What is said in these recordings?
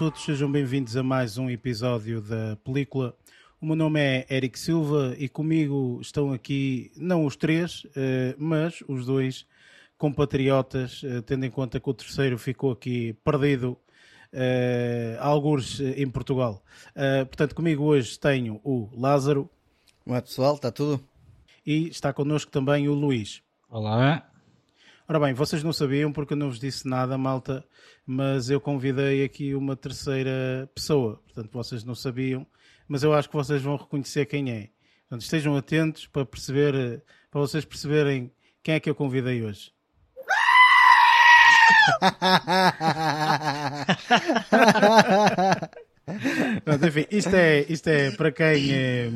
todos, sejam bem-vindos a mais um episódio da película. O meu nome é Eric Silva e comigo estão aqui, não os três, eh, mas os dois compatriotas, eh, tendo em conta que o terceiro ficou aqui perdido, uh, alguns em Portugal. Portanto, comigo hoje tenho o Lázaro. Como é pessoal, está tudo? E está connosco também o Luís. Olá. Ora bem, vocês não sabiam porque eu não vos disse nada, malta, mas eu convidei aqui uma terceira pessoa. Portanto, vocês não sabiam, mas eu acho que vocês vão reconhecer quem é. Portanto, estejam atentos para perceber, para vocês perceberem quem é que eu convidei hoje. Pronto, enfim, isto é, isto é para quem é,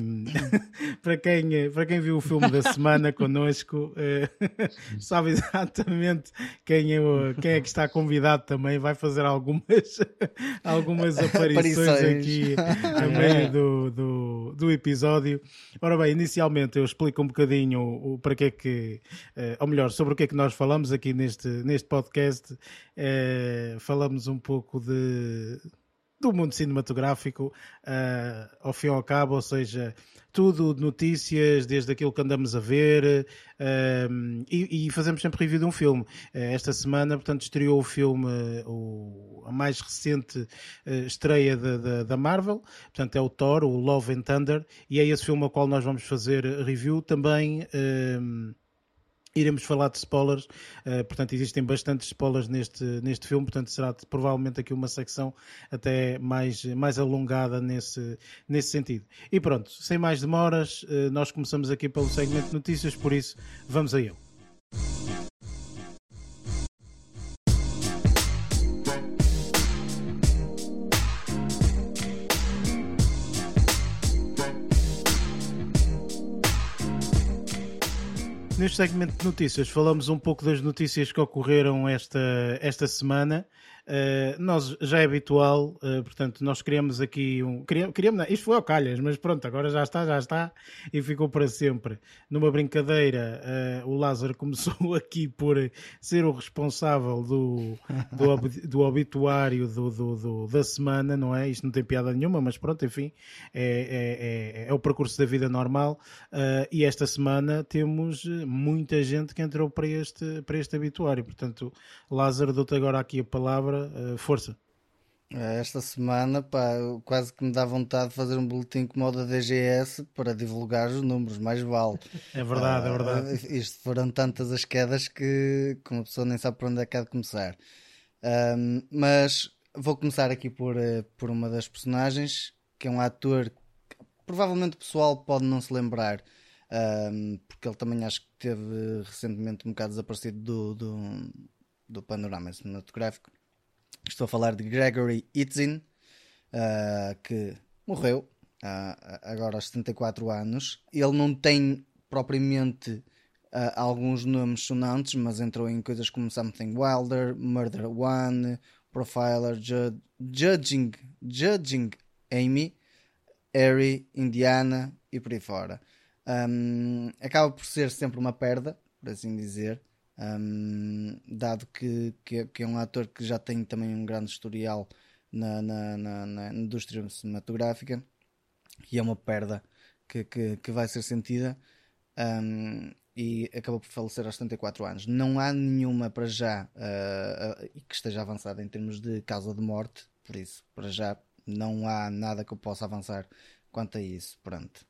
para quem é, para quem viu o filme da semana connosco é, sabe exatamente quem é, quem é que está convidado também vai fazer algumas algumas aparições, aqui no meio do, do, do, episódio. Ora bem, inicialmente eu explico um bocadinho o, o para que é que, eh, ou melhor, sobre o que é que nós falamos aqui neste, neste podcast. Falamos um pouco de do mundo cinematográfico uh, ao fim e ao cabo, ou seja, tudo notícias, desde aquilo que andamos a ver uh, e, e, fazemos sempre review de um filme. Uh, esta semana, portanto, estreou o filme, o, a mais recente estreia da, da, Marvel, portanto, é o Thor, o Love and Thunder, e é esse filme ao qual nós vamos fazer review também. Iremos falar de spoilers, uh, portanto existem bastantes spoilers neste, neste filme, portanto será provavelmente aqui uma secção até mais, mais alongada nesse, nesse sentido. E pronto, sem mais demoras, uh, nós começamos aqui pelo segmento de notícias, por isso vamos a ele. Neste segmento de notícias, falamos um pouco das notícias que ocorreram esta, esta semana Uh, nós já é habitual, uh, portanto, nós criamos aqui um. Criamos, criamos, isto foi ao calhas, mas pronto, agora já está, já está e ficou para sempre. Numa brincadeira, uh, o Lázaro começou aqui por ser o responsável do, do, do obituário do, do, do, da semana, não é? Isto não tem piada nenhuma, mas pronto, enfim, é, é, é, é o percurso da vida normal. e esta semana temos muita gente que entrou para este, para este obituário, portanto, Lázaro, dou-te agora aqui a palavra uh, força. Eh, esta semana, pá, quase que me dá vontade de fazer um boletim como o da DGS para divulgar os números, mais vale. É verdade, é verdade. Eh, isto foram tantas as quedas que, que uma pessoa nem sabe por onde é que há de começar. mas vou começar aqui por, por uma das personagens, que é um ator que provavelmente o pessoal pode não se lembrar, um, porque ele também acho que teve recentemente um bocado desaparecido do, do, do panorama cinematográfico. Estou a falar de Gregory Itzin, uh, que morreu uh, agora aos 74 anos. Ele não tem propriamente uh, alguns nomes sonantes, mas entrou em coisas como Something Wilder, Murder One, Profiler, Ju Judging, Judging Amy, Harry, Indiana e por aí fora. Um, acaba por ser sempre uma perda, por assim dizer um, dado que, que, que, é um ator que já tem também um grande historial na, na, na, na indústria cinematográfica e é uma perda que, que, que vai ser sentida um, e acabou por falecer aos 74 anos. Não há nenhuma para já uh, uh, que esteja avançada em termos de causa de morte, por isso, para já não há nada que eu possa avançar quanto a isso. Pronto.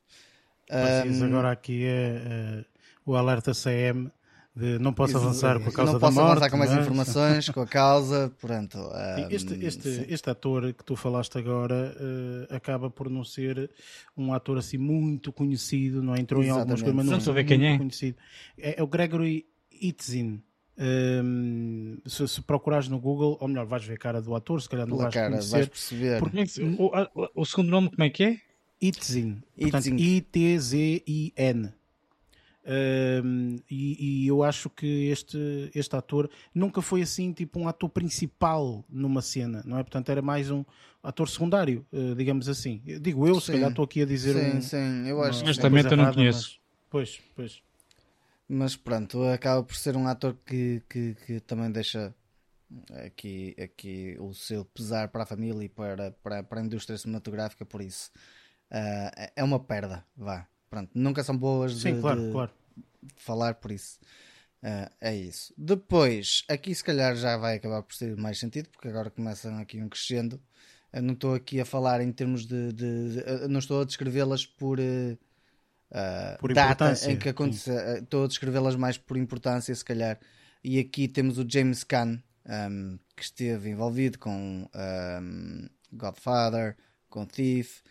Um, agora aqui é, é, o alerta CM de não posso avançar com a causa não da morte. Não posso avançar com mais informações, com a causa, pronto. Um, este, este, este ator que tu falaste agora uh, acaba por não ser um ator assim muito conhecido, não é? entrou Exatamente. em algumas coisas, mas não, não ver quem é. conhecido. É, é o Gregory Itzin. Um, se, se, procurares no Google, ou melhor, vais ver a cara do ator, se calhar não Pela vais cara, conhecer. Vais perceber. Porque, o, o, o, segundo nome, como é que é? Itzin. Portanto, I-T-Z-I-N. Um, e, e, eu acho que este, este ator nunca foi assim, tipo um ator principal numa cena, não é? Portanto, era mais um ator secundário, uh, digamos assim. Digo eu, sim. se calhar estou aqui a dizer. Sim, um, sim, eu acho. Honestamente, eu não conheço. Mas, pois, pois. Mas pronto, acaba por ser um ator que, que, que também deixa aqui, aqui o seu pesar para a família e para, para, para a indústria cinematográfica, por isso uh, é uma perda, vá. Pronto, nunca são boas de, Sim, claro, de, claro. falar, por isso. Uh, é isso. Depois, aqui se calhar já vai acabar por ter mais sentido, porque agora começam aqui um crescendo. Eu não estou aqui a falar em termos de. de, de não estou a descrevê-las por. Uh, por data em que aconteceu. Estou a descrevê-las mais por importância, se calhar. E aqui temos o James Caan, um, que esteve envolvido com um, Godfather, com Thief,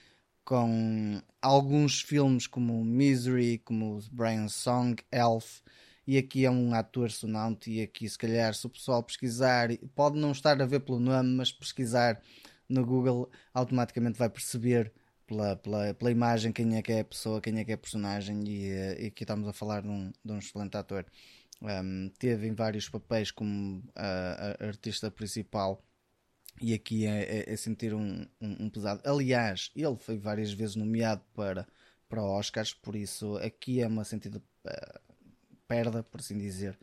com alguns filmes como Misery, como Brian Song, Elf, e aqui é um ator sonante e aqui se calhar se o pessoal pesquisar, pode não estar a ver pelo nome, mas pesquisar no Google automaticamente vai perceber pela, pela, pela imagem quem é que é a pessoa, quem é que é a personagem e, eh, e aqui estamos a falar de um, de um excelente ator. Um, teve em vários papéis como a artista principal e aqui é, é, é sentir um, um, um, pesado. Aliás, ele foi várias vezes nomeado para, para Oscars, por isso aqui é uma sentida uh, perda, por assim dizer.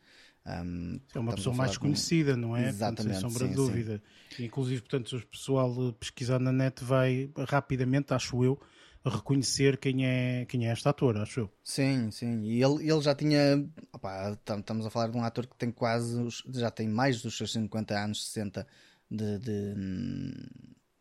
Um, é uma pessoa mais conhecida, não é? Exatamente, sem sombra sim, de dúvida. Sim. Inclusive, portanto, se o pessoal pesquisar na net vai rapidamente, acho eu, reconhecer quem é, quem é este ator, acho eu. Sim, sim. E ele, ele já tinha. Opa, estamos a falar de um ator que tem quase. Já tem mais dos seus 50 anos, 60 de, de,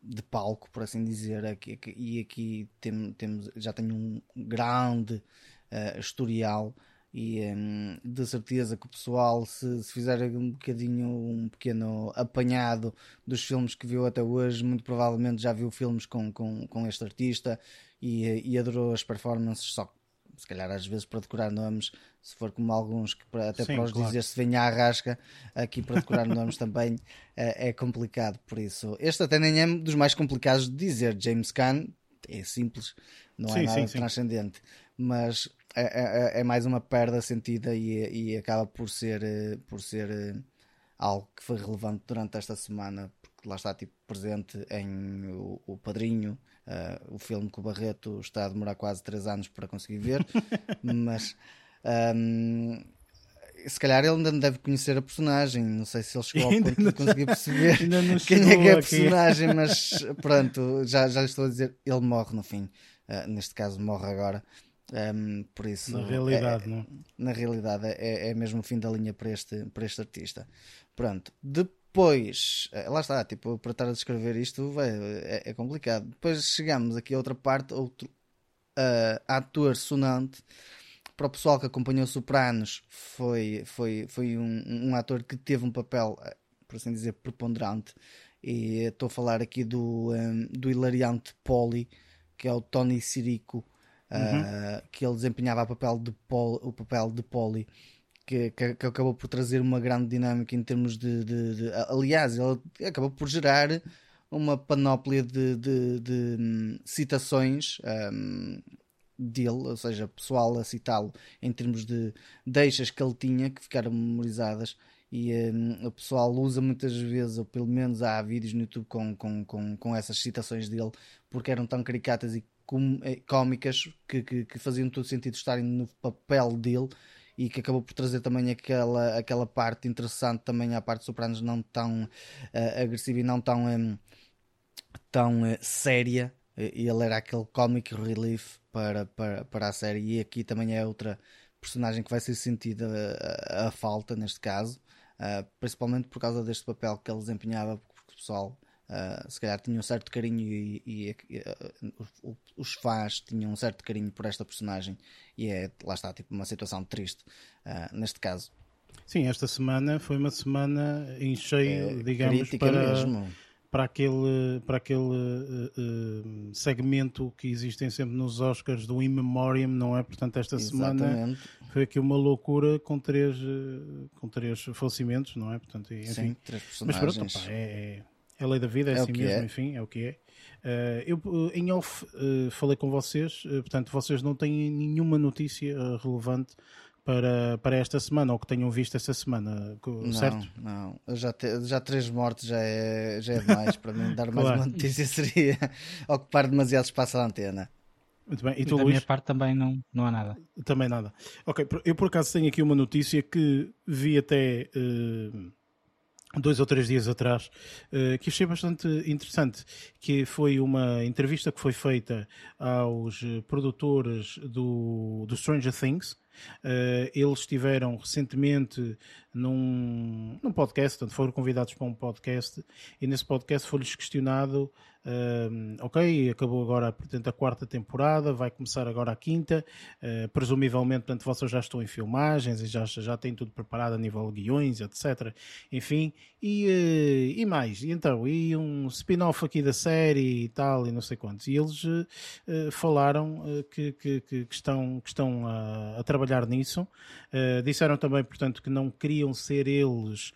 de palco, por assim dizer. Aqui, e aqui tem, temos, já tem um grande uh, historial. E um, de certeza que o pessoal, se, se fizer um bocadinho, um pequeno apanhado dos filmes que viu até hoje, muito provavelmente já viu filmes com, com, com este artista e, e adorou as performances, só se calhar às vezes para decorar nomes, se for como alguns que até Sim, para os claro. dizer se venha à rasca, aqui para decorar nomes também é, é, complicado. Por isso, este até nem é dos mais complicados de dizer. James Caan é simples, não é sim, é nada sim, transcendente, mas é, é, é, mais uma perda sentida e, e acaba por ser, eh, por ser eh, algo que foi relevante durante esta semana, porque lá está tipo, presente em o, o Padrinho Uh, o filme que o Barreto está a demorar quase 3 anos para conseguir ver, mas um, se calhar ele ainda não deve conhecer a personagem. Não sei se ele chegou ao ponto de conseguir perceber quem é que é a personagem, mas pronto, já, já estou a dizer, ele morre no fim. Uh, neste caso, morre agora. Um, por isso, na realidade, é, não? Na realidade, é, é mesmo o fim da linha para este, para este artista. Pronto, depois depois, eh, lá está, tipo, para estar a descrever isto é, é, complicado. Depois chegamos aqui a outra parte, outro uh, ator sonante. Para o pessoal que acompanhou Sopranos, foi, foi, foi um, um ator que teve um papel, eh, por assim dizer, preponderante. E estou a falar aqui do, um, do hilariante Polly, que é o Tony Sirico, uh, uhum. que ele desempenhava o papel de, Pol, o papel de Polly que, que, que, acabou por trazer uma grande dinâmica em termos de. de, de aliás, ele acabou por gerar uma panóplia de, de, hum, citações um, dele, ou seja, pessoal a citá-lo em termos de deixas que ele tinha que ficaram memorizadas. E um, o pessoal usa muitas vezes, ou pelo menos há vídeos no YouTube com, com, com, com essas citações dele, porque eram tão caricatas e cómicas que, que, que faziam todo sentido estarem no papel dele e que acabou por trazer também aquela, aquela parte interessante também à parte de Sopranos não tão uh, agressiva e não tão, um, tão uh, séria. E ele era aquele comic relief para, para, para a série. E aqui também é outra personagem que vai ser sentida a, a falta neste caso uh, principalmente por causa deste papel que ele desempenhava porque o pessoal Uh, se calhar tinha um certo carinho e, e, e uh, os fãs tinham um certo carinho por esta personagem e é, lá está, tipo uma situação triste uh, neste caso. Sim, esta semana foi uma semana em cheio, é, digamos, para, mesmo. para aquele, para aquele segmento que existem sempre nos Oscars do In Memoriam, não é? Portanto, esta Exatamente. semana foi aqui uma loucura com três, com três falecimentos, não é? Portanto, enfim. Sim, três personagens. Mas pronto, opa, é, é a lei da vida, é, é assim mesmo, é. enfim, é o que é. Uh, eu uh, em off uh, falei com vocês, portanto, vocês não têm nenhuma notícia relevante para, para esta semana ou que tenham visto esta semana, certo? Não, não. Já, te, já três mortes já é, já é demais para mim. Dar mais claro. uma notícia seria ocupar demasiado espaço à antena. Muito bem. E, tu, da Luís? minha parte também não, não há nada. Também nada. Ok, eu por acaso tenho aqui uma notícia que vi até dois ou três dias atrás, uh, que achei bastante interessante, que foi uma entrevista que foi feita aos produtores do, do Stranger Things. Uh, eles estiveram recentemente num, num podcast, portanto foram convidados para um podcast e nesse podcast foi-lhes questionado Uh, ok, acabou agora portanto, a quarta temporada, vai começar agora a quinta. Uh, presumivelmente, portanto, vocês já estão em filmagens e já, já têm tudo preparado a nível de guiões, etc. Enfim, e, uh, e mais. E então, e um spin-off aqui da série e tal, e não sei quantos. E eles ah, falaram que, que, que, estão, que estão a, a trabalhar nisso. disseram também, portanto, que não queriam ser eles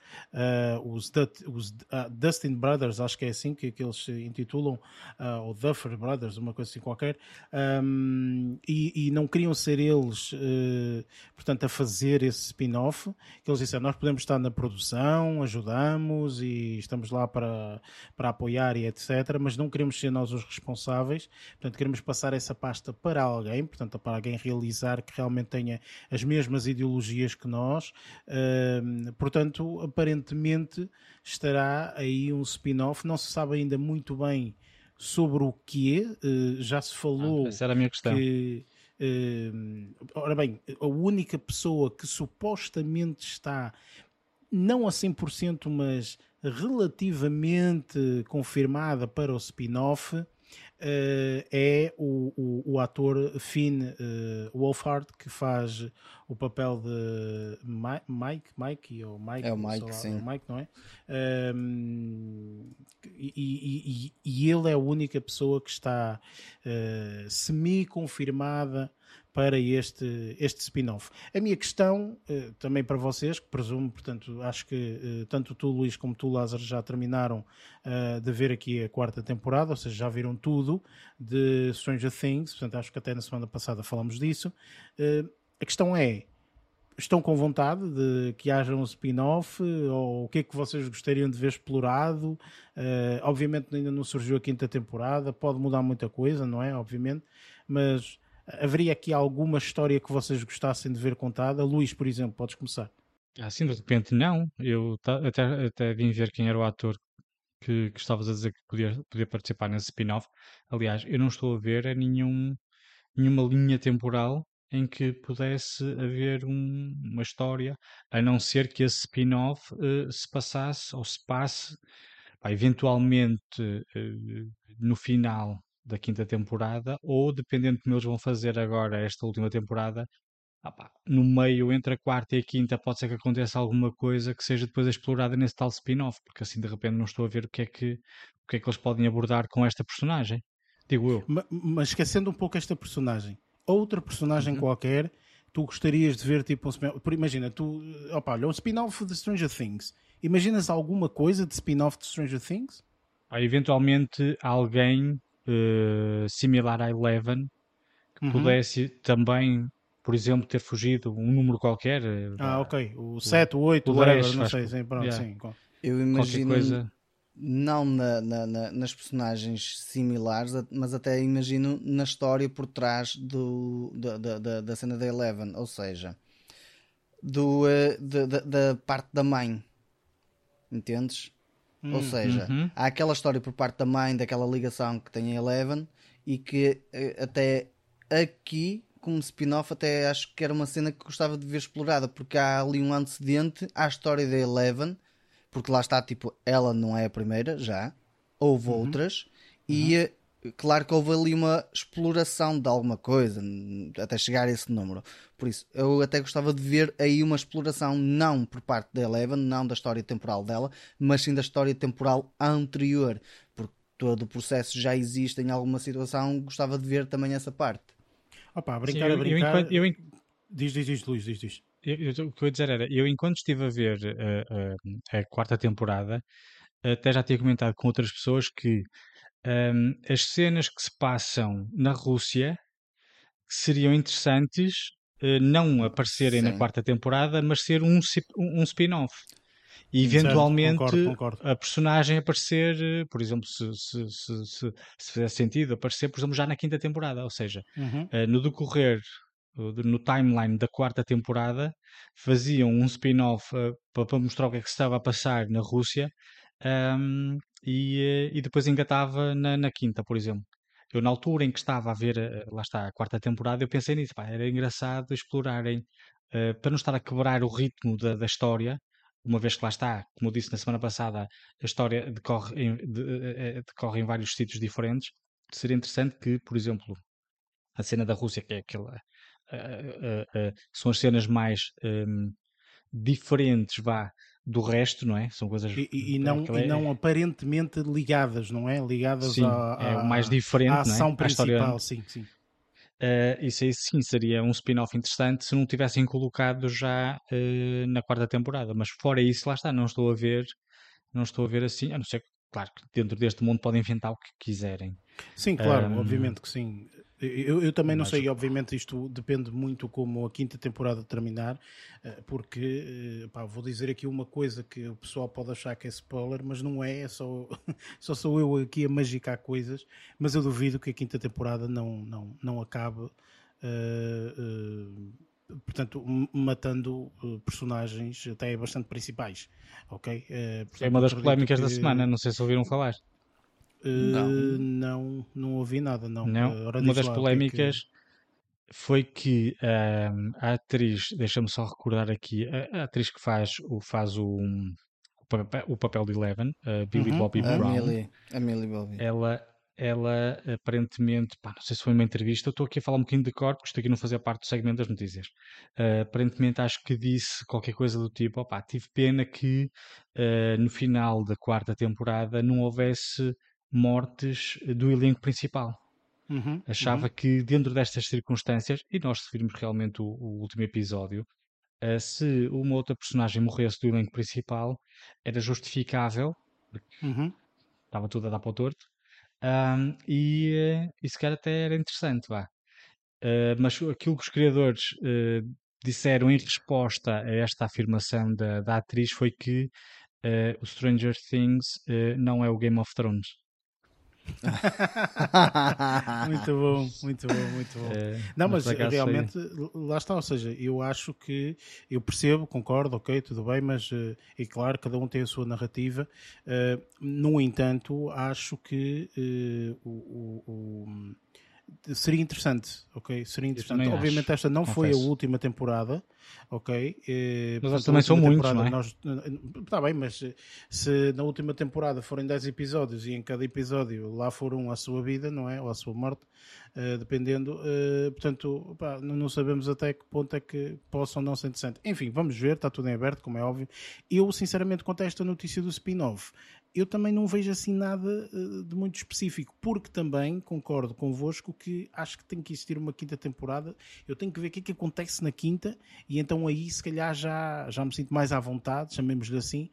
os, os Dustin Brothers, acho que é assim que, que eles intitulam intitulam, uh, ou Duffer Brothers, uma coisa assim qualquer, um, e, e, não queriam ser eles, uh, portanto, a fazer esse spin-off, que eles disseram, nós podemos estar na produção, ajudamos e estamos lá para, para apoiar e etc, mas não queremos ser nós os responsáveis, portanto, queremos passar essa pasta para alguém, portanto, para alguém realizar que realmente tenha as mesmas ideologias que nós, uh, portanto, aparentemente estará aí um spin-off, não se sabe ainda muito bem sobre o que é, já se falou ah, essa era a minha questão. que Uh, ora bem, a única pessoa que supostamente está, não a 100%, mas relativamente confirmada para o spin-off, é o, o, o, ator Finn uh, Wolfhard, que faz o papel de Mike, Mike ou Mike, é o Mike, lá, sim. O Mike, não é? Um, e, e, e, ele é a única pessoa que está uh, semi-confirmada para este, este spin-off. A minha questão, uh, também para vocês, que presumo, portanto, acho que uh, tanto tu, Luís, como tu, Lázaro, já terminaram uh, de ver aqui a quarta temporada, ou seja, já viram tudo de Stranger Things, portanto, acho que até na semana passada falamos disso. a questão é, estão com vontade de que haja um spin-off ou o que é que vocês gostariam de ver explorado? Uh, obviamente ainda não surgiu a quinta temporada, pode mudar muita coisa, não é? Obviamente, mas haveria aqui alguma história que vocês gostassem de ver contada? Luís, por exemplo, podes começar. Assim, de repente, não. Eu até, até vim ver quem era o ator que, que estavas a dizer que podia, podia participar nesse spin-off. Aliás, eu não estou a ver nenhum, nenhuma linha temporal em que pudesse haver um, uma história, a não ser que esse spin-off uh, se passasse ou se passe, pá, eventualmente uh, no final da quinta temporada, ou dependendo de como eles vão fazer agora esta última temporada, ah pá, no meio entre a quarta e a quinta pode ser que aconteça alguma coisa que seja depois explorada nesse tal spin-off, porque assim de repente não estou a ver o que é que, o que, é que eles podem abordar com esta personagem. Digo eu. Mas, mas esquecendo um pouco esta personagem, outra personagem uhum. qualquer, tu gostarias de ver tipo um spin-off. Imagina, tu, opa, olha, um spin-off de Stranger Things. Imaginas alguma coisa de spin-off de Stranger Things? Ah, eventualmente alguém uh, similar a Eleven que uhum. pudesse também, por exemplo, ter fugido um número qualquer. Eh, ah, ok. O 7, o 8, o whatever, não sei. Sim, pronto, yeah. sim. Eu imagino, coisa... não na, na, na, nas personagens similares, mas até imagino na história por trás do, da, da, da cena da Eleven, ou seja, do, uh, da, da parte da mãe. Entendes? Ou hum, seja, uhum. há aquela história por parte da mãe, daquela ligação que tem a Eleven, e que eh, até aqui, como spin-off, até acho que era uma cena que gostava de ver explorada, porque há ali um antecedente à história da Eleven, porque lá está, tipo, ela não é a primeira, já, houve uhum. outras, e uhum. Eh, claro que houve ali uma exploração de alguma coisa até chegar a esse número. Por isso, eu até gostava de ver aí uma exploração não por parte da Eleven, não da história temporal dela, mas sim da história temporal anterior, porque todo o processo já existe em alguma situação, gostava de ver também essa parte. Opa, brincar sim, eu, a brincar. Eu, eu, diz, diz, diz, Luís, diz, diz. Eu, o que eu ia dizer era, eu enquanto estive a ver uh, uh, a quarta temporada, até já tinha comentado com outras pessoas que um, as cenas que se passam na Rússia seriam interessantes uh, não aparecerem Sim. na quarta temporada, mas ser um, um spin-off. E eventualmente concordo, concordo. a personagem aparecer, eh, por exemplo, se, se, se, se, se fizer sentido, aparecer, por exemplo, já na quinta temporada. Ou seja, uhum. uh, no decorrer no timeline da quarta temporada, faziam um spin-off uh, para mostrar o que é que se estava a passar na Rússia um, e, e depois engatava na, na quinta, por exemplo. Eu, na altura em que estava a ver, lá está, a quarta temporada, eu pensei nisso, pá, era engraçado explorarem, uh, para não estar a quebrar o ritmo da, da história, uma vez que lá está, como eu disse na semana passada, a história decorre em, de, uh, decorre em vários sítios diferentes, seria interessante que, por exemplo, a cena da Rússia, que é aquela. Uh, são as cenas mais um, diferentes, vá, do resto, não é? São coisas. E, e não, e é não aparentemente ligadas, não é? Ligadas sim, à, é o mais diferente, à ação é? principal, sim, sim. Uh, isso aí sim seria um spin-off interessante se não tivessem colocado já uh, na quarta temporada. Mas fora isso, lá está, não estou a ver, não estou a ver assim, a não ser claro que dentro deste mundo podem inventar o que quiserem. Sim, claro, um, obviamente que sim. Eu, eu também não mas... sei, obviamente isto depende muito como a quinta temporada terminar, eh, porque eh, pá, vou dizer aqui uma coisa que o pessoal pode achar que é spoiler, mas não é, é só, só sou eu aqui a magicar coisas, mas eu duvido que a quinta temporada não, não, não acabe. Uh, uh, portanto, matando personagens até bastante principais, ok? Portanto, é uma das polémicas que... da semana, não sei se ouviram falar. Não. Uh, não, não ouvi nada, não. não. Uh, Uma das lá, polémicas que... foi que uh, a atriz, deixa-me só recordar aqui, a, a, atriz que faz o, faz o, o, papel, o papel de Eleven, Billy uhum. Bobby Brown, Millie, a Millie Bobby. ela ela aparentemente, pá, não sei se foi uma entrevista, eu estou aqui a falar um bocadinho de cor, porque isto aqui não fazia parte do segmento das notícias. Uh, aparentemente acho que disse qualquer coisa do tipo, opá, tive pena que uh, no final da quarta temporada não houvesse mortes do elenco principal. Uhum, Achava uhum. que dentro destas circunstâncias, e nós se virmos realmente o, o último episódio, uh, se uma outra personagem morresse do elenco principal, era justificável, uhum. estava tudo a dar para o torto, um, e, uh, e se calhar até era interessante, vá. Uh, mas aquilo que os criadores uh, disseram em resposta a esta afirmação da, da atriz foi que o Stranger Things não é o Game of Thrones. muito bom, muito bom, muito bom. É, não, mas, realmente, lá está, ou seja, eu acho que eu percebo, concordo, ok, tudo bem, mas e claro, cada um tem a sua narrativa. Uh, no entanto, acho que uh, o, o seria interessante, ok? Seria interessante. Obviamente esta não Confesso. foi a última temporada, ok? Eh, mas portanto, também são muitos, não é? Nós, está bem, mas se na última temporada forem 10 episódios e em cada episódio lá for um a sua vida, não é? Ou a sua morte, uh, dependendo. Uh, portanto, não sabemos até que ponto é que possam não ser interessante. Enfim, vamos ver, está tudo em aberto, como é óbvio. Eu, sinceramente, quanto a esta notícia do spin-off, eu também não vejo assim nada uh, de muito específico, porque também concordo convosco que acho que tem que existir uma quinta temporada. Eu tenho que ver o que é que acontece na quinta, e então aí se calhar já, já me sinto mais à vontade, chamemos-lhe assim,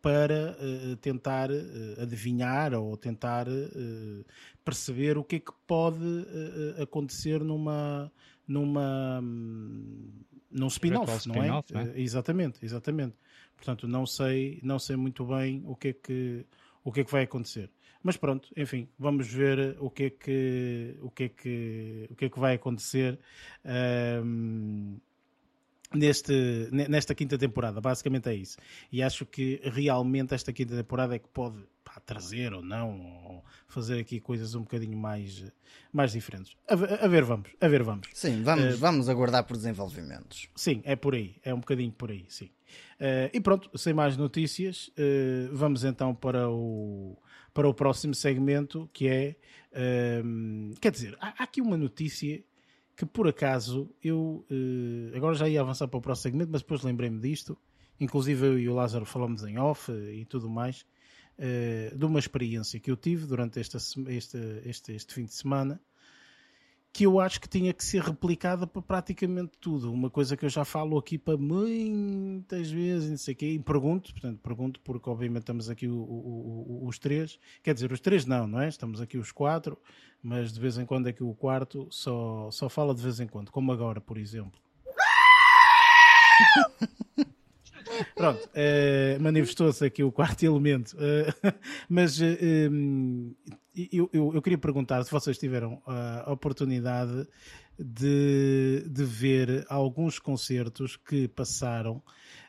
para uh, tentar uh, adivinhar ou tentar perceber o que é que pode acontecer numa numa num spin-off, não é? Spin é? exatamente, exatamente. Portanto, não sei, não sei muito bem o que é que, o que, é que vai acontecer. Mas pronto, enfim, vamos ver o que é que, o que, é que, o que, é que vai acontecer um, neste, nesta quinta temporada. Basicamente é isso. E acho que realmente esta quinta temporada é que pode pá, trazer ou não, ou fazer aqui coisas um bocadinho mais, mais diferentes. A, a ver, vamos, a ver, vamos. Sim, vamos, uh, vamos aguardar por desenvolvimentos. Sim, é por aí, é um bocadinho por aí, sim. Uh, e pronto, sem mais notícias, uh, vamos então para o, para o próximo segmento que é. Uh, quer dizer, há, há, aqui uma notícia que por acaso eu agora já ia avançar para o próximo segmento, mas depois lembrei-me disto. Inclusive eu e o Lázaro falamos em off e tudo mais. De uma experiência que eu tive durante esta, este, este, este fim de semana que eu acho que tinha que ser replicada para praticamente tudo. Uma coisa que eu já falo aqui para muitas vezes, não sei o quê, e pergunto, portanto, pergunto porque obviamente estamos aqui o, o, o, os três, quer dizer, os três não, não é? Estamos aqui os quatro, mas de vez em quando que o quarto só, só fala de vez em quando, como agora, por exemplo. Pronto, uh, manifestou-se aqui o quarto elemento. Uh, mas uh, eu, eu, eu, queria perguntar se vocês tiveram a oportunidade de, de ver alguns concertos que passaram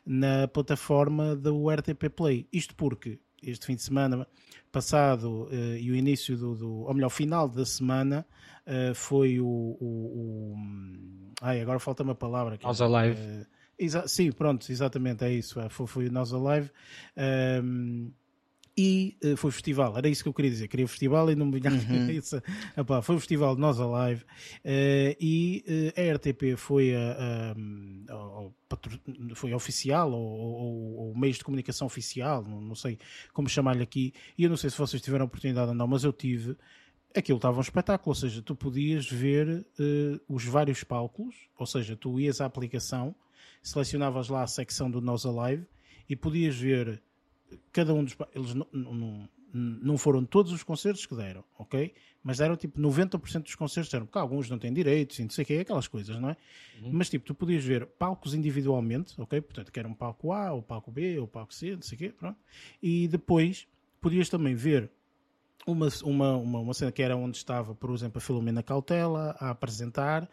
na plataforma do RTP Play. Isto porque este fim de semana passado uh, e o início do, do, ou melhor, final da semana uh, foi o, o, o, ai, agora falta uma palavra aqui. Nós Alive. Uh, sim, pronto, exatamente, é isso. Foi, foi o Nós Alive. Um, e uh, foi festival, era isso que eu queria dizer, queria festival e não me vinha uhum. isso. Epá, foi o festival de Nós Alive uh, e uh, a RTP foi, a, a, a, foi oficial ou, ou, ou, meios de comunicação oficial, não, não sei como chamar-lhe aqui, e eu não sei se vocês tiveram a oportunidade ou não, mas eu tive. Aquilo estava um espetáculo, ou seja, tu podias ver os vários palcos, ou seja, tu ias à aplicação, selecionavas lá a secção do Nós Alive e podias ver cada um dos. Eles não, não, não foram todos os concertos que deram, ok? Mas deram tipo 90% dos concertos, deram, porque alguns não têm direitos e não sei o que, aquelas coisas, não é? Uhum. Mas tipo, tu podias ver palcos individualmente, ok? Portanto, que era um palco A, ou palco B, ou palco C, não sei o quê, pronto. E depois podias também ver uma, uma, uma, uma, cena que era onde estava, por exemplo, a Filomena Cautela a apresentar uh,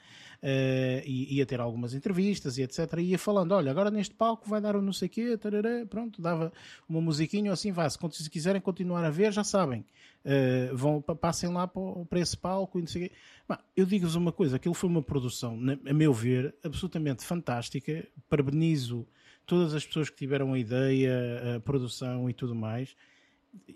e ia ter algumas entrevistas e etc. E ia falando: olha, agora neste palco vai dar um não sei o quê, tarará, pronto, dava uma musiquinha assim, vá. Se, se quiserem continuar a ver, já sabem, uh, vão, passem lá para, para esse palco e não sei o quê. Mas, eu digo-vos uma coisa: aquilo foi uma produção, a meu ver, absolutamente fantástica. Parabenizo todas as pessoas que tiveram a ideia, a produção e tudo mais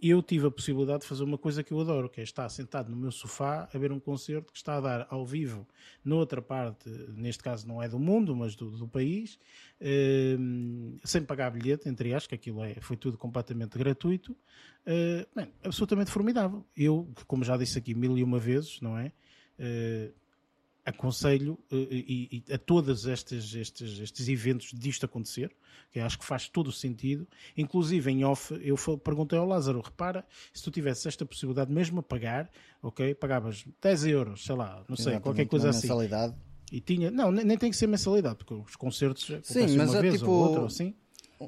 eu tive a possibilidade de fazer uma coisa que eu adoro, que é estar sentado no meu sofá a ver um concerto que está a dar ao vivo noutra parte, neste caso não é do mundo, mas do, do país, eh, sem pagar bilhete, entre aspas, que aquilo é, foi tudo completamente gratuito. Eh, bem, absolutamente formidável. Eu, como já disse aqui mil e uma vezes, não é? Eh, aconselho uh, e, e, a todos estes, estes, estes eventos disto acontecer, que acho que faz todo o sentido. Inclusive, em off, eu perguntei ao Lázaro: repara, se tu tivesse esta possibilidade mesmo a pagar, ok, pagavas 10 euros, sei lá, não sei, qualquer coisa assim. Mensalidade. E tinha, não, nem, nem tem que ser mensalidade, porque os concertos Sim, mas uma é vez tipo, ou outra, assim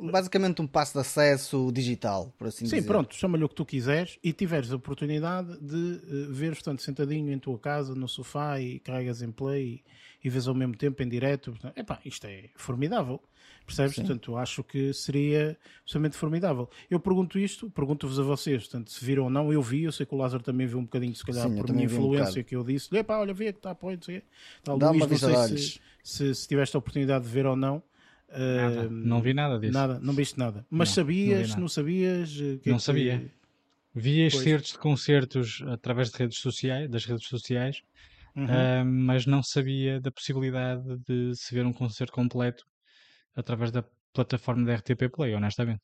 basicamente um passo de acesso digital, por assim Sim, dizer. Sim, pronto, chama-lhe o que tu quiseres e tiveres a oportunidade de uh, ver, portanto, sentadinho em tua casa, no sofá e carregas em play e, e vês ao mesmo tempo em direto. Portanto, epá, isto é formidável. Percebes? Sim. Portanto, acho que seria absolutamente formidável. Eu pergunto isto, pergunto-vos a vocês, portanto, se viram ou não, eu vi, eu sei que o Lázaro também viu um bocadinho, se calhar, Sim, por minha influência, um que eu disse, epá, olha, vê que está a não sei Dá Luís, uma não sei se, se, se tiveste a oportunidade de ver ou não. Nada. não vi nada disso. Nada, não viste nada. Mas não, sabias, não, não sabias? Eh, que não é que... sabia. Vi excertos de concertos através de redes sociais, das redes sociais, uhum. uh, mas não sabia da possibilidade de se ver um concerto completo através da plataforma da RTP Play, honestamente.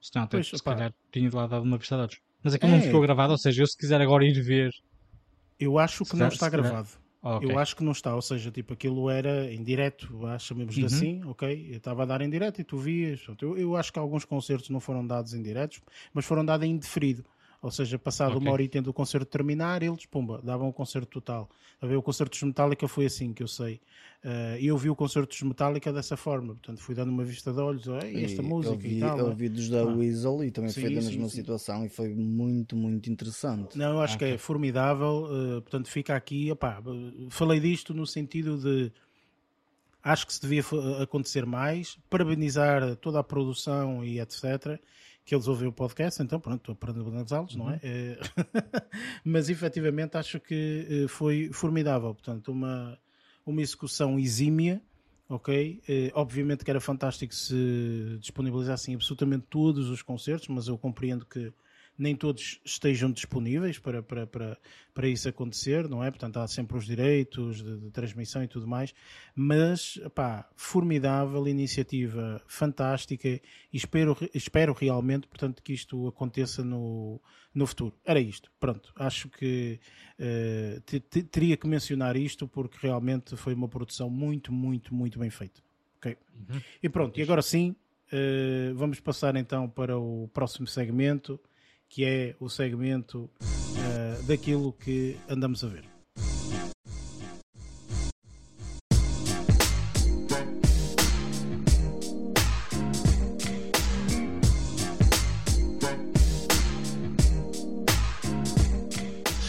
Senão até pois, se calhar tinha de lá dado uma vista de olhos. Mas aquilo é. não ficou gravado, ou seja, eu se quiser agora ir ver. Eu acho que não está gravado. Okay. Eu acho que não está, ou seja, tipo, aquilo era em direto, chamemos-lhe uhum. assim, ok? Eu estava a dar em direto e tu vias. Eu, eu acho que alguns concertos não foram dados em diretos, mas foram dados em deferido. Ou seja, passado okay. uma hora e tendo o concerto terminar, eles, pumba, davam o concerto total. A ver, o concerto dos Metallica foi assim, que eu sei. Uh, eu vi o concerto dos Metallica dessa forma. Portanto, fui dando uma vista de olhos, esta e música vi, e tal. Eu vi dos da ah. Weasel e também sim, foi da mesma sim, situação sim. e foi muito, muito interessante. Não, eu acho que é formidável. Uh, portanto, fica aqui, opá, falei disto no sentido de acho que se devia acontecer mais, parabenizar toda a produção e etc que eles ouvem o podcast, então pronto, estou a parabenizá-los, uhum. não é? é mas efetivamente acho que eh, foi formidável, portanto, uma, uma execução exímia, ok? Eh, obviamente que era fantástico se disponibilizassem absolutamente todos os concertos, mas eu compreendo que nem todos estejam disponíveis para, para, para, para isso acontecer, não é? Portanto, há sempre os direitos de, de transmissão e tudo mais, mas, pá, formidável iniciativa, fantástica e espero, espero realmente, portanto, que isto aconteça no, no futuro. Era isto, pronto. Acho que uh, teria que mencionar isto porque realmente foi uma produção muito, muito, muito bem feita. Ok? Uhum. E pronto, e agora sim, uh, vamos passar então para o próximo segmento que é o segmento uh, daquilo que andamos a ver.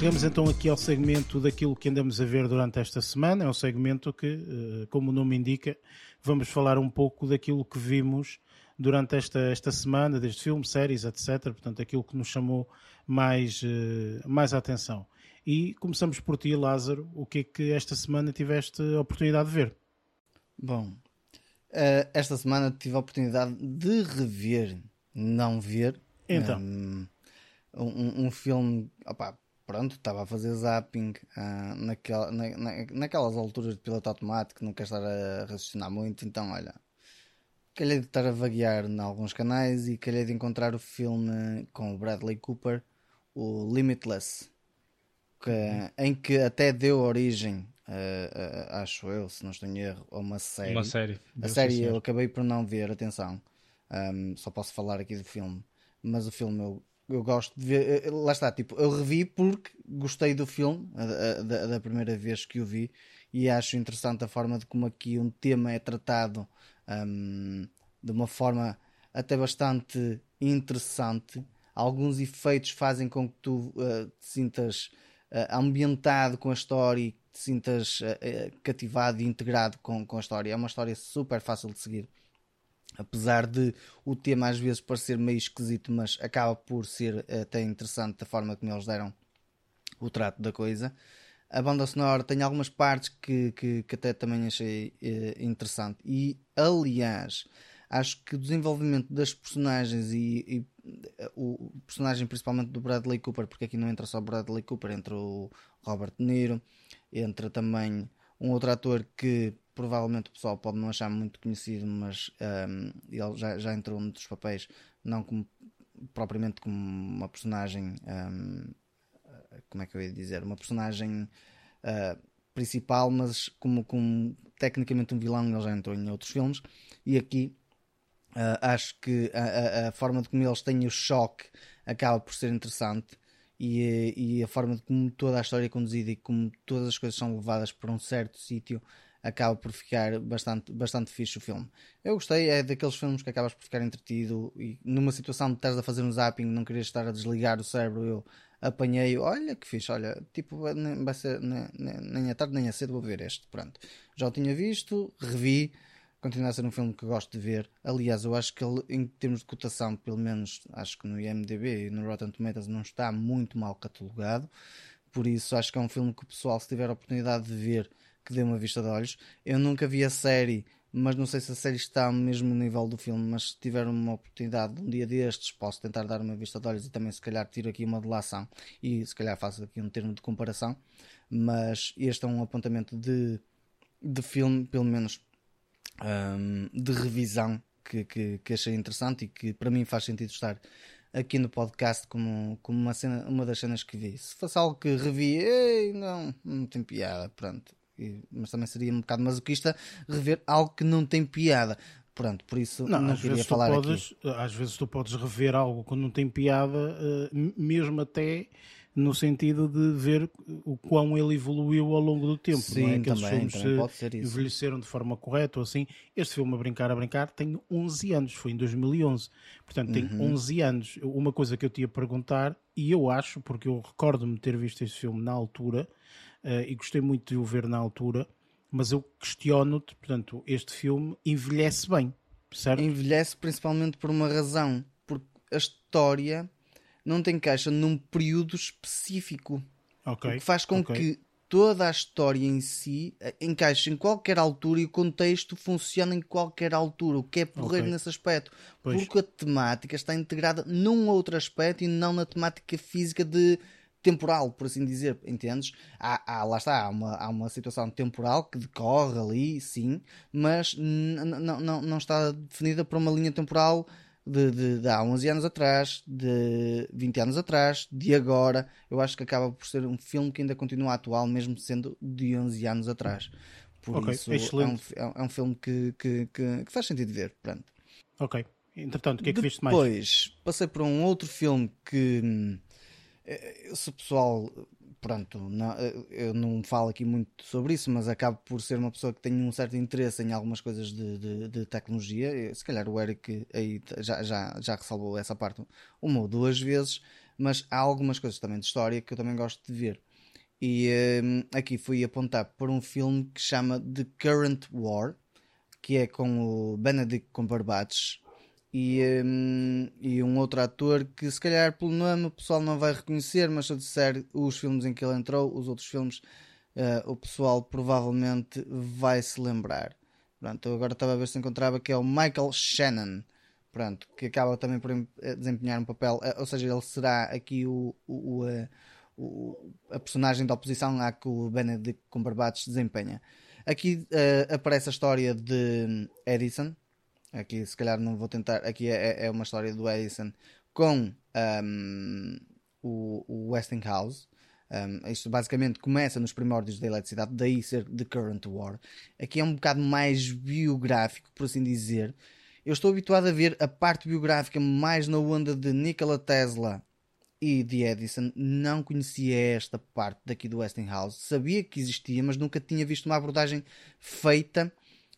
chegamos então aqui ao segmento daquilo que andamos a ver durante esta semana. É um segmento que, eh, como o nome indica, vamos falar um pouco daquilo que vimos durante esta, esta semana, desde filmes, séries, etc. Portanto, aquilo que nos chamou mais, eh, mais a atenção. E começamos por ti, Lázaro. O que é que esta semana tiveste a oportunidade de ver? Bom, eh, esta semana tive a oportunidade de rever, não ver, Então. um, um, um filme. Opá, pronto, estava a fazer zapping ah, naquela, na- na- naquelas alturas de piloto automático, não quero estar a raciocinar muito, então olha. Calhei de estar a vaguear em alguns canais e calhei de encontrar o filme com o Bradley Cooper, o Limitless, que- em que até deu origem, ah, ah, acho eu, se não estou em erro, a uma série. Uma série. A série eu acabei por não ver, atenção. Um, só posso falar aqui do filme. Mas o filme eu, eu gosto de ver. eh, Lá está, tipo, eu revi porque gostei do filme a- a- da, da primeira vez que o vi e acho interessante a forma de como aqui um tema é tratado um, de uma forma até bastante interessante. Alguns efeitos fazem com que tu eh, te sintas eh, ambientado com a história e te sintas eh, cativado e integrado com, com a história. É uma história super fácil de seguir. Apesar de o tema às vezes parecer meio esquisito, mas acaba por ser até interessante da forma como eles deram o trato da coisa. A banda sonora tem algumas partes que, que, que até também achei eh, interessante. E, aliás, acho que o desenvolvimento das personagens e, e, eh, o personagem principalmente do Bradley Cooper, porque aqui não entra só Bradley Cooper, entra o Robert De Niro, entra também um outro ator que provavelmente o pessoal pode não achar muito conhecido, mas ehm, ele já, já entrou noutros papéis, não como, propriamente como uma personagem. ehm, como é que eu ia dizer? Uma personagem ah, principal, mas como, como tecnicamente um vilão, ele já entrou em outros filmes. E aqui ah, acho que a, a- a forma de como eles têm o choque acaba por ser interessante. E, e a forma de como toda a história é conduzida e como todas as coisas são levadas para um certo sítio acaba por ficar bastante, bastante fixe o filme. Eu gostei, é daqueles filmes que acabas por ficar entretido e numa situação de estás a fazer um zapping, não querias estar a desligar o cérebro, eu apanhei, olha que fixe, olha, tipo, nem, vai ser, nem, nem, à tarde nem a cedo vou ver este, pronto. Já o tinha visto, revi, continua a ser um filme que gosto de ver. Aliás, eu acho que ele, em termos de cotação, pelo menos acho que no IMDB e no Rotten Tomatoes não está muito mal catalogado. Por isso, acho que é um filme que o pessoal, se tiver a oportunidade de ver, que dê uma vista de olhos. Eu nunca vi a série, mas não sei se a série está ao mesmo nível do filme. Mas se tiver uma oportunidade um dia destes, posso tentar dar uma vista de olhos e também, se calhar, tiro aqui uma delação e se calhar faço aqui um termo de comparação. Mas este é um apontamento de, de filme, pelo menos um, de revisão que, que, que achei interessante e que para mim faz sentido estar aqui no podcast como, como uma, cena, uma das cenas que vi. Se fosse algo que revi, ei, não, não tem piada, pronto. Mas também seria um bocado masoquista rever algo que não tem piada. Pronto, por isso não, às, queria falar aqui. podes, às vezes tu podes rever algo quando não tem piada, eh, mesmo até no sentido de ver o quão ele evoluiu ao longo do tempo. não é? Sim, Aqueles também, filmes também eh, envelheceram de forma correta ou assim. Este filme, A Brincar, a Brincar, tem 11 anos, foi em 2011. Portanto, tem Uhum. 11 anos. Uma coisa que eu te ia perguntar, e eu acho, porque eu recordo-me ter visto este filme na altura, eh, e gostei muito de o ver na altura, mas eu questiono-te, portanto, este filme envelhece bem, certo? Envelhece principalmente por uma razão, porque a história não te encaixa num período específico. Ok. O que faz com ok. que toda a história em si eh, encaixe em qualquer altura e o contexto funcione em qualquer altura, o que é porreiro Ok. nesse aspecto. Pois. Porque a temática está integrada num outro aspecto e não na temática física de temporal, por assim dizer, entendes? Há, há- lá está, há uma, há uma situação temporal que decorre ali, sim, mas não- está definida por uma linha temporal de, de, de há 11 anos atrás, de 20 anos atrás, de agora. Eu acho que acaba por ser um filme que ainda continua atual, mesmo sendo de 11 anos atrás. Por Ok, isso, é um, excelente. é um- é um filme que, que, que, que faz sentido ver. Pronto. Ok. Entretanto, o que é que viste mais? Depois, passei por um outro filme que, hum, se o pessoal, pronto, não- eh, eu não falo aqui muito sobre isso, mas acabo por ser uma pessoa que tem um certo interesse em algumas coisas de, de- de tecnologia. Eh, Se calhar o Eric aí já, já, já ressalvou essa parte uma ou duas vezes, mas há algumas coisas também de história que eu também gosto de ver. E um, aqui fui apontar por um filme que chama The Current War, que é com o Benedict Cumberbatch e, um, e um outro ator que se calhar pelo nome o pessoal não vai reconhecer, mas se eu disser os filmes em que ele entrou, os outros filmes, uh, o pessoal provavelmente vai se lembrar. Pronto, eu agora estava a ver se encontrava que é o Michael Shannon. Pronto, que acaba também por eh, desempenhar um papel, uh, ou seja, ele será aqui o, o, o, o a personagem da oposição à que o Benedict Cumberbatch desempenha. Aqui aparece a história de Edison, Aqui, se calhar, não vou tentar. Aqui é, é, é uma história do Edison com um, o, o Westinghouse. Um, isto basicamente começa nos primórdios da eletricidade, daí ser The Current War. Aqui é um bocado mais biográfico, por assim dizer. Eu estou habituado a ver a parte biográfica mais na onda de Nikola Tesla e de Edison. Não conhecia esta parte daqui do Westinghouse. Sabia que existia, mas nunca tinha visto uma abordagem feita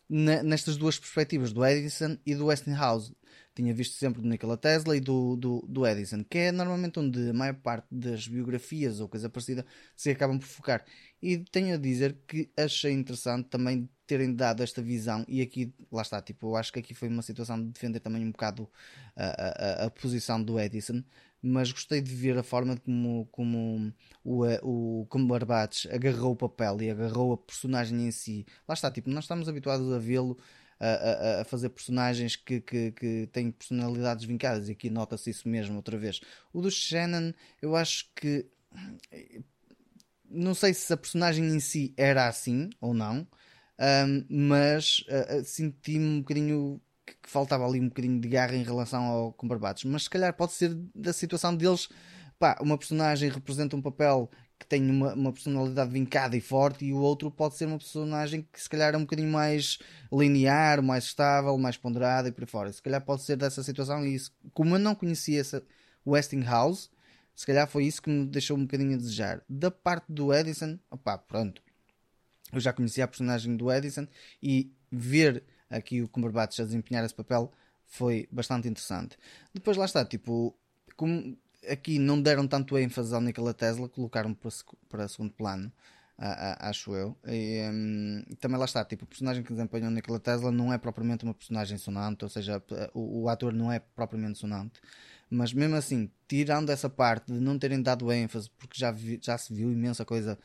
nestas duas perspectivas, do Edison e do Westinghouse. Tinha visto sempre do Nikola Tesla e do, do, do, Edison, que é normalmente onde a maior parte das biografias ou coisa parecida se acabam por focar. E tenho a dizer que achei interessante também terem dado esta visão, e aqui, lá está, tipo, eu acho que aqui foi uma situação de defender também um bocado a, a, a posição do Edison, mas gostei de ver a forma como, como o, eh, o Cumberbatch agarrou o papel e agarrou a personagem em si. Lá está, tipo, nós estamos habituados a vê-lo a, a, a, fazer personagens que, que, que têm personalidades vincadas e aqui nota-se isso mesmo outra vez. O do Shannon, eu acho que não sei se a personagem em si era assim ou não, um, mas uh, senti-me um bocadinho que, faltava ali um bocadinho de garra em relação ao Cumberbatch, mas se calhar pode ser da situação deles, pá, uma personagem representa um papel que tem uma, uma personalidade vincada e forte e o outro pode ser uma personagem que se calhar é um bocadinho mais linear, mais estável, mais ponderada e por aí fora. Se calhar pode ser dessa situação e isso, como eu não conhecia essa Westinghouse, se calhar foi isso que me deixou um bocadinho a desejar. Da parte do Edison, opá, pronto. Eu já conhecia a personagem do Edison e ver aqui o Cumberbatch a desempenhar esse papel foi bastante interessante. Depois lá está, tipo, como aqui não deram tanto ênfase ao Nikola Tesla, colocaram para, para segundo plano, acho eu. E, um, também lá está, tipo, o personagem que desempenha o Nikola Tesla não é propriamente uma personagem sonante, ou seja, o, o ator não é propriamente sonante. Mas mesmo assim, tirando essa parte de não terem dado ênfase, porque já, vi, já se viu imensa coisa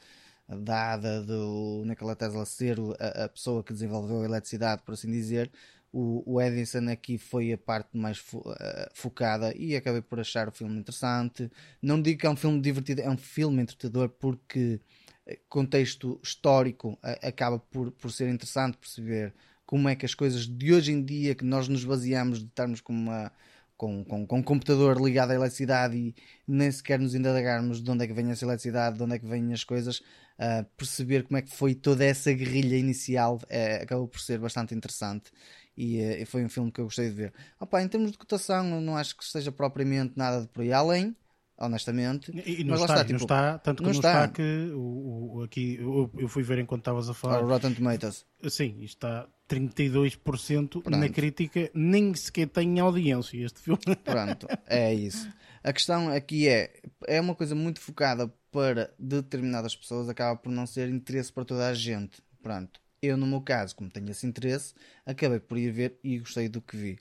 dada do Nikola Tesla ser a, a, pessoa que desenvolveu a eletricidade, por assim dizer, o, o Edison aqui foi a parte mais fo, uh, focada e acabei por achar o filme interessante. Não digo que é um filme divertido, é um filme entretador porque eh, contexto histórico uh, acaba por, por ser interessante perceber como é que as coisas de hoje em dia que nós nos baseamos de estarmos com uma com, com, com um computador ligado à eletricidade e nem sequer nos indagarmos de onde é que vem essa eletricidade, de onde é que vêm as coisas, uh, perceber como é que foi toda essa guerrilha inicial uh, acabou por ser bastante interessante. E, uh, foi um filme que eu gostei de ver. Opa, em termos de cotação, não acho que esteja propriamente nada de por aí além, honestamente. E, não, está, está, tipo, não está, tanto que não, não está. está. que o, o, aqui eu, eu, fui ver enquanto estavas a falar. O Rotten Tomatoes. Sim, está 32% Pronto. na crítica, nem sequer tem audiência este filme. Pronto, é isso. A questão aqui é, é uma coisa muito focada para determinadas pessoas, acaba por não ser interesse para toda a gente. Pronto. Eu, no meu caso, como tenho esse interesse, acabei por ir ver e gostei do que vi.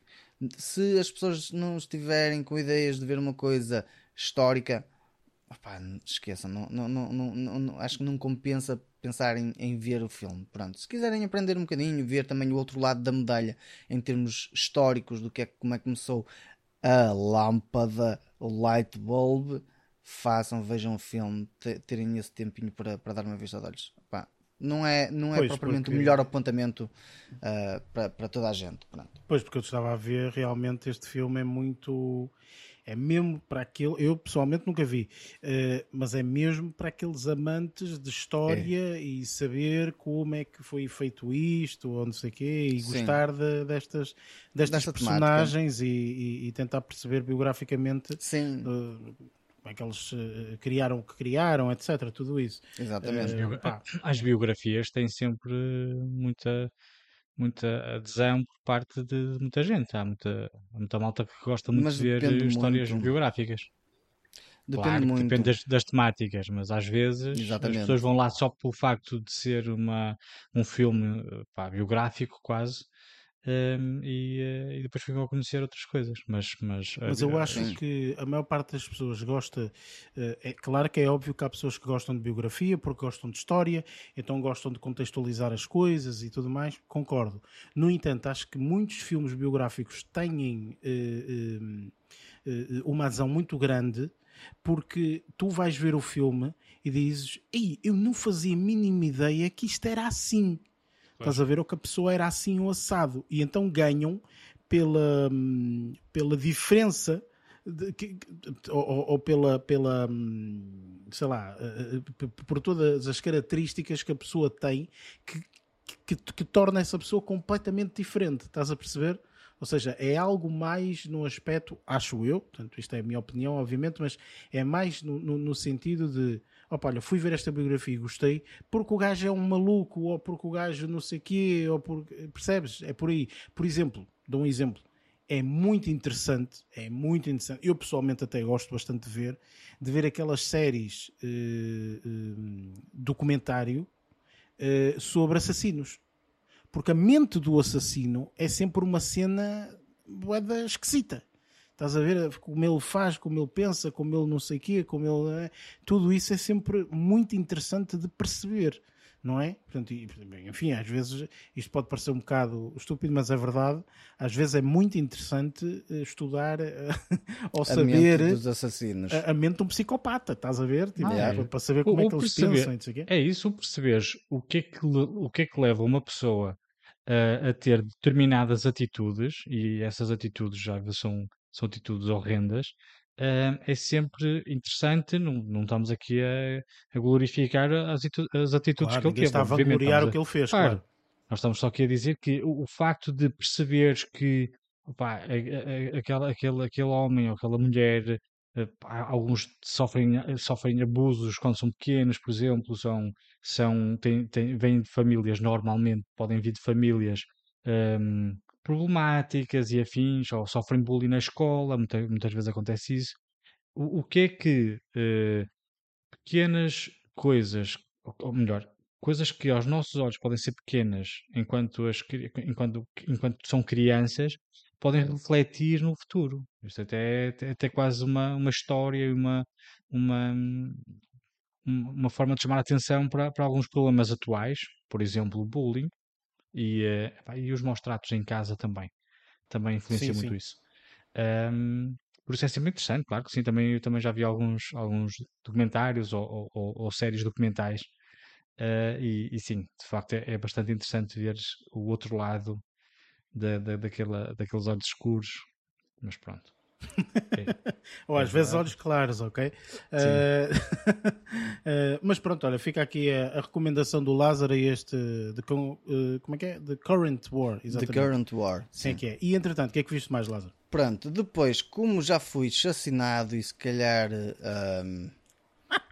Se as pessoas não estiverem com ideias de ver uma coisa histórica, opá, esqueçam, não, não, não, não, acho que não compensa pensar em, em, ver o filme. Pronto, se quiserem aprender um bocadinho, ver também o outro lado da medalha em termos históricos do que é como é que começou a lâmpada, o light bulb, façam, vejam o filme, terem esse tempinho para, para dar uma vista de olhos. Opá, não é, não é pois, propriamente porque... o melhor apontamento uh, para, para toda a gente. Pronto. Pois, porque eu estava a ver, realmente este filme é muito é mesmo para aquele, eu pessoalmente nunca vi, uh, mas é mesmo para aqueles amantes de história é. e saber como é que foi feito isto, ou não sei o quê, e Sim. gostar de, destas, destas Desta personagens e, e, e, tentar perceber biograficamente Sim. Uh, como é que eles uh, criaram o que criaram, etc. Tudo isso. Exatamente. As biografias têm sempre muita muita adesão por parte de muita gente. Há muita, há muita malta que gosta muito Mas de ver histórias muito. biográficas. Depende claro, muito. depende das, das, temáticas, mas às vezes Exatamente. as pessoas vão lá só pelo facto de ser uma, um filme pá, biográfico quase um, e, uh, e, depois ficam a conhecer outras coisas. Mas, mas, mas eu acho sim. que a maior parte das pessoas gosta. Uh, é claro que é óbvio que há pessoas que gostam de biografia porque gostam de história, então gostam de contextualizar as coisas e tudo mais. Concordo. No entanto, acho que muitos filmes biográficos têm uh, uma adesão muito grande porque tu vais ver o filme e dizes: Ei, eu não fazia a mínima ideia que isto era assim. Estás a ver? Ou que a pessoa era assim ou assado. E então ganham pela, hum, pela diferença de, que, ou, ou, pela, pela hum, sei lá, eh, eh, por todas as características que a pessoa tem que, que, que, torna essa pessoa completamente diferente. Estás a perceber? Ou seja, é algo mais no aspecto, acho eu, portanto, isto é a minha opinião, obviamente, mas é mais no, no, no sentido de opa, olha, fui ver esta biografia e gostei, porque o gajo é um maluco, ou porque o gajo não sei quê, ou porque, percebes? É por aí. Por exemplo, dou um exemplo. É muito interessante, é muito interessante. Eu pessoalmente até gosto bastante de ver, de ver aquelas séries uh, uh, documentário uh, sobre assassinos. Porque a mente do assassino é sempre uma cena boeda esquisita. Estás a ver como ele faz, como ele pensa, como ele não sei o quê, como ele. É. Tudo isso é sempre muito interessante de perceber, não é? Portanto, enfim, às vezes isto pode parecer um bocado estúpido, mas é verdade. Às vezes é muito interessante eh, estudar eh, ou saber. A mente dos assassinos. A, a mente de um psicopata, estás a ver? Tipo, ah, é. Para saber como o, é que eles perceber, pensam. Não sei quê. É isso, o perceberes o que é que, o que, é que leva uma pessoa a, a ter determinadas atitudes, e essas atitudes já são são atitudes horrendas, é sempre interessante, não, não estamos aqui a, a glorificar as, as atitudes claro, que ele teve. estava a gloriar o que ele fez, claro. claro. Nós estamos só aqui a dizer que o, o facto de perceberes que opa, a, a, aquela, aquele, aquele homem ou aquela mulher Uh, alguns sofrem, sofrem abusos quando são pequenos, por exemplo, são, são, têm, têm, vêm de famílias normalmente, podem vir de famílias um, problemáticas e afins, ou sofrem bullying na escola, muitas, muitas vezes acontece isso. O, o que é que uh, pequenas coisas, ou melhor, coisas que aos nossos olhos podem ser pequenas enquanto, as, enquanto, enquanto são crianças, podem refletir no futuro. Isto até é até quase uma, uma história, uma, uma, uma forma de chamar a atenção para, para alguns problemas atuais, por exemplo, o bullying, e, uh, e os maus tratos em casa também. Também influencia sim, muito sim. isso. Um, por isso é sempre interessante, claro que sim. Também, eu também já vi alguns, alguns documentários ou, ou, ou séries documentais. Uh, e, e, sim, de facto é, é, bastante interessante ver o outro lado da, da, daquela, daqueles olhos escuros. Mas pronto. Ou às é vezes olhos claros, ok? Uh, uh, mas pronto, olha, fica aqui a, a recomendação do Lázaro e este de, uh, como é que é? The Current War, exatamente. The Current War. Sim, sim. que é. E entretanto, o que é que viste mais, Lázaro? Pronto, depois, como já fui chacinado e se calhar, um,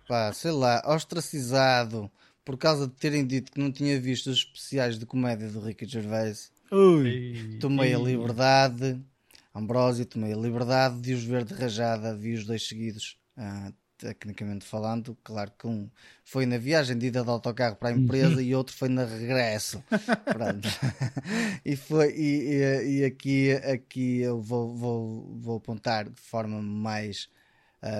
pá, sei lá, ostracizado por causa de terem dito que não tinha visto os especiais de comédia do Ricky Gervais, Ui. tomei a liberdade Ambrósio, tomei a liberdade de os ver de rajada, vi os dois seguidos, uh, tecnicamente falando. Claro que um foi na viagem de ida de autocarro para a empresa e outro foi na regresso. e foi e, e, e, aqui, aqui eu vou, vou, vou apontar de forma mais,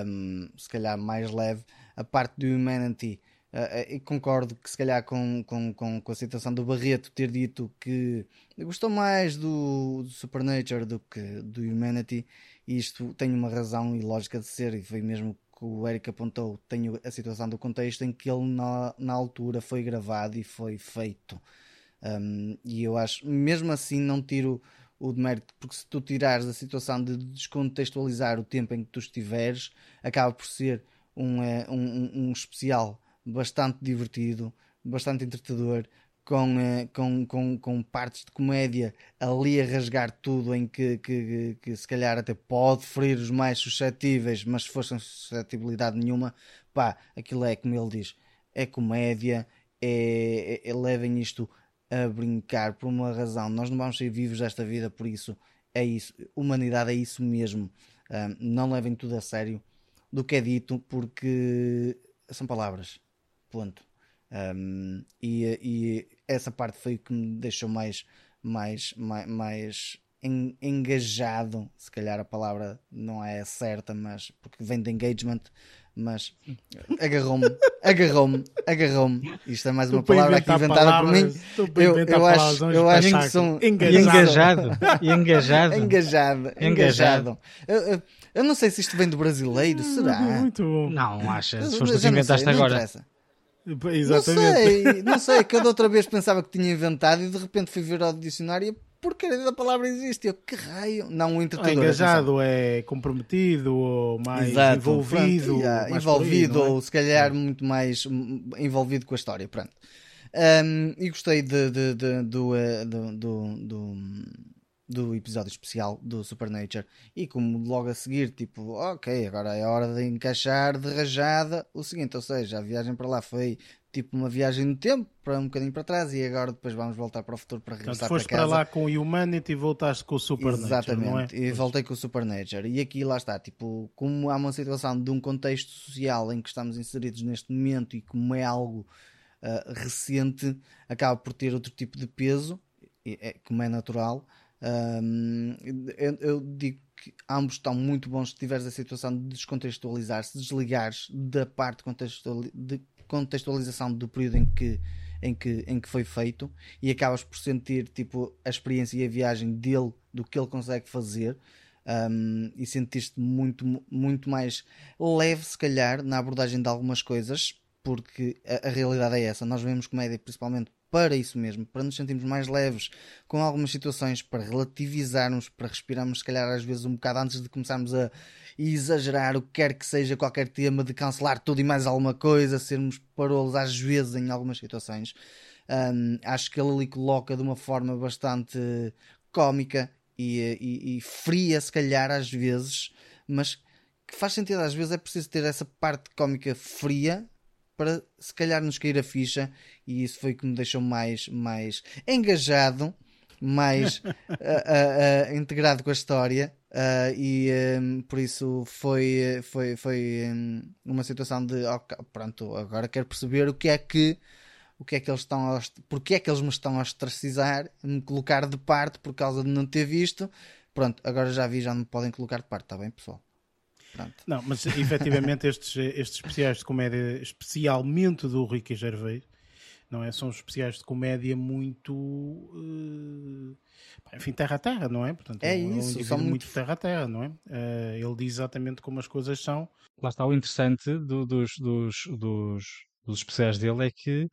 um, se calhar mais leve, a parte do Humanity Uh, concordo que se calhar com, com, com, com, a situação do Barreto ter dito que gostou mais do, do Supernature do que do Humanity e isto tem uma razão e lógica de ser e foi mesmo que o Eric apontou tem a situação do contexto em que ele na, na altura foi gravado e foi feito. Um, e eu acho mesmo assim não tiro o demérito porque se tu tirares a situação de descontextualizar o tempo em que tu estiveres acaba por ser um, eh, um, um especial bastante divertido, bastante entretador, com, eh, com, com, com partes de comédia ali a rasgar tudo, em que, que, que, se calhar até pode ferir os mais suscetíveis, mas se fosse sem suscetibilidade nenhuma, pá, aquilo é como ele diz, é comédia, é, é, é, levem isto a brincar por uma razão. Nós não vamos ser vivos desta vida, por isso é isso. Humanidade é isso mesmo. Um, não levem tudo a sério do que é dito, porque são palavras. Ponto. Um, e, e, essa parte foi o que me deixou mais, mais, mais, mais engajado. Se calhar a palavra não é certa, mas porque vem de engagement, mas agarrou-me, agarrou-me, agarrou-me. Isto é mais uma palavra aqui inventada por mim. Eu, eu acho, eu acho que são engajado. Engajado. Engajado. Engajado. Eu, eu, eu, não sei se isto vem do brasileiro, será? Muito bom. Não, acha. Se foste inventaste sei, agora. Exatamente. Não sei, não sei. Cada outra vez pensava que tinha inventado e de repente fui ver ao dicionário porcaria da palavra existe. Eu, que raio? Não, um entretador. É engajado, é comprometido, ou mais Exato, envolvido. Pronto, yeah, mais envolvido, aí, é? ou se calhar é. muito mais envolvido com a história. Pronto. Um, e gostei de, de, de, do, eh, do, do, do, do, episódio especial do Supernature. E como logo a seguir, tipo, ok, agora é hora de encaixar de rajada o seguinte. Ou seja, a viagem para lá foi tipo uma viagem no tempo, para um bocadinho para trás, e agora depois vamos voltar para o futuro para regressar Portanto, foste para casa. para lá com o Humanity e voltaste com o Supernature, Exatamente, é? e voltei com o Supernature. E aqui lá está, tipo, como há uma situação de um contexto social em que estamos inseridos neste momento e como é algo uh, recente, acaba por ter outro tipo de peso, é, como é natural. Um, eu, digo que ambos estão muito bons se tiveres a situação de descontextualizar, se desligares da parte de contextualização do período em que, em que, em que foi feito e acabas por sentir tipo, a experiência e a viagem dele, do que ele consegue fazer. Um, e sentiste muito, muito mais leve, se calhar, na abordagem de algumas coisas, porque a, a realidade é essa. Nós vemos comédia principalmente para isso mesmo, para nos sentirmos mais leves com algumas situações, para relativizarmos, para respirarmos, se calhar, às vezes um bocado antes de começarmos a exagerar o que quer que seja qualquer tema, de cancelar tudo e mais alguma coisa, sermos parolos às vezes em algumas situações. Um, acho que ele ali coloca de uma forma bastante cómica e, e, e fria, se calhar, às vezes, mas que faz sentido às vezes é preciso ter essa parte cómica fria para se calhar nos cair a ficha e isso foi o que me deixou mais, mais engajado, mais uh, uh, uh, integrado com a história e um, por isso foi, foi, foi um, uma situação de okay, pronto, agora quero perceber o que é que o que é que eles estão a, porque é que eles me estão a ostracizar, me colocar de parte por causa de não ter visto. Pronto, agora já vi, já me podem colocar de parte, está bem, pessoal? Pronto. Não, mas efetivamente estes, estes especiais de comédia, especialmente do Ricky Gervais, não é? São especiais de comédia muito. Uh, enfim, terra a terra, não é? Portanto, é, é isso, um são muito... muito terra a terra, não é? Uh, ele diz exatamente como as coisas são. Lá está o interessante do, dos, dos, dos, dos especiais dele é que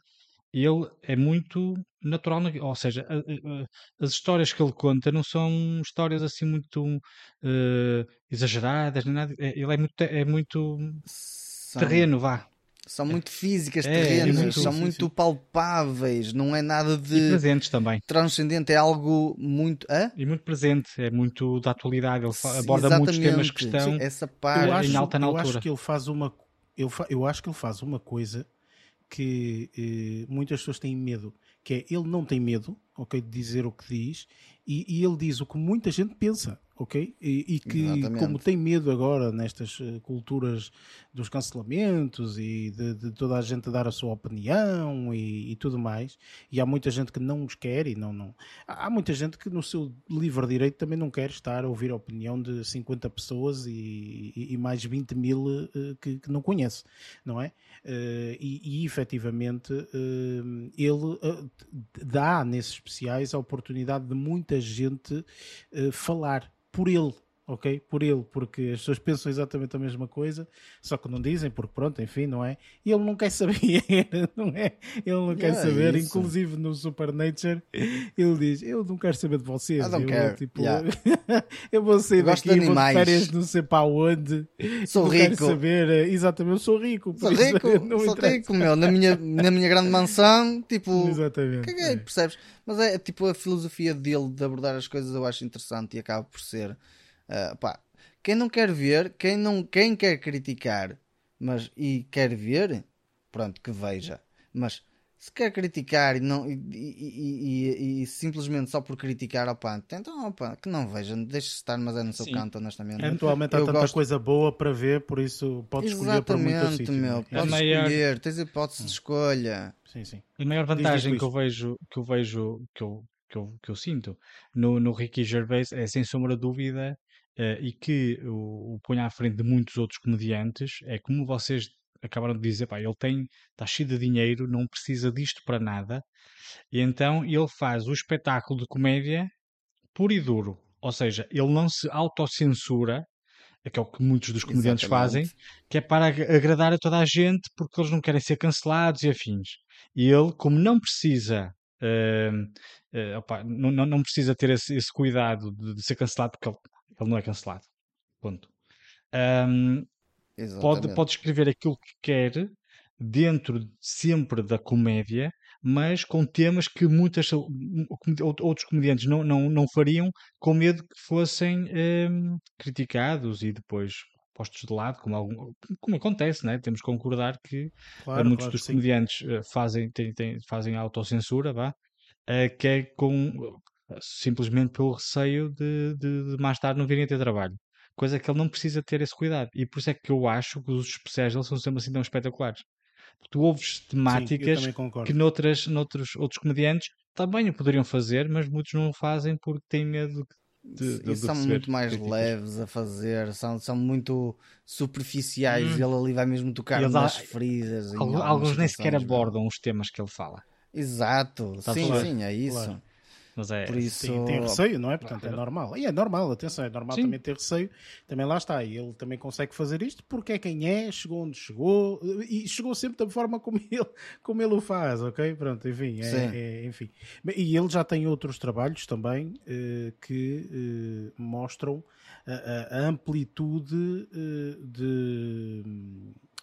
ele é muito natural, ou seja, a, a, as histórias que ele conta não são histórias assim muito uh, exageradas, nem nada. É, ele é muito, é muito são, terreno, vá. São muito físicas, é, terrenos, é muito, são sim, muito sim. palpáveis, não é nada de. E presentes também. Transcendente, é algo muito. Hã? E muito presente, é muito da atualidade, ele aborda Exatamente. muitos temas que estão Essa parte, acho, em alta na altura. Eu acho que ele faz uma. Eu, eu acho que ele faz uma coisa que eh, muitas pessoas têm medo, que é ele não tem medo, ok, de dizer o que diz, e, e ele diz o que muita gente pensa ok? E, e que, Exatamente. como tem medo agora nestas uh, culturas dos cancelamentos e de, de, toda a gente dar a sua opinião e, e, tudo mais, e há muita gente que não os quer e não, não. Há muita gente que no seu livre direito também não quer estar a ouvir a opinião de 50 pessoas e, e mais 20 mil uh, que, que, não conhece, não é? Uh, e, e efetivamente ele dá nesses especiais a oportunidade de muita gente falar por ele, ok? Por ele, porque as pessoas pensam exatamente a mesma coisa, só que não dizem, porque pronto, enfim, não é? E ele não quer saber, não é? Ele não quer saber, isso. inclusive no Supernature, ele diz: Eu não quero saber de vocês. Eu, care. Tipo, yeah. eu vou sair eu daqui, vou de férias, não sei para onde. Sou não rico. Quero saber, eh, exatamente, eu sou rico. Sou rico, sou interessa. rico, meu, na minha, na minha grande mansão, tipo, exatamente. Caguei, é. percebes? Mas é tipo a filosofia dele de abordar as coisas, eu acho interessante e acaba por ser Uh, pá, quem não quer ver, quem, não, quem quer criticar mas, e quer ver, pronto, que veja. Mas se quer criticar e, não, e, e, e, e simplesmente só por criticar, opa, então opa, que não vejam, deixe estar, mas é no seu Sim. canto, honestamente. Eventualmente há Eu tanta gosto- coisa boa para ver, por isso podes escolher para muito Exatamente, sítio. meu. não é? Podes maior- escolher, tens hipótese de escolha. Sim, sim. A maior vantagem que eu vejo, que eu vejo, que eu, que eu, que eu sinto no, no Ricky Gervais é sem sombra de dúvida eh, e que o, o põe à frente de muitos outros comediantes é como vocês acabaram de dizer, pá, ele tem, está cheio de dinheiro, não precisa disto para nada, e então ele faz o espetáculo de comédia puro e duro, ou seja, ele não se autocensura, que é o que muitos dos comediantes Exatamente. fazem, que é para ag- agradar a toda a gente porque eles não querem ser cancelados e afins. E ele, como não precisa, eh, opá, não, não, não precisa ter esse, esse cuidado de, de ser cancelado porque ele, ele não é cancelado. Ponto. Ahm, pode, pode escrever aquilo que quer dentro de- sempre da comédia, mas com temas que muitas ou- ou- outros comediantes não, não, não fariam com medo que fossem ehm, criticados e depois postos de lado, como, algum, como acontece, né? temos que concordar que eh, Claro, muitos claro dos sim. comediantes eh, fazem, têm, têm- fazem autocensura, vá, eh, que é com, simplesmente pelo receio de, de, de mais tarde não virem a ter trabalho. Coisa que ele não precisa ter esse cuidado. E por isso é que eu acho que os especiais dele são sempre assim tão espetaculares. Porque tu ouves Sim, temáticas concordo. que noutras, noutros outros comediantes também o poderiam fazer, mas muitos não o fazem porque têm medo de, de, e são muito mais críticas. leves a fazer, são, são muito superficiais Hum. e ele ali vai mesmo tocar Eles nas algumas Alguns nem sequer meu. abordam os temas que ele fala. Exato, Tá sim, sim, é isso. claro. Mas é. Por isso, Sim, tem receio, não é? Portanto, é Claro. normal. E é normal, atenção, é normal Sim. também ter receio. Também lá está. E ele também consegue fazer isto porque é quem é, chegou onde chegou e chegou sempre da forma como ele, como ele o faz, ok? Pronto, enfim. é- é- enfim. E ele já tem outros trabalhos também eh, que eh, mostram a, a- a amplitude eh, de,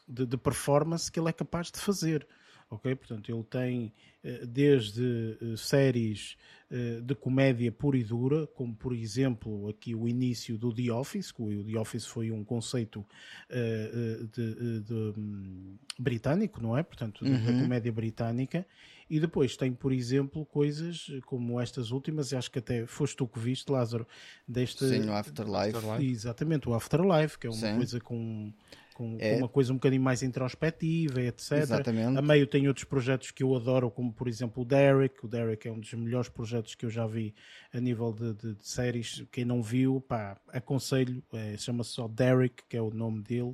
de, de performance que ele é capaz de fazer. Ok? Portanto, ele tem eh, desde eh, séries eh, de comédia pura e dura, como por exemplo aqui o início do The Office, que o The Office foi um conceito de, eh, de, hum, britânico, não é? Portanto, da Uhum. comédia britânica. E depois tem, por exemplo, coisas como estas últimas, e acho que até foste tu que viste, Lázaro, deste. Sim, o Afterlife. Afterlife. Exatamente, o Afterlife, que é uma Sim. coisa com, com, É. com uma coisa um bocadinho mais introspectiva, etc. Exatamente. A meio tem outros projetos que eu adoro, como por exemplo o Derek. O Derek é um dos melhores projetos que eu já vi a nível de, de- de séries. Quem não viu, pá, aconselho. É, Chama-se só Derek, que é o nome dele.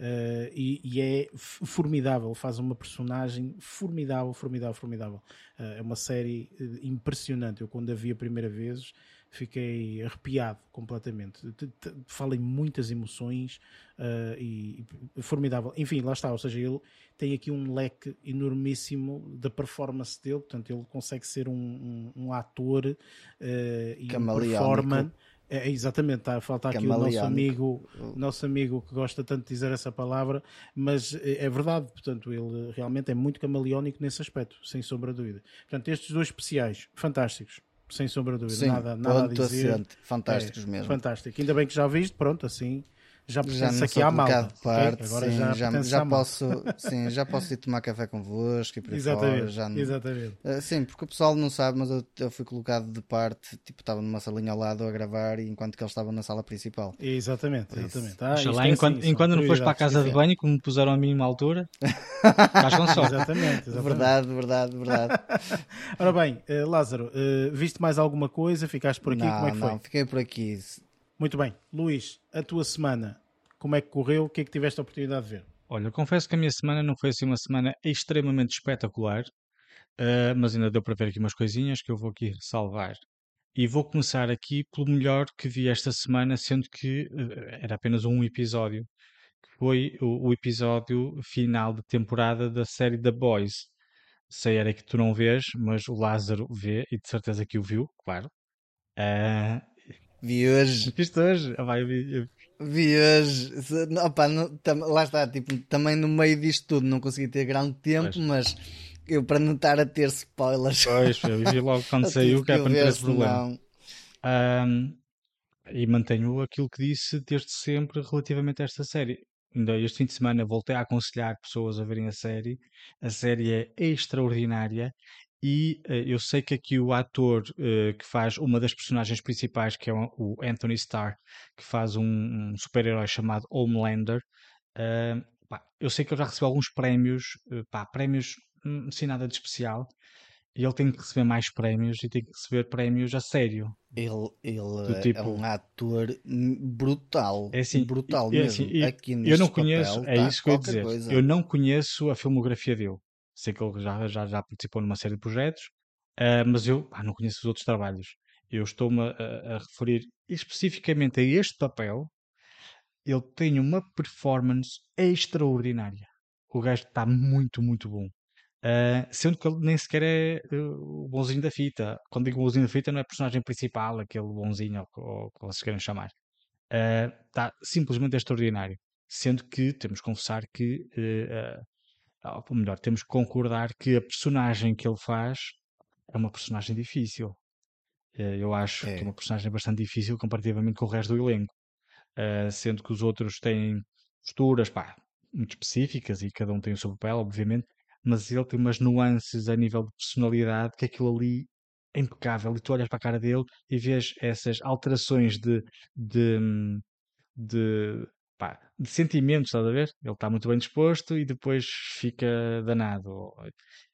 Eh, e, e é formidável. Faz uma personagem formidável, formidável, formidável. Eh, é uma série eh, impressionante. Eu, quando a vi a primeira vez, fiquei arrepiado completamente. Te- te- Fala em muitas emoções eh, e, e formidável. Enfim, lá está. Ou seja, ele tem aqui um leque enormíssimo da performance dele. Portanto, ele consegue ser um, um- um ator eh, e um performer. É, exatamente, está a faltar aqui o nosso amigo, nosso amigo que gosta tanto de dizer essa palavra, mas é é verdade, portanto, ele realmente é muito camaleónico nesse aspecto, sem sombra de dúvida. Portanto, estes dois especiais, fantásticos, sem sombra de dúvida, Sim, nada, nada a dizer. assente. Fantásticos É, mesmo. Fantástico. Ainda bem que já viste, pronto, assim já não aqui sou à colocado malta. de parte, ok? Agora sim, já, já, já à malta. posso, sim, já posso ir tomar café convosco e por aí fora. Exatamente, Já não- exatamente. Ah, sim, porque o pessoal não sabe, mas eu, eu fui colocado de parte, tipo, estava numa salinha ao lado a gravar, enquanto que eles estavam na sala principal. Exatamente, exatamente. Ah, lá, é enquanto, assim, enquanto não fores para a casa de banho, como me puseram a mim uma altura, estás com sorte. Exatamente, exatamente. Verdade, verdade, verdade. Ora bem, eh, Lázaro, eh, viste mais alguma coisa? Ficaste por aqui? não, Como é que foi? não, fiquei por aqui. Muito bem. Luís, a tua semana, como é que correu? O que é que tiveste a oportunidade de ver? Olha, confesso que a minha semana não foi assim uma semana extremamente espetacular, eh, mas ainda deu para ver aqui umas coisinhas que eu vou aqui salvar. E vou começar aqui pelo melhor que vi esta semana, sendo que eh, era apenas um episódio, que foi o, o episódio final de temporada da série The Boys. Sei era que tu não vês, mas o Lázaro vê e de certeza que o viu, claro. Ah, Vi hoje, Viste hoje? Ah, vai, eu vi- eu- vi hoje. Opa, não- tam- lá está, tipo, também no meio disto tudo não consegui ter grande tempo, Pois. mas eu para não estar a ter spoilers. Pois, eu vi logo quando eu saiu que é para não ter esse problema. Ahm, e mantenho aquilo que disse desde sempre relativamente a esta série. ainda este fim de semana voltei a aconselhar pessoas a verem a série. A série é extraordinária e uh, eu sei que aqui o ator uh, que faz uma das personagens principais, que é o Anthony Starr, que faz um, um super-herói chamado Homelander, uh, pá, eu sei que ele já recebeu alguns prémios, pá, prémios hum, sem nada de especial, e ele tem que receber mais prémios e tem que receber prémios a sério. Ele, ele é tipo, é um ator brutal. É assim, brutal é mesmo. Assim, Aqui eu não conheço, papel, é tá isso que eu ia dizer. Coisa. Eu não conheço a filmografia dele. Sei que ele já, já, já participou numa série de projetos, uh, mas eu ah, não conheço os outros trabalhos. Eu estou-me a, a, referir especificamente a este papel. Ele tem uma performance extraordinária. O gajo está muito, muito bom. Uh, sendo que ele nem sequer é uh, o bonzinho da fita. Quando digo bonzinho da fita, não é personagem principal, aquele bonzinho, ou como vocês querem chamar. Está uh, simplesmente extraordinário. Sendo que temos que confessar que ou melhor, temos que concordar que a personagem que ele faz é uma personagem difícil. Eh, eu acho é. que é uma personagem bastante difícil comparativamente com o resto do elenco. Uh, sendo que os outros têm posturas pá, muito específicas e cada um tem o seu papel, obviamente, mas ele tem umas nuances a nível de personalidade que aquilo ali é impecável. E tu olhas para a cara dele e vês essas alterações de, de, de pá, de sentimentos, estás a ver? Ele está muito bem disposto e depois fica danado.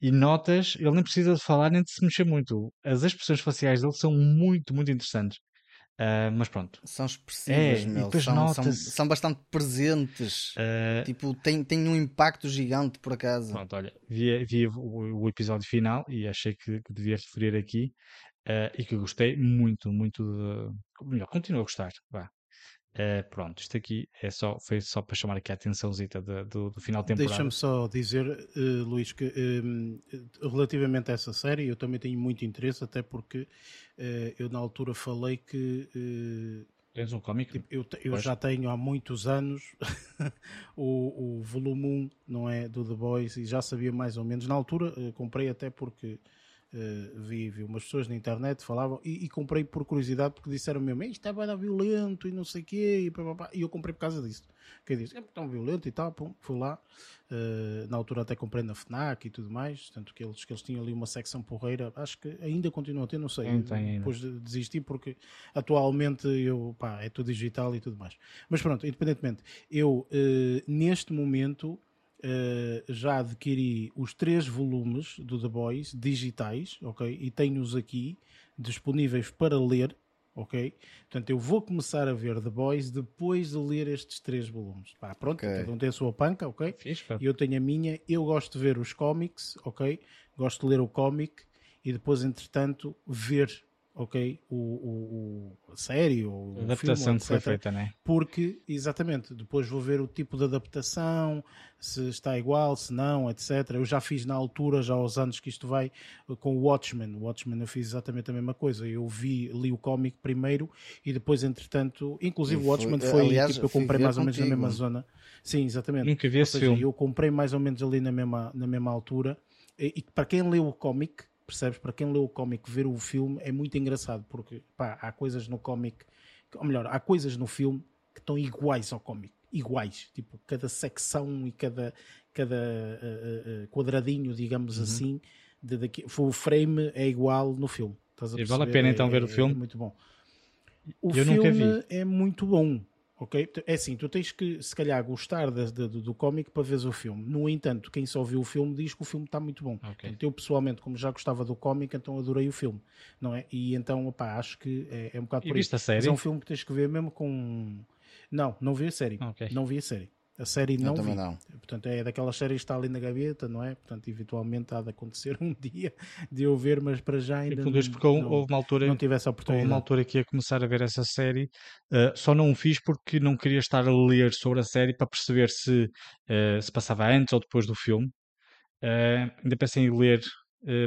E notas, ele nem precisa de falar nem de se mexer muito. As expressões faciais dele são muito, muito interessantes. Uh, mas pronto. São expressivas, é, meu. São, notas... são, são, bastante presentes. Uh... Tipo, tem, tem um impacto gigante por acaso. Pronto, olha, vi, vi o, o, episódio final e achei que, que devia referir aqui. Uh, e que gostei muito, muito de. Melhor, continuo a gostar. Vá. Uh, pronto, isto aqui é só, foi só para chamar aqui a atençãozita de, do, do, final de temporada. Deixa-me só dizer, uh, Luís, que um, relativamente a essa série, eu também tenho muito interesse, até porque uh, eu na altura falei que. Tens um cómic? Tipo, eu, eu já tenho há muitos anos o, o volume 1, não é? Do The Boys, e já sabia mais ou menos. Na altura comprei até porque Uh, vi, vi umas pessoas na internet falavam e, e comprei por curiosidade porque disseram mesmo isto é bem violento e não sei o quê e, pá, pá, pá, e eu comprei por causa disso. Que disse, é tão violento e tal, pum, fui lá. Uh, na altura até comprei na FNAC e tudo mais, tanto que eles, que eles tinham ali uma secção porreira, acho que ainda continuam a ter, não sei, não depois de desisti porque atualmente eu, pá, é tudo digital e tudo mais. Mas pronto, independentemente. Eu uh, neste momento Uh, já adquiri os três volumes do The Boys digitais, ok? E tenho-os aqui disponíveis para ler, ok? Portanto, eu vou começar a ver The Boys depois de ler estes três volumes. Pá, pronto, okay. cada um tem a sua panca, ok? E eu tenho a minha. Eu gosto de ver os cómics, ok? Gosto de ler o cómic e depois, entretanto, ver ok, o, o, o a série ou a adaptação filme, que foi feita, né? Porque, exatamente, depois vou ver o tipo de adaptação, se está igual, se não, etc. Eu já fiz na altura, já aos anos que isto vai, com o Watchmen. O Watchmen eu fiz exatamente a mesma coisa. Eu vi, li o cómic primeiro e depois, entretanto, inclusive o Watchmen foi, aliás, tipo, eu comprei mais ou menos na mesma zona. Sim, exatamente. Nunca vi esse seja, filme. Eu comprei mais ou menos ali na mesma, na mesma altura. E, e para quem leu o cómic, Percebes? Para quem leu o cómic, ver o filme é muito engraçado, porque pá, há coisas no cómic, ou melhor, há coisas no filme que estão iguais ao cómic. Iguais. Tipo, cada secção e cada, cada uh, uh, quadradinho, digamos uhum. assim, de daqui, o frame é igual no filme. E vale a pena então é, ver o filme? É muito bom. O Eu filme é muito bom. Ok? É assim, tu tens que, se calhar, gostar de, de, do cómic para ver o filme. No entanto, quem só viu o filme diz que o filme está muito bom. Okay. eu, pessoalmente, como já gostava do cómic, então adorei o filme. Não é? E então, opá, acho que é, é um bocado e por isso. A série? Mas é um filme que tens que ver mesmo com. Não, não vi a série. Okay. Não vi a série. A série não vi. Não. Portanto, é daquelas séries que está ali na gaveta, não é? Portanto, eventualmente há de acontecer um dia de eu ver, mas para já ainda não, porque não, houve uma altura, não tive essa oportunidade. Houve uma altura que ia começar a ver essa série, uh, só não o fiz porque não queria estar a ler sobre a série para perceber se uh, se passava antes ou depois do filme. Uh, ainda pensei em ler,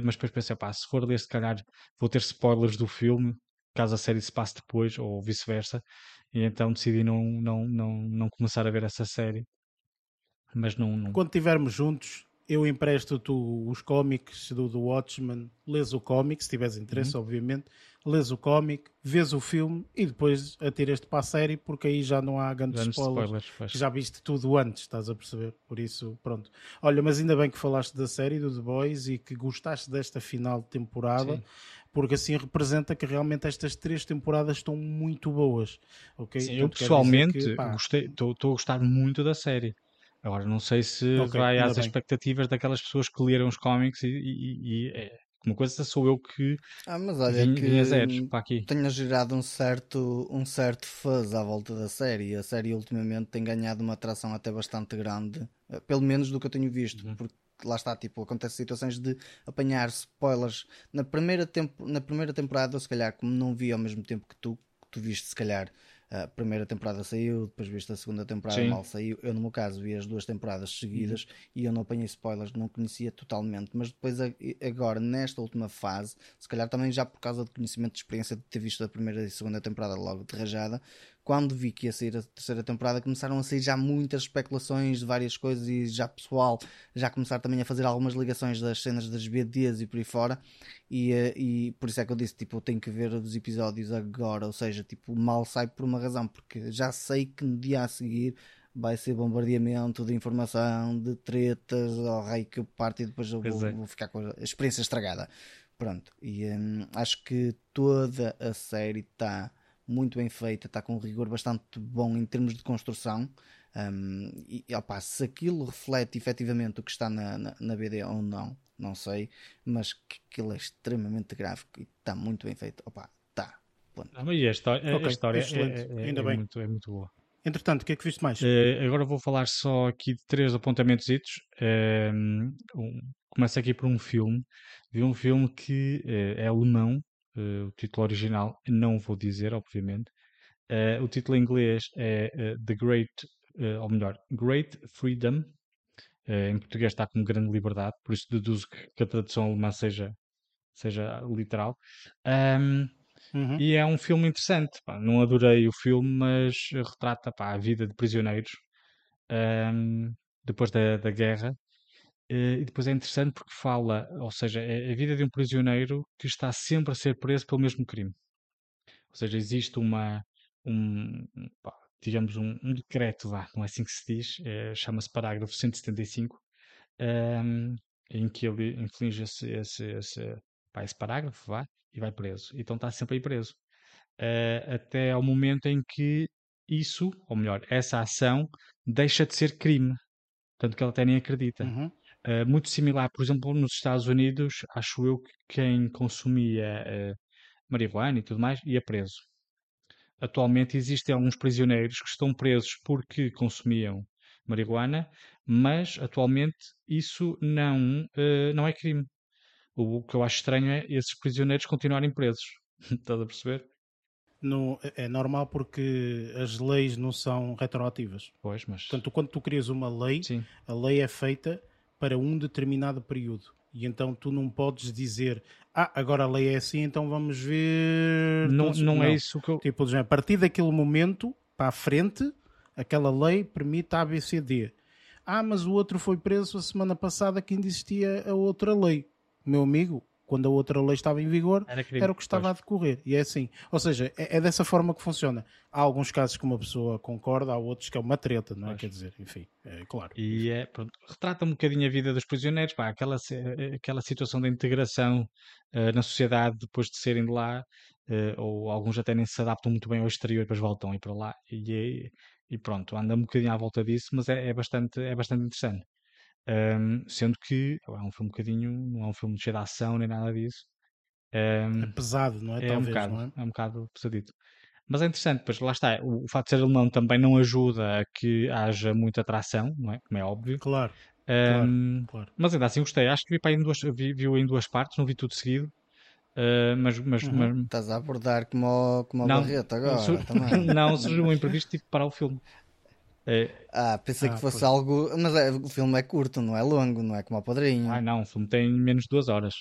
mas depois pensei, pá, se for ler, se calhar vou ter spoilers do filme, caso a série se passe depois, ou vice-versa. E então decidi não, não, não, não começar a ver essa série. Mas não, não... Quando estivermos juntos, eu empresto-te os cómics do, do Watchmen, lês o cómic, se tiveres interesse, uhum. obviamente, lês o cómic, vês o filme e depois atiras-te para a série, porque aí já não há grandes spoilers, spoilers já viste tudo antes, estás a perceber? Por isso, pronto. Olha, mas ainda bem que falaste da série do The Boys e que gostaste desta final de temporada. Sim porque assim representa que realmente estas três temporadas estão muito boas. Okay? Sim, eu pessoalmente estou a gostar muito da série. Agora, não sei se okay, vai às bem. expectativas daquelas pessoas que leram os cómics e, e, e é, uma coisa sou eu que ah, mas olha vim, que zeros para aqui. tenha gerado um certo, um certo fuzz à volta da série. A série ultimamente tem ganhado uma atração até bastante grande, eh, pelo menos do que eu tenho visto, uhum. porque lá está, tipo, acontece situações de apanhar spoilers na primeira, tempo, na primeira temporada, se calhar, como não vi ao mesmo tempo que tu, que tu viste, se calhar, a primeira temporada saiu, depois viste a segunda temporada Sim. mal saiu. Eu, no meu caso, vi as duas temporadas seguidas uhum. e eu não apanhei spoilers, não conhecia totalmente. Mas depois, agora, nesta última fase, se calhar também já por causa de conhecimento de experiência de ter visto a primeira e a segunda temporada logo de rajada, quando vi que ia sair a terceira temporada, começaram a sair já muitas especulações de várias coisas e já pessoal já começar também a fazer algumas ligações das cenas das BDs e por aí fora. E, eh, e por isso é que eu disse: tipo, eu tenho que ver os episódios agora, ou seja, tipo, mal sai por uma razão, porque já sei que no dia a seguir vai ser bombardeamento de informação, de tretas, ao rei que eu parto e depois eu vou, é. vou, ficar com a experiência estragada. Pronto, e hum, acho que toda a série está muito bem feita, está com um rigor bastante bom em termos de construção. Um, e opa, se aquilo reflete efetivamente o que está na, na, na, BD ou não, não sei, mas que aquilo é extremamente gráfico e está muito bem feito. Opa, está. Ah, e a história, okay, a história é, é, Ainda é, bem. Muito, é muito boa. Entretanto, o que é que viste mais? Uh, agora vou falar só aqui de três apontamentos. Uh, um, começo aqui por um filme. Vi um filme que uh, é alemão, o título original não vou dizer, obviamente. Uh, o título em inglês é uh, The Great, ou melhor, Great Freedom. em português está como Grande Liberdade, por isso deduzo que, a tradução alemã seja, seja literal. Um, uhum. E é um filme interessante. Pá. Não adorei o filme, mas retrata pá, a vida de prisioneiros um, depois da, da guerra eh, e depois é interessante porque fala, ou seja, é a vida de um prisioneiro que está sempre a ser preso pelo mesmo crime. Ou seja, existe uma, um, pá, digamos, um, um, decreto, vá, não é assim que se diz, é, chama-se parágrafo 175, um, ehm, em que ele inflige esse, esse, esse, pá, esse parágrafo, vá, e vai preso. Então está sempre aí preso. Uh, até ao momento em que isso, ou melhor, essa ação, deixa de ser crime. Tanto que ele até nem acredita. Uhum. Uh, muito similar, por exemplo, nos Estados Unidos, acho eu que quem consumia uh, marihuana e tudo mais ia preso. Atualmente existem alguns prisioneiros que estão presos porque consumiam marihuana, mas atualmente isso não, uh, não é crime. O, o que eu acho estranho é esses prisioneiros continuarem presos. Estás a perceber? No, é, é normal porque as leis não são retroativas. Pois, mas... Portanto, quando tu crias uma lei, Sim. a lei é feita para um determinado período. E então tu não podes dizer, ah, agora a lei é assim, então vamos ver. Não, não, não é isso que eu. Tipo, a partir daquele momento para a frente, aquela lei permite a ABCD. Ah, mas o outro foi preso a semana passada que existia a outra lei. Meu amigo, quando a outra lei estava em vigor, era, era o que estava pois. a decorrer. E é assim. Ou seja, é, é, dessa forma que funciona. Há alguns casos que uma pessoa concorda, há outros que é uma treta, não é? Pois. Quer dizer, enfim, é claro. E é, pronto, retrata um bocadinho a vida dos prisioneiros, pá, aquela, aquela situação de integração uh, na sociedade depois de serem de lá, uh, ou alguns até nem se adaptam muito bem ao exterior, depois voltam e para lá. E, e pronto, anda um bocadinho à volta disso, mas é, é, bastante, é bastante interessante. Um, sendo que é um filme um bocadinho, não é um filme cheio de ação nem nada disso. Um, é pesado, não é? É, Talvez, um bocado, não é? é um bocado pesadito. Mas é interessante, pois lá está, o, o facto de ser alemão também não ajuda a que haja muita atração, não é? Como é óbvio. Claro. Um, claro, claro. Mas ainda assim gostei. Acho que vi, para em duas, vi, viu em duas partes, não vi tudo seguido. Uh, mas, mas, uhum. mas, Estás a abordar como, como a Barreto agora. Sur... não, surgiu um imprevisto tipo para o filme. É... Ah, pensei ah, que fosse algo. Mas é, o filme é curto, não é longo, não é como o Padrinho. Ah, não, o filme tem menos de duas horas.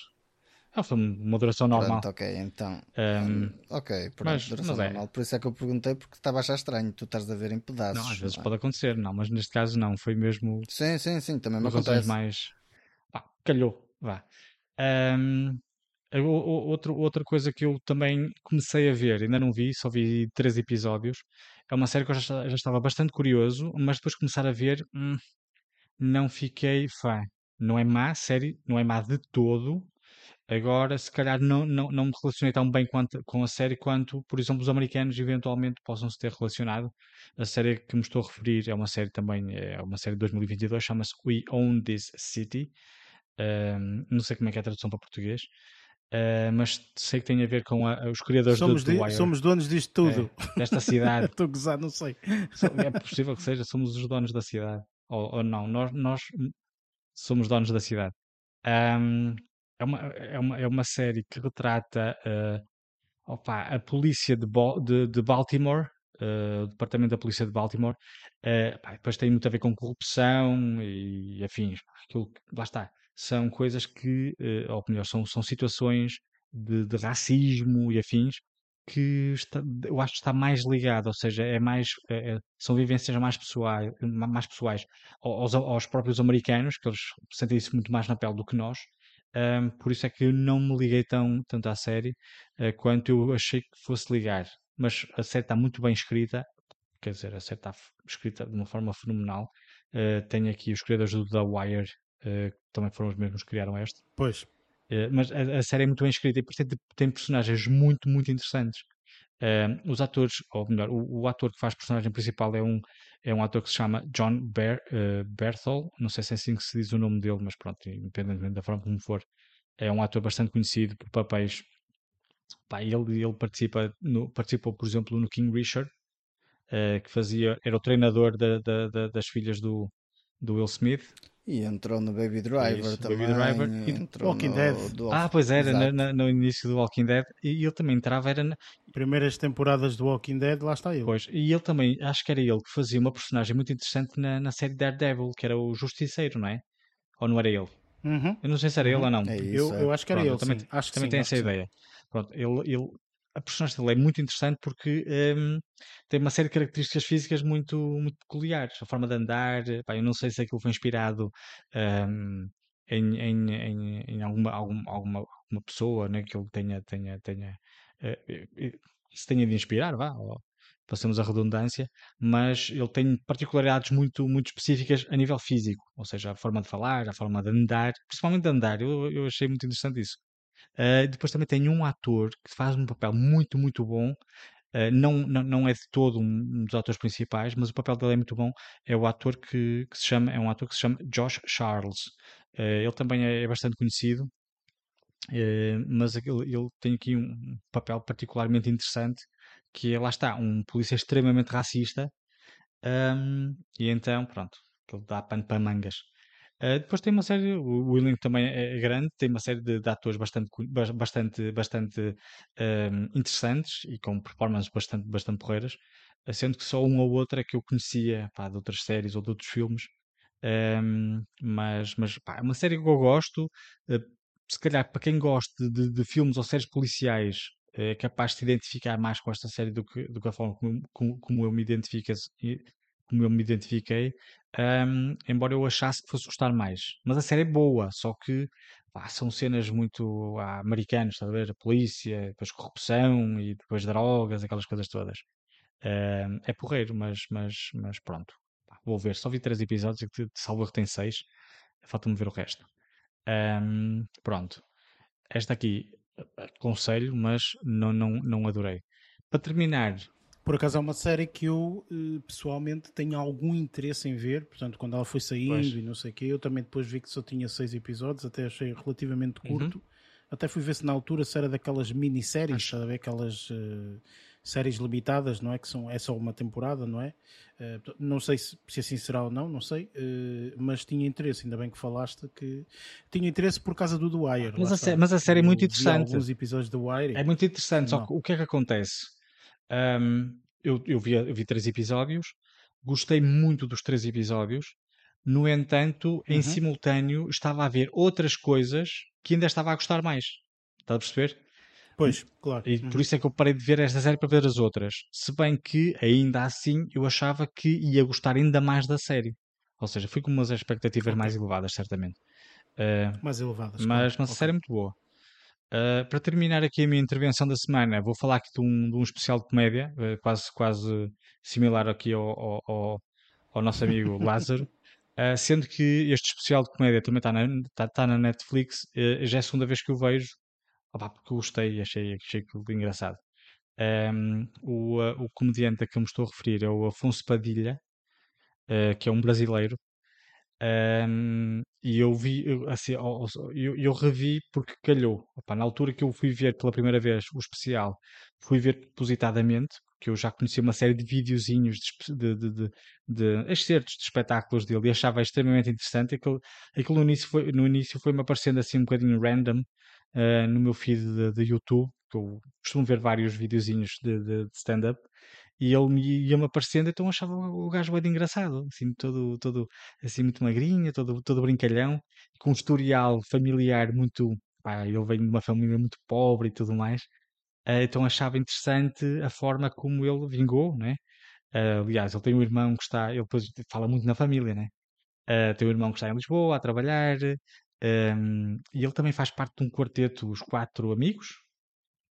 É um filme, uma duração normal. Pronto, ok, então. Um, ok, pronto, mas, duração mas é. normal. Por isso é que eu perguntei, porque estava a achar estranho. Tu estás a ver em pedaços. Não, às vezes não é? pode acontecer, não, mas neste caso não, foi mesmo. Sim, sim, sim, também me acontece. mais. calhou, vá. Um, outro, outra coisa que eu também comecei a ver, ainda não vi, só vi três episódios. É uma série que eu já, já estava bastante curioso, mas depois de começar a ver, hum, não fiquei fã. Não é má série, não é má de todo. Agora, se calhar, não, não, não me relacionei tão bem com a série quanto, por exemplo, os americanos eventualmente possam se ter relacionado. A série que me estou a referir é uma série também, é uma série de 2022, chama-se We Own This City. Um, não sei como é que é a tradução para português. Uh, mas sei que tem a ver com a, os criadores somos do, do Wire. Somos donos disto tudo. É, desta cidade. Estou a gozar, não sei. É possível que seja, somos os donos da cidade. Ou, ou não, nós, nós somos donos da cidade. Um, é, uma, é, uma, é uma série que retrata uh, opa, a polícia de, de, de Baltimore, uh, o departamento da polícia de Baltimore. Uh, pá, depois tem muito a ver com corrupção e afins. Aquilo, lá está são coisas que, eh, ou melhor, são, são situações de, de racismo e afins que está, eu acho que está mais ligado, ou seja, é mais, é, é são vivências mais pessoais, mais pessoais aos, aos, próprios americanos, que eles sentem isso muito mais na pele do que nós. Um, por isso é que não me liguei tão, tanto à série uh, quanto eu achei que fosse ligar. Mas a série está muito bem escrita, quer dizer, a série está escrita de uma forma fenomenal. Uh, tenho aqui os criadores do The Wire uh, também foram os mesmos que criaram este. Pois. Uh, mas a, a, série é muito bem escrita e tem personagens muito, muito interessantes. Uh, os atores, ou melhor, o, o, ator que faz personagem principal é um, é um ator que se chama John Ber, não sei se é assim que se diz o nome dele, mas pronto, independentemente da forma como for, é um ator bastante conhecido por papéis. Pá, ele, ele participa no, participou, por exemplo, no King Richard, que fazia, era o treinador da, da, da, das filhas do, do Will Smith. E entrou no Baby Driver Isso, também. Baby Driver. E entrou Walking no, Dead. Do... Ah, pois era, no, no, início do Walking Dead. E ele também entrava, era. Na... Primeiras temporadas do Walking Dead, lá está ele. Pois, e ele também, acho que era ele que fazia uma personagem muito interessante na, na série Daredevil, que era o Justiceiro, não é? Ou não era ele? Uhum. Eu não sei se era uhum. ele ou não. É isso, eu, é. eu acho que era Pronto, ele. Também, acho também sim, tenho essa ideia. Pronto, ele, ele a personagem dele é muito interessante porque um, tem uma série de características físicas muito, muito peculiares. A forma de andar, pá, eu não sei se aquilo foi inspirado um, em, em, em, em, alguma, alguma, alguma, alguma pessoa né, que ele tenha, tenha, tenha uh, se tenha de inspirar, vá, ou, passamos a redundância, mas ele tem particularidades muito, muito específicas a nível físico, ou seja, a forma de falar, a forma de andar, principalmente de andar, eu, eu achei muito interessante isso. Uh, depois também tem um ator que faz um papel muito, muito bom. Uh, não, não, não é de todo um dos atores principais, mas o papel dele é muito bom. É o ator que, que se chama, é um ator que se chama Josh Charles. Uh, ele também é, é bastante conhecido, mas ele, ele, tem aqui um papel particularmente interessante, que é, lá está, um polícia extremamente racista, um, e então, pronto, ele dá pano para mangas. Uh, depois tem uma série, o, o elenco também é, é, grande, tem uma série de, de atores bastante, bastante, bastante um, interessantes e com performances bastante, bastante porreiras, sendo que só um ou outro é que eu conhecia pá, de outras séries ou de outros filmes. Um, mas mas pá, é uma série que eu gosto. Uh, se calhar, para quem gosta de, de, filmes ou séries policiais, é capaz de se identificar mais com esta série do que, do que a forma como, como, como eu me identifico, como eu me identifiquei, um, embora eu achasse que fosse gostar mais. Mas a série é boa, só que pá, são cenas muito ah, americanas, está a ver? A polícia, depois corrupção e depois drogas, aquelas coisas todas. Um, é porreiro, mas, mas, mas pronto. Pá, vou ver, só vi três episódios e salvo tem seis. Falta-me ver o resto. Um, pronto. Esta aqui aconselho, mas não, não, não adorei. Para terminar, por acaso é uma série que eu eh, pessoalmente tenho algum interesse em ver, portanto, quando ela foi saindo pois. e não sei o quê, eu também depois vi que só tinha seis episódios, até achei relativamente uhum. curto. Uhum. Até fui ver se na altura se era daquelas minisséries, Acho... sabe? Aquelas uh, séries limitadas, não é? Que são, é só uma temporada, não é? Uh, não sei se, se assim será ou não, não sei, uh, mas tinha interesse, ainda bem que falaste que tinha interesse por causa do The Wire. Mas, a, mas a, série é muito interessante. alguns episódios do Wire. É muito interessante, não. só que o que é que acontece? Um, eu, eu, vi, eu vi três episódios, gostei muito dos três episódios. No entanto, em uhum. simultâneo, estava a ver outras coisas que ainda estava a gostar mais. Está a perceber? Pois, claro. E uhum. por isso é que eu parei de ver esta série para ver as outras. Se bem que, ainda assim, eu achava que ia gostar ainda mais da série. Ou seja, fui com umas expectativas okay. mais elevadas, certamente. Uh, mais elevadas. Mas, claro. mas a série é muito boa. Uh, para terminar aqui a minha intervenção da semana, vou falar aqui de um, de um especial de comédia, uh, quase, quase similar aqui ao, ao, ao, ao nosso amigo Lázaro. Uh, sendo que este especial de comédia também está na, tá, tá na Netflix, já é a segunda vez que o vejo, opa, porque gostei e achei, achei aquilo engraçado. Um, o, o comediante a que eu me estou a referir é o Afonso Padilha, que é um brasileiro, um, e eu vi, assim, eu, eu revi porque calhou. Opa, na altura que eu fui ver pela primeira vez o especial, fui ver propositadamente, porque eu já conhecia uma série de videozinhos de, de, de, de excertos de espetáculos dele e achava extremamente interessante. Aquilo, aquilo no, início foi, no início foi-me aparecendo assim um bocadinho random uh, no meu feed de, de, YouTube, que eu costumo ver vários videozinhos de, de stand-up e ele ia-me aparecendo, então achava o gajo bem engraçado, assim, todo, todo, assim, muito magrinho, todo, todo brincalhão, com um historial familiar muito, pá, vem de uma família muito pobre e tudo mais, uh, então achava interessante a forma como ele vingou, né? Uh, aliás, ele tem um irmão que está, ele depois fala muito na família, né? Uh, tem um irmão que está em Lisboa a trabalhar, um, e ele também faz parte de um quarteto, os quatro amigos,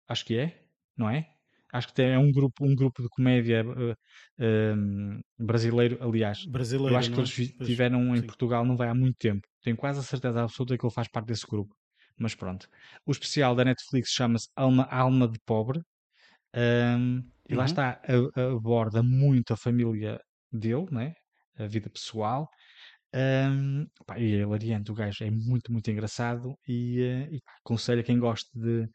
acho que é, não é? Acho que é um grupo, um grupo de comédia uh, brasileiro, aliás. Brasileiro, eu acho que é? eles estiveram em sim. Portugal não vai há muito tempo. Tenho quase a certeza absoluta que ele faz parte desse grupo. Mas pronto. O especial da Netflix chama-se Alma, Alma de Pobre. Um, e lá Uhum. está, aborda muito a família dele, né? a vida pessoal. Um, pá, e é hilariante, o gajo é muito, muito engraçado e, uh, e pá, aconselho a quem gosta de,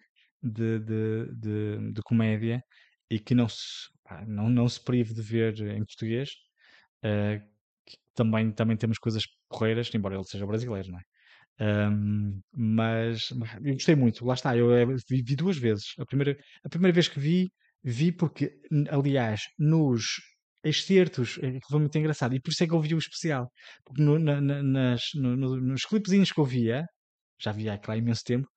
de, de, de, de comédia e que não se, pá, não, não se prive de ver em português. Uh, também, também temos coisas porreiras, embora ele seja brasileiro, não é? Um, mas, eu gostei muito, lá está, eu vi, vi, duas vezes. A primeira, a primeira vez que vi, vi porque, aliás, nos excertos, que foi muito engraçado, e por isso é que eu vi o especial. Porque no, na, nas, no, no, nos clipezinhos que eu via, já via aquilo há imenso tempo,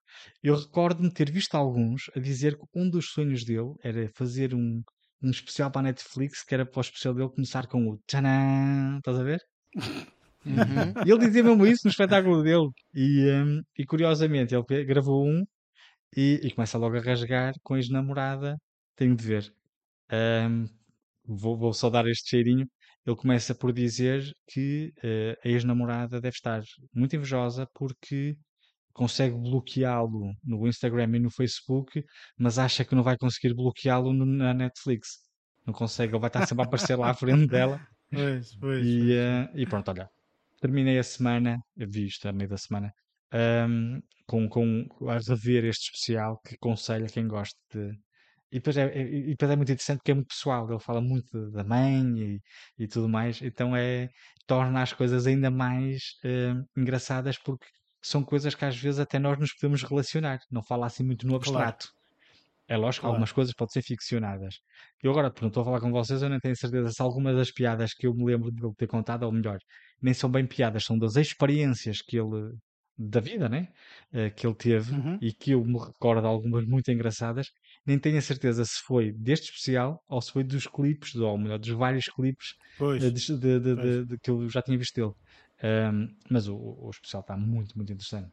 eu recordo-me ter visto alguns a dizer que um dos sonhos dele era fazer um, um especial para a Netflix, que era para o especial dele começar com o tchanã, estás a ver? Uhum. Ele dizia mesmo isso no espetáculo dele. E, um, e curiosamente, ele gravou um e, e, começa logo a rasgar com a ex-namorada. Tenho de ver. Um, vou, vou só dar este cheirinho. Ele começa por dizer que uh, a ex-namorada deve estar muito invejosa porque consegue bloqueá-lo no Instagram e no Facebook, mas acha que não vai conseguir bloqueá-lo na Netflix. Não consegue, ele vai estar sempre a aparecer lá à frente dela. Pois, pois, e, pois. Uh, e pronto, olha, terminei a semana, eu vi isto a meio da semana, um, com, com a rever este especial que aconselho a quem gosta de. E depois, é, é, e depois é muito interessante porque é muito pessoal, ele fala muito da mãe e, e tudo mais, então é torna as coisas ainda mais uh, engraçadas porque são coisas que às vezes até nós nos podemos relacionar, não fala assim muito no abstrato. Claro. É lógico que Claro. algumas coisas podem ser ficcionadas. Eu agora, por não estou a falar com vocês, eu nem tenho certeza se algumas das piadas que eu me lembro de ele ter contado, ou melhor, nem são bem piadas, são das experiências que ele, da vida, né? Eh, que ele teve Uhum. e que eu me recordo algumas muito engraçadas. Nem tenho a certeza se foi deste especial ou se foi dos clipes, ou melhor, dos vários clipes eh, de, de- de que eu já tinha visto dele. Ahm, mas o, o especial está muito, muito interessante.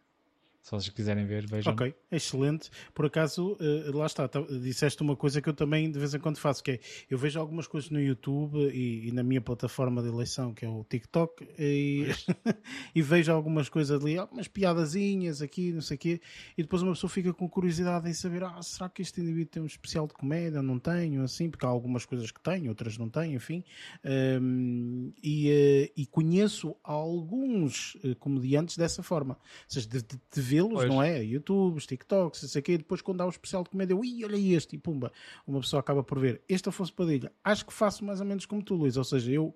Se vocês quiserem ver, vejam. Ok, excelente. Por acaso, eh, lá está, tá- disseste uma coisa que eu também de vez em quando faço, que é, eu vejo algumas coisas no YouTube e, e na minha plataforma de eleição, que é o TikTok, e, e vejo algumas coisas ali, algumas piadazinhas aqui, não sei o quê, e depois uma pessoa fica com curiosidade em saber, ah, será que este indivíduo tem um especial de comédia? Não tenho, assim, porque há algumas coisas que tem, outras não tem, enfim. Um, e, eh, e conheço alguns eh, comediantes dessa forma. Ou seja, de- de vê-los, não é? YouTubes, TikToks, não sei o quê, e depois quando há o especial de comédia, ui, olha este, e pumba, uma pessoa acaba por ver. Este Afonso Padilha, acho que faço mais ou menos como tu, Luís, ou seja, eu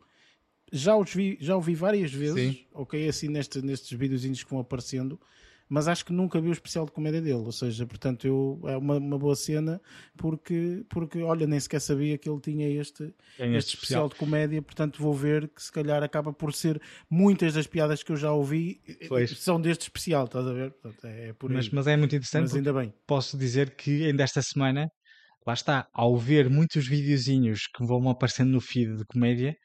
já os vi, já o vi várias vezes, Sim. ok, assim neste, nestes videozinhos que vão aparecendo, mas acho que nunca vi o especial de comédia dele, ou seja, portanto, eu, é uma, uma boa cena, porque, porque, olha, nem sequer sabia que ele tinha este, Tem este especial de comédia, portanto vou ver que se calhar acaba por ser muitas das piadas que eu já ouvi eh, Pois. são deste especial, estás a ver? Portanto, é, é. Mas, mas é muito interessante Mas ainda bem. posso dizer que ainda esta semana, lá está, ao ver muitos videozinhos que vão aparecendo no feed de comédia,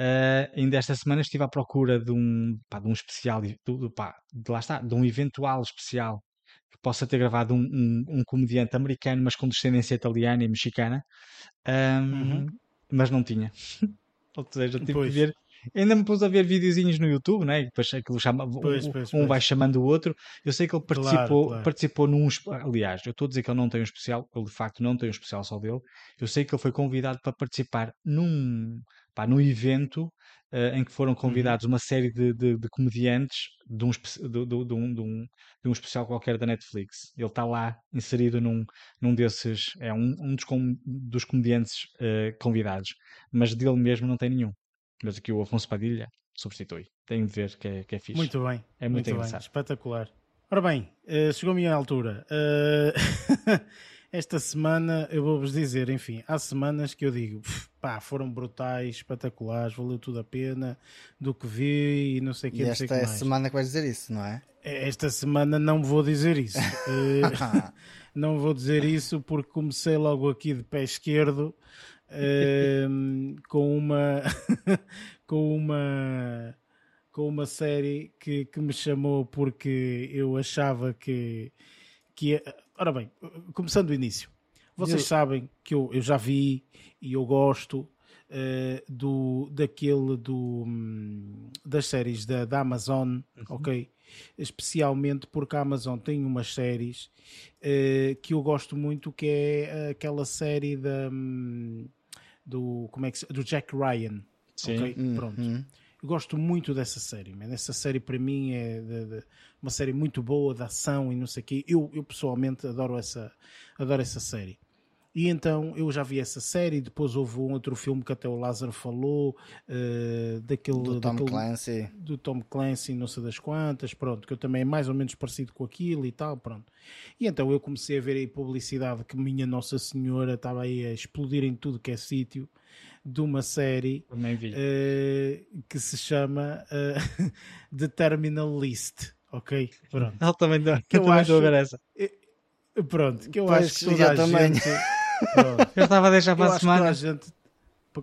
Uh, ainda esta semana estive à procura de um, pá, de um especial, de, pá, de, lá está, de um eventual especial que possa ter gravado um, um, um comediante americano, mas com descendência italiana e mexicana, uhum. mas não tinha. Ou seja, tive pois. que ver Ainda me pus a ver videozinhos no YouTube, né? depois aquilo chama, pois, um, pois, um vai chamando o outro. Eu sei que ele participou, claro, claro. participou num. Aliás, eu estou a dizer que ele não tem um especial, ele de facto não tem um especial só dele. Eu sei que ele foi convidado para participar num, pá, num evento uh, em que foram uhum. convidados uma série de, de, de, comediantes de um, de, um, um, de um especial qualquer da Netflix. Ele está lá inserido num, num desses, é um, um dos, com, dos comediantes uh, convidados, mas dele mesmo não tem nenhum. Mas aqui o Afonso Padilha substitui. Tenho de ver que é, que é fixe. Muito bem. É muito, muito engraçado. Bem. Espetacular. Ora bem, uh, chegou a minha altura. Uh, esta semana eu vou-vos dizer, enfim, há semanas que eu digo, pá, foram brutais, espetaculares, valeu tudo a pena do que vi e não sei o que. E esta é a semana que vais dizer isso, não é? é? Esta semana não vou dizer isso. uh, não vou dizer isso porque comecei logo aqui de pé esquerdo um, com uma com uma com uma série que, que me chamou porque eu achava que que ora bem começando do início vocês eu... sabem que eu, eu já vi e eu gosto uh, do daquele do um, das séries da, da Amazon uhum. ok especialmente porque a Amazon tem umas séries uh, que eu gosto muito que é aquela série da um, do, como é que, do Jack Ryan. Sim. Okay? Hum, Pronto. Hum. Eu gosto muito dessa série, man. Essa série para mim é de, de, uma série muito boa, de ação e não sei o quê. Eu, eu pessoalmente adoro essa, adoro essa série. E então eu já vi essa série, depois houve um outro filme que até o Lázaro falou, uh, daquele, do Tom daquele, Clancy. Do Tom Clancy, não sei das quantas, pronto, que eu também é mais ou menos parecido com aquilo e tal, pronto. E então eu comecei a ver aí publicidade que minha Nossa Senhora estava aí a explodir em tudo que é sítio de uma série uh, que se chama uh, The Terminal List. Ok? Pronto. Ele também, que eu, eu também acho, a ver essa. Pronto, que eu pois acho que toda a também. gente eu estava a deixar para a semana. gente...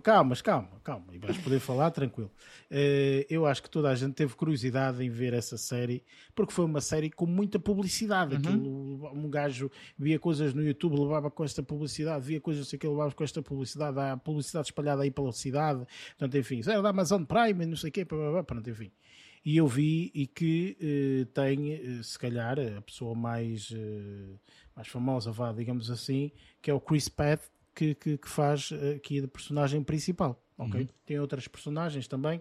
Calma, calma, calma. E vais poder falar tranquilo. Uh, eu acho que toda a gente teve curiosidade em ver essa série, porque foi uma série com muita publicidade. Uhum. Aquilo, um gajo via coisas no YouTube, levava com esta publicidade, via coisas que levava com esta publicidade, há publicidade espalhada aí pela cidade. Portanto, enfim, era da Amazon Prime, não sei o quê, pronto, enfim. E eu vi e que uh, tem, uh, se calhar, a pessoa mais mais famosa, vá, digamos assim, que é o Chris Pratt, que, que, que faz eh, aqui a personagem principal. Ok? Uhum. Tem outras personagens também,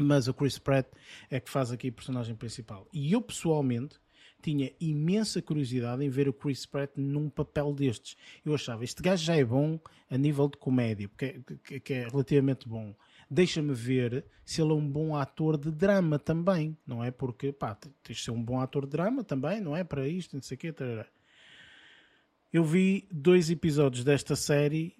mas o Chris Pratt é que faz aqui a personagem principal. E eu pessoalmente tinha imensa curiosidade em ver o Chris Pratt num papel destes. Eu achava, este gajo já é bom a nível de comédia, porque é, que é relativamente bom. Deixa-me ver se ele é um bom ator de drama também, não é? Porque, pá, tens de ser um bom ator de drama também, não é? Para isto, não sei o quê. Tarará. Eu vi dois episódios desta série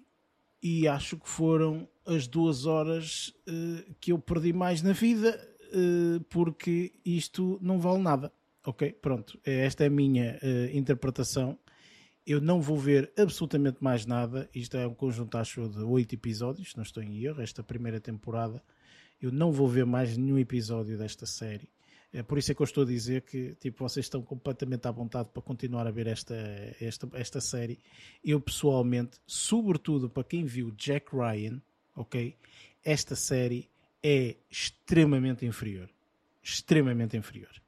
e acho que foram as duas horas uh, que eu perdi mais na vida uh, porque isto não vale nada. Ok? Pronto. É, esta é a minha uh, interpretação. Eu não vou ver absolutamente mais nada. Isto é um conjunto, acho, de oito episódios, não estou em erro, esta primeira temporada. Eu não vou ver mais nenhum episódio desta série. É por isso é que eu estou a dizer que tipo, vocês estão completamente à vontade para continuar a ver esta, esta, esta série. Eu pessoalmente, sobretudo para quem viu Jack Ryan, ok? Esta série é extremamente inferior. Extremamente inferior.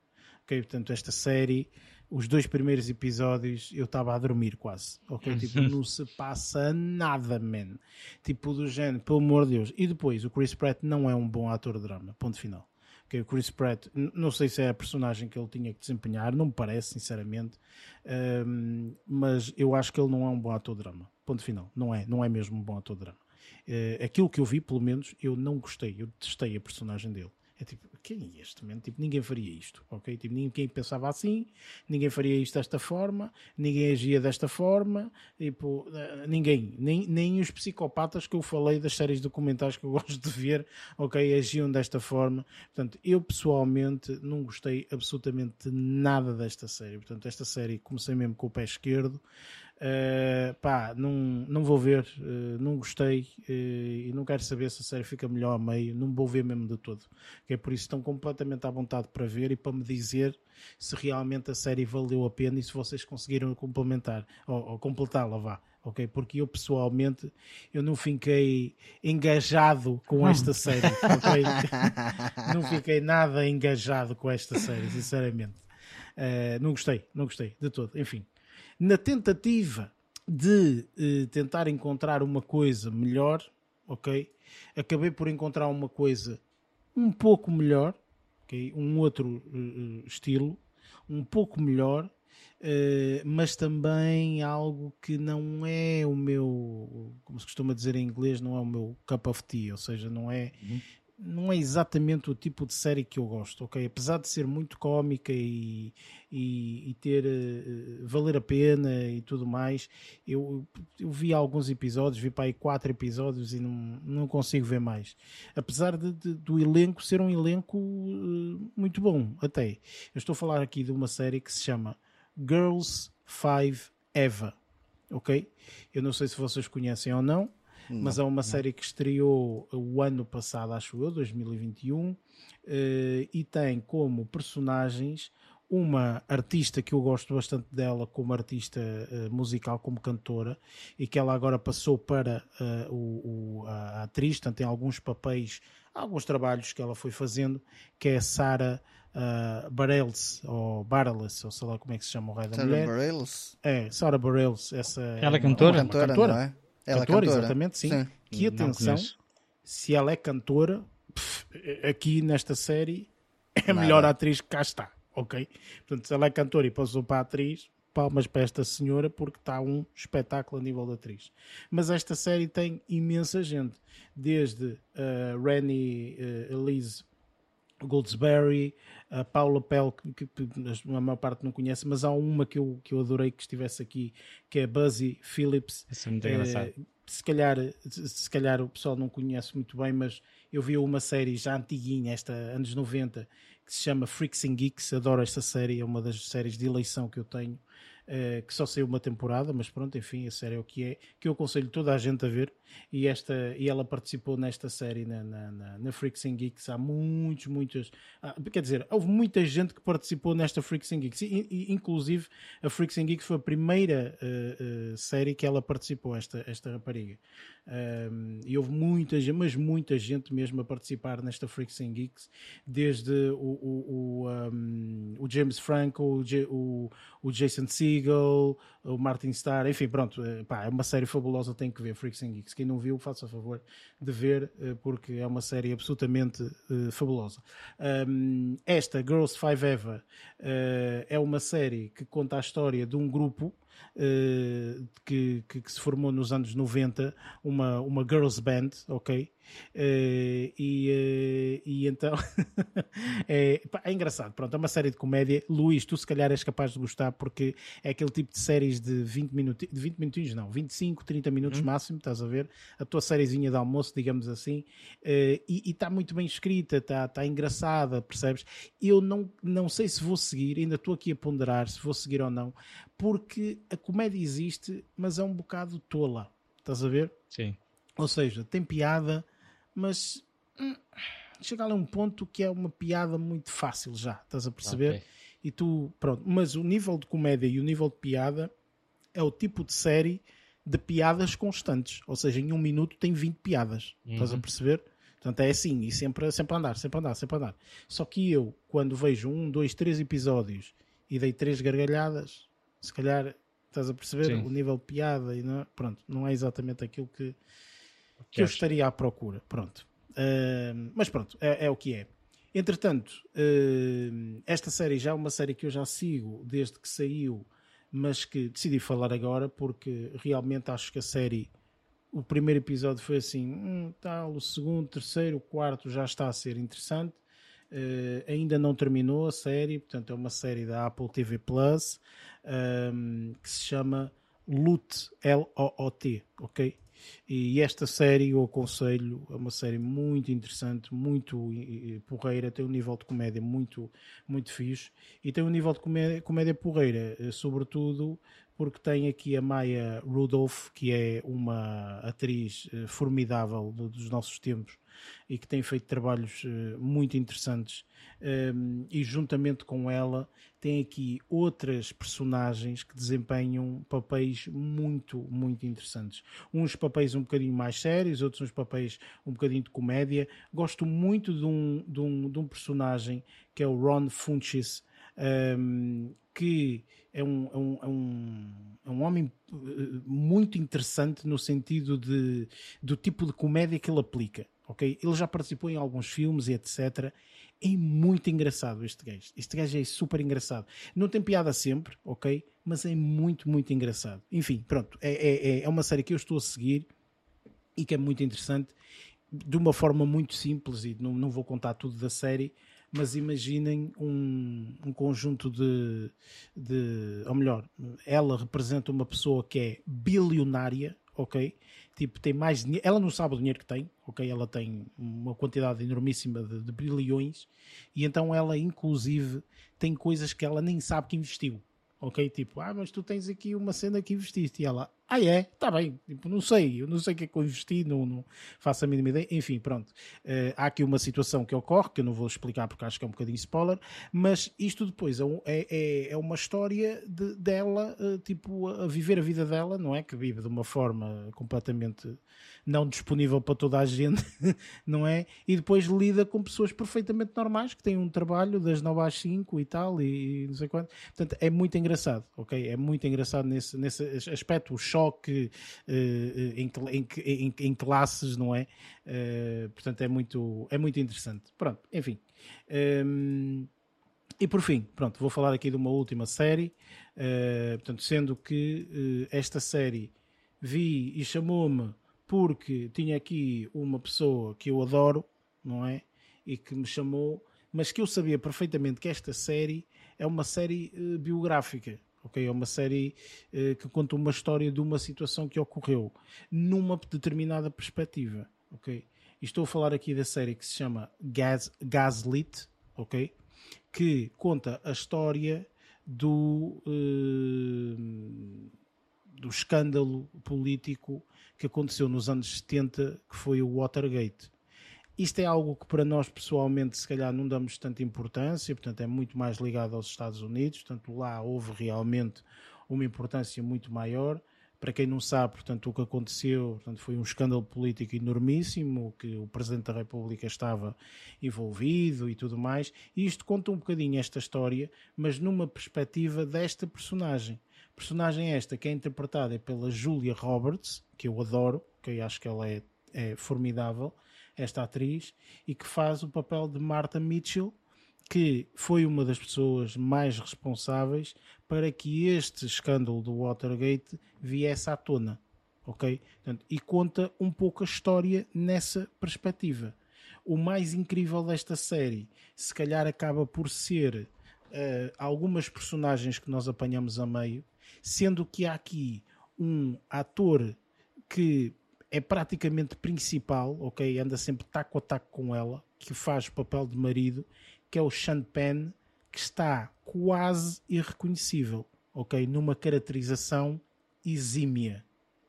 Ok? Portanto, esta série, os dois primeiros episódios, eu estava a dormir quase. Ok? Tipo, não se passa nada, man. Tipo, do género, pelo amor de Deus. E depois, o Chris Pratt não é um bom ator de drama. Ponto final é o Chris Pratt, não sei se é a personagem que ele tinha que desempenhar, não me parece, sinceramente, um, mas eu acho que ele não é um bom ator de drama. Ponto final. Não é, não é mesmo um bom ator de drama. Uh, aquilo que eu vi, pelo menos, eu não gostei, eu detestei a personagem dele. É tipo, quem é este? Man? Tipo, ninguém faria isto, ok? Tipo, ninguém pensava assim, ninguém faria isto desta forma, ninguém agia desta forma, tipo, eh, ninguém, nem, nem os psicopatas que eu falei das séries documentais que eu gosto de ver, ok, agiam desta forma. Portanto, eu pessoalmente não gostei absolutamente nada desta série. Portanto, esta série comecei mesmo com o pé esquerdo. Uh, pá, não, não vou ver, uh, não gostei uh, e não quero saber se a série fica melhor a meio, não vou ver mesmo de todo. Que é por isso que estão completamente à vontade para ver e para me dizer se realmente a série valeu a pena e se vocês conseguiram complementar ou, ou completá-la, vá. Ok, porque eu pessoalmente eu não fiquei engajado com esta série, ok? não fiquei nada engajado com esta série, sinceramente. não gostei, não gostei de todo. Enfim, na tentativa de uh, tentar encontrar uma coisa melhor, ok? Acabei por encontrar uma coisa um pouco melhor, ok? Um outro uh, estilo, um pouco melhor, uh, mas também algo que não é o meu, como se costuma dizer em inglês, não é o meu cup of tea, ou seja, não é, uhum não é exatamente o tipo de série que eu gosto, ok? Apesar de ser muito cómica e, e, e ter uh, valer a pena e tudo mais, eu, eu vi alguns episódios, vi para aí quatro episódios e não, não consigo ver mais. Apesar de, de, do elenco ser um elenco uh, muito bom, até. Eu estou a falar aqui de uma série que se chama Girls Five Eva, ok? Eu não sei se vocês conhecem ou não não, mas é uma não. série que estreou o ano passado, acho eu, 2021, eh, e tem como personagens uma artista que eu gosto bastante dela como artista uh, musical, como cantora, e que ela agora passou para uh, o, o, a atriz, portanto tem alguns papéis, alguns trabalhos que ela foi fazendo, que é Sarah uh, Bareilles, ou Bareilles, ou sei lá como é que se chama o rei da Sarah mulher. Bareilles? É, Sarah Bareilles. Essa ela é cantora? Uma cantora, cantora. não é? Ela cantora, cantora, exatamente, sim. sim. Que atenção, se ela é cantora, pff, aqui nesta série é a melhor atriz que cá está, ok? Portanto, se ela é cantora e passou para a atriz, palmas para esta senhora porque está um espetáculo a nível de atriz. Mas esta série tem imensa gente, desde uh, Rennie uh, Elise Goldsberry, a Paula Pell, que, a maior parte não conhece, mas há uma que eu, que eu adorei que estivesse aqui, que é Buzzy Phillips. Isso é muito engraçado. Se calhar, se calhar o pessoal não conhece muito bem, mas eu vi uma série já antiguinha, esta anos 90, que se chama Freaks and Geeks. Adoro esta série, é uma das séries de eleição que eu tenho. Uh, que só saiu uma temporada, mas pronto, enfim, a série é o que é, que eu aconselho toda a gente a ver. E, esta, e ela participou nesta série na, na, na, na Freaks and Geeks. Há muitos, muitas. Ah, quer dizer, houve muita gente que participou nesta Freaks and Geeks. E, e, inclusive, a Freaks and Geeks foi a primeira uh, uh, série que ela participou, esta, esta rapariga. Um, e houve muita mas muita gente mesmo a participar nesta Freaks and Geeks, desde o, o, o, um, o James Franco, o, o, Jason Segel, o Martin Starr, enfim, pronto, eh, pá, é uma série fabulosa, tem que ver Freaks and Geeks. Quem não viu, faça favor de ver, eh, porque é uma série absolutamente uh, fabulosa. Um, esta, Girls Five Eva, uh, é uma série que conta a história de um grupo uh, que, que, que, se formou nos anos 90, uma, uma girls band, ok? Uh, e, uh, e então é, é, engraçado, pronto, é uma série de comédia. Luís, tu se calhar és capaz de gostar porque é aquele tipo de séries de 20 minutos, de 20 minutinhos, não, 25, 30 minutos hum. máximo, estás a ver? A tua sériezinha de almoço, digamos assim, uh, e está muito bem escrita, está tá engraçada, percebes? Eu não, não sei se vou seguir, ainda estou aqui a ponderar se vou seguir ou não, porque a comédia existe, mas é um bocado tola, estás a ver? Sim. Ou seja, tem piada mas hum, chega ali a um ponto que é uma piada muito fácil já, estás a perceber? Okay. E tu, pronto, mas o nível de comédia e o nível de piada é o tipo de série de piadas constantes, ou seja, em um minuto tem 20 piadas, uhum. estás a uhum. perceber? Portanto, é assim, e sempre, sempre andar, sempre andar, sempre andar. Só que eu, quando vejo um, dois, três episódios e dei três gargalhadas, se calhar estás a perceber Sim. o nível de piada e não, pronto, não é exatamente aquilo que, que eu estaria à procura. Pronto. Uh, mas pronto, é, é, o que é. Entretanto, uh, esta série já é uma série que eu já sigo desde que saiu, mas que decidi falar agora porque realmente acho que a série, o primeiro episódio foi assim, hum, tal, o segundo, terceiro, o quarto já está a ser interessante. Uh, ainda não terminou a série, portanto é uma série da Apple TV Plus um, que se chama Loot, L-O-O-T, ok? E esta série eu aconselho, é uma série muito interessante, muito porreira, tem um nível de comédia muito, muito fixe e tem um nível de comédia, comédia porreira, eh, sobretudo porque tem aqui a Maya Rudolph, que é uma atriz formidável do, dos nossos tempos e que tem feito trabalhos uh, muito interessantes. Um, e juntamente com ela tem aqui outras personagens que desempenham papéis muito, muito interessantes. Uns papéis um bocadinho mais sérios, outros uns papéis um bocadinho de comédia. Gosto muito de um, de um, de um personagem que é o Ron Funches, um, que é um, é um, é um, é um homem eh, muito interessante no sentido de, do tipo de comédia que ele aplica. Okay? Ele já participou em alguns filmes e etc. É muito engraçado este gajo. Este gajo é super engraçado. Não tem piada sempre, ok? Mas é muito, muito engraçado. Enfim, pronto. É, é, é uma série que eu estou a seguir e que é muito interessante. De uma forma muito simples, e não, não vou contar tudo da série, mas imaginem um, um conjunto de, de. Ou melhor, ela representa uma pessoa que é bilionária, ok? Tipo, tem mais dinheiro. Ela não sabe o dinheiro que tem, ok? Ela tem uma quantidade enormíssima de, de bilhões e então ela, inclusive, tem coisas que ela nem sabe que investiu, ok? Tipo, ah, mas tu tens aqui uma cena que investiste e ela, ah, é? Está bem. Tipo, não sei. Eu não sei o que é que eu investi, não, não faço a mínima ideia. Enfim, pronto. Uh, há aqui uma situação que ocorre, que eu não vou explicar porque acho que é um bocadinho spoiler, mas isto depois é, é, é, é uma história de, dela, uh, tipo, a viver a vida dela, não é? Que vive de uma forma completamente não disponível para toda a gente, não é? E depois lida com pessoas perfeitamente normais que têm um trabalho das 9 às 5 e tal, e, e não sei quanto. Portanto, é muito engraçado, ok? É muito engraçado nesse, nesse aspecto. O uh, em, em, em, classes, não é? Uh, portanto, é muito, é muito interessante. Pronto, enfim. Ehm, e por fim, pronto, vou falar aqui de uma última série. Portanto, sendo que esta série vi e chamou-me porque tinha aqui uma pessoa que eu adoro, não é? E que me chamou, mas que eu sabia perfeitamente que esta série é uma série biográfica ok? É uma série uh, que conta uma história de uma situação que ocorreu numa determinada perspectiva, ok? E estou a falar aqui da série que se chama Gas, Gaslit, ok? Que conta a história do, uh, do escândalo político que aconteceu nos anos 70, que foi o Watergate. Isto é algo que para nós pessoalmente se calhar não damos tanta importância, portanto é muito mais ligado aos Estados Unidos, portanto lá houve realmente uma importância muito maior. Para quem não sabe, portanto, o que aconteceu portanto, foi um escândalo político enormíssimo, que o Presidente da República estava envolvido e tudo mais. E isto conta um bocadinho esta história, mas numa perspectiva desta personagem. Personagem esta que é interpretada pela Julia Roberts, que eu adoro, que eu acho que ela é, é formidável esta atriz, e que faz o papel de Martha Mitchell, que foi uma das pessoas mais responsáveis para que este escândalo do Watergate viesse à tona. Ok? Portanto, e conta um pouco a história nessa perspectiva. O mais incrível desta série, se calhar, acaba por ser uh, algumas personagens que nós apanhamos a meio, sendo que há aqui um ator que é praticamente principal, ok? Anda sempre taco a taco com ela, que faz o papel de marido, que é o Sean Penn, que está quase irreconhecível, ok? Numa caracterização exímia,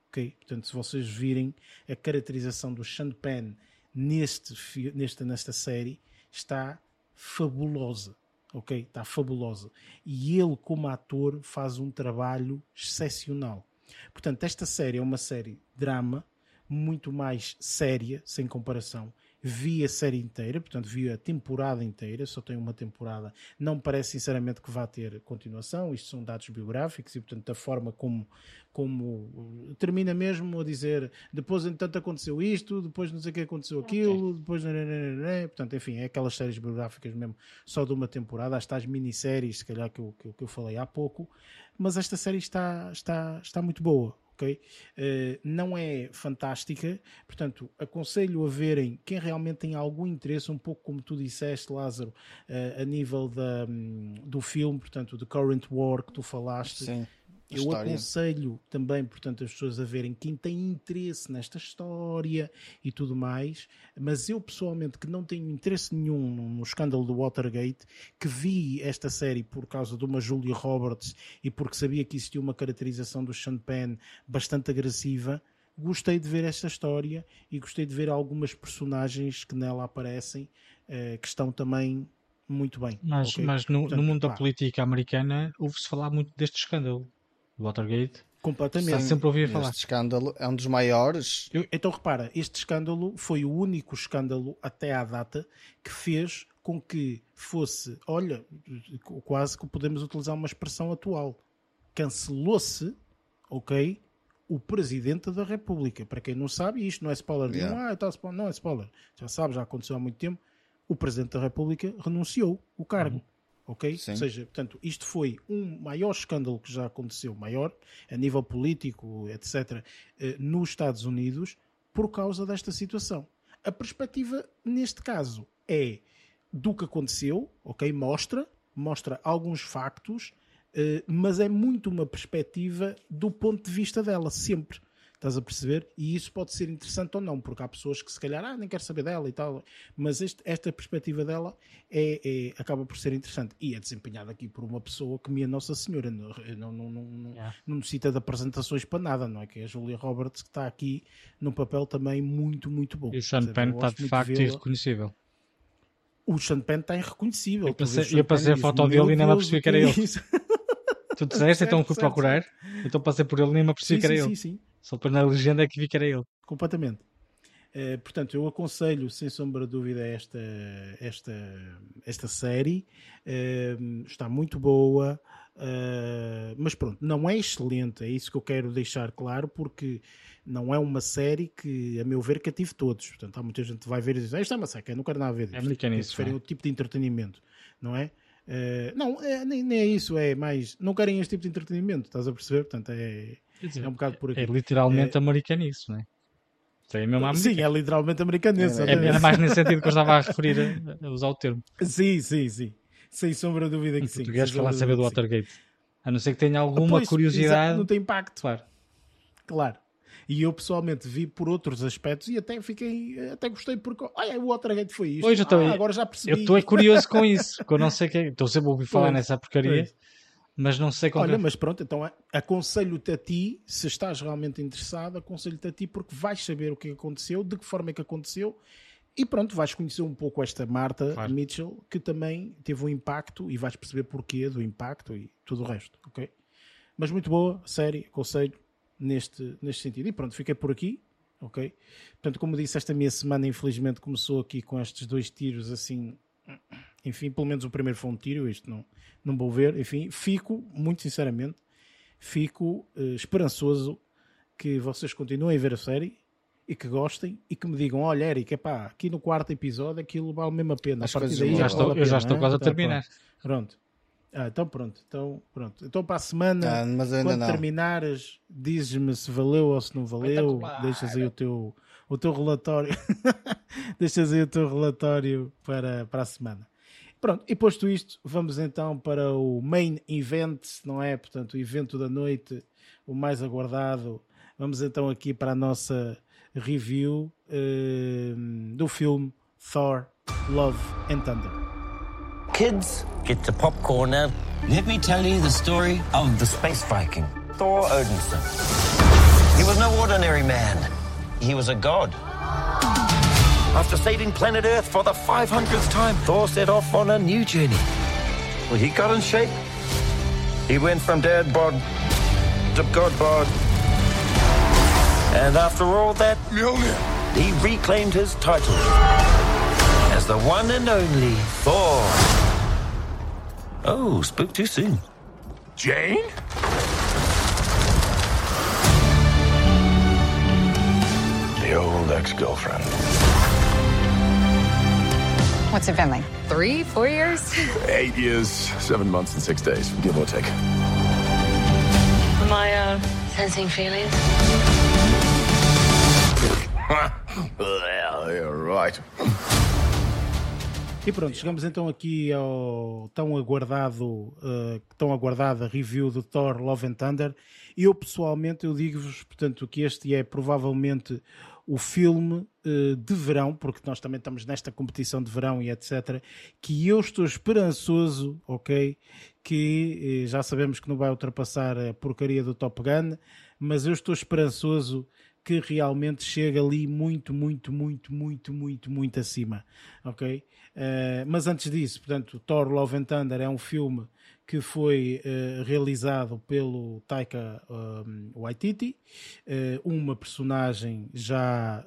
ok? Portanto, se vocês virem a caracterização do Sean Penn neste, nesta, nesta série, está fabulosa, ok? Está fabulosa. E ele, como ator, faz um trabalho excepcional. Portanto, esta série é uma série drama, muito mais séria, sem comparação. Vi a série inteira, portanto, vi a temporada inteira, só tem uma temporada. Não parece, sinceramente, que vá ter continuação. Isto são dados biográficos e, portanto, da forma como, como uh, termina mesmo a dizer depois, entanto, aconteceu isto, depois não sei o que aconteceu aquilo, depois. Portanto, enfim, é aquelas séries biográficas mesmo, só de uma temporada. Há as minisséries, se calhar, que eu, que, que eu falei há pouco. Mas esta série está, está, está muito boa ok? Uh, não é fantástica, portanto, aconselho a verem quem realmente tem algum interesse, um pouco como tu disseste, Lázaro, uh, a nível da, um, do filme, portanto, The Current War que tu falaste. Sim. Eu história. aconselho também, portanto, as pessoas a verem quem tem interesse nesta história e tudo mais, mas eu pessoalmente que não tenho interesse nenhum no, no escândalo do Watergate, que vi esta série por causa de uma Julia Roberts e porque sabia que existia uma caracterização do Sean Penn bastante agressiva, gostei de ver esta história e gostei de ver algumas personagens que nela aparecem eh, que estão também muito bem. Mas, ok? mas no, Portanto, no mundo da política americana ouve-se falar muito deste escândalo. Watergate. Completamente. Está sempre a ouvir falar. Este escândalo é um dos maiores. Eu- então repara, este escândalo foi o único escândalo até à data que fez com que fosse, olha, quase que podemos utilizar uma expressão atual, cancelou-se, ok, o Presidente da República. Para quem não sabe, isto não é spoiler nenhum, Yeah. ah, tá, spo- não é spoiler, já sabe, já aconteceu há muito tempo, o Presidente da República renunciou o cargo. Ok? Sim. Ou seja, portanto, isto foi um maior escândalo que já aconteceu, maior, a nível político, etc., eh, nos Estados Unidos, por causa desta situação. A perspectiva, neste caso, é do que aconteceu, ok? Mostra, mostra alguns factos, eh, mas é muito uma perspectiva do ponto de vista dela, sempre. Estás a perceber? E isso pode ser interessante ou não, porque há pessoas que se calhar, ah, nem quero saber dela e tal, mas este- esta perspectiva dela é, é- acaba por ser interessante. E é desempenhada aqui por uma pessoa que minha Nossa Senhora não, não, não, não, não- Yeah. não necessita de apresentações para nada, não é? Que é a Julia Roberts que está aqui num papel também muito, muito bom. E o Sean? Penn está de facto irreconhecível. O Sean Penn está irreconhecível. Eu passei- eu a foto dele e nem me "Meu apercebi que era ele." Tu disseste, então fui procurar. Então passei por ele e nem me apercebi que era sim, ele. sim, sim. Só depois na legenda é que vi que era ele. completamente. Eh, portanto, eu aconselho, sem sombra de dúvida, esta, esta, esta série. Eh, está muito boa, eh, mas pronto, não é excelente. É isso que eu quero deixar claro, porque não é uma série que, a meu ver, cative todos. Portanto, há muita gente que vai ver e diz: "Ah, Isto é uma seca, eu não quero nada a ver disto. É americanice, Preferem não é? outro tipo de entretenimento, não é? Eh, não, é, nem, nem é isso, é mais. Não querem este tipo de entretenimento, estás a perceber? Portanto, é, dizer, é um bocado por aqui. é literalmente não é? Isso aí é mesmo Sim, é literalmente americano. É. É, era mais nesse sentido que eu estava a referir a, a usar o termo. Sim, sim, sim. Sem sombra de dúvida que Em sim. português, falar saber do sim. Watergate. A não ser que tenha alguma Pois, curiosidade. não tem impacto, Claro. claro. E eu pessoalmente vi por outros aspectos e até fiquei, até gostei porque, olha, o Watergate foi isto. Pois, eu Ah, agora já percebi. Eu estou é curioso com isso, eu não sei que é. Estou sempre a ouvir falar Pois, nessa porcaria, pois. Mas não sei como. Olha, mas pronto, então a- aconselho-te a ti, se estás realmente interessado, aconselho-te a ti porque vais saber o que aconteceu, de que forma é que aconteceu e pronto, vais conhecer um pouco esta Marta Claro. Mitchell que também teve um impacto e vais perceber porquê do impacto e tudo o resto, ok? Mas muito boa, série, aconselho neste, neste sentido. E pronto, fiquei por aqui, ok? Portanto, como disse, esta minha semana infelizmente começou aqui com estes dois tiros assim enfim, pelo menos o primeiro foi um tiro, isto não, não vou ver, enfim, fico, muito sinceramente, fico eh, esperançoso que vocês continuem a ver a série e que gostem e que me digam, olha Eric, epá, aqui no quarto episódio aquilo vale mesmo a pena, As a partir daí já vale estou, a eu já pena, estou hein? quase a Então, terminar. Pronto. pronto. Ah, então pronto, então pronto. Então para a semana Ah, ainda quando não. terminares, dizes-me se valeu ou se não valeu. Deixas aí o teu, o teu relatório. Deixas aí o teu relatório para, para a semana. Pronto, e posto isto, vamos então para o main event, não é? Portanto, o evento da noite, o mais aguardado. Vamos então aqui para a nossa review eh, do filme Thor Love and Thunder. Kids, get your popcorn now. Let me tell you the story of the space Viking, Thor Odinson. He was no ordinary man. He was a god. After saving planet Earth for the 500th time, Thor set off on a new journey. Well, he got in shape. He went from dad bod to god bod. And after all that, he reclaimed his title as the one and only Thor. Oh, spoke too soon. Jane? The old ex-girlfriend. What's it been like? Three, four years? Eight years, seven months, and six days, give or take. Am I uh, sensing feelings? well, you're right. E pronto, chegamos então aqui ao tão aguardado, uh, tão aguardada review do Thor Love and Thunder. E eu pessoalmente eu digo-vos, portanto, que este é provavelmente o filme uh, de verão, porque nós também estamos nesta competição de verão e etc. Que eu estou esperançoso, ok? Que uh, já sabemos que não vai ultrapassar a porcaria do Top Gun, mas eu estou esperançoso que realmente chega ali muito, muito, muito, muito, muito, muito acima, ok? Uh, mas antes disso, portanto, Thor Love and Thunder é um filme que foi uh, realizado pelo Taika um, Waititi, uh, uma personagem já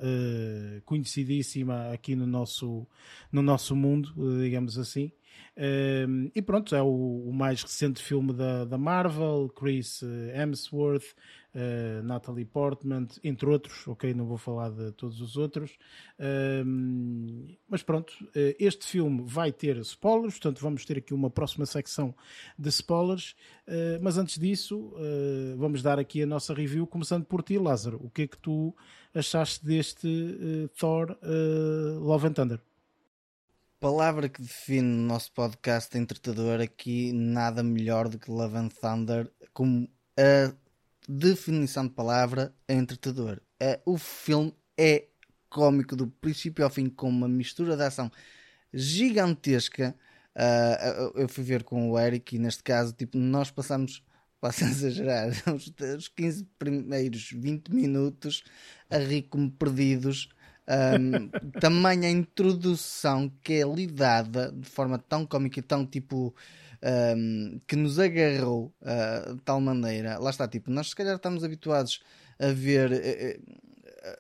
conhecidíssima aqui no nosso, no nosso mundo, digamos assim. e pronto, é o, o, mais recente filme da, da Marvel, Chris Hemsworth, uh, Natalie Portman, entre outros, ok? Não vou falar de todos os outros. Uh, mas pronto, uh, este filme vai ter spoilers, portanto vamos ter aqui uma próxima secção de spoilers. Eh, mas antes disso, vamos dar aqui a nossa review, começando por ti, Lázaro. O que é que tu achaste deste Thor Love and Thunder? palavra que define o nosso podcast entretador aqui, nada melhor do que Love and Thunder, como a definição de palavra é entretador. É, o filme é cómico do princípio ao fim, com uma mistura de ação gigantesca. Uh, eu fui ver com o Eric e neste caso, tipo, nós passamos, posso exagerar, os, os 15 primeiros 20 minutos a rir como perdidos. Um, tamanha introdução que é lidada de forma tão cómica e tão tipo um, que nos agarrou uh, de tal maneira. Lá está, tipo, nós se calhar estamos habituados a ver uh,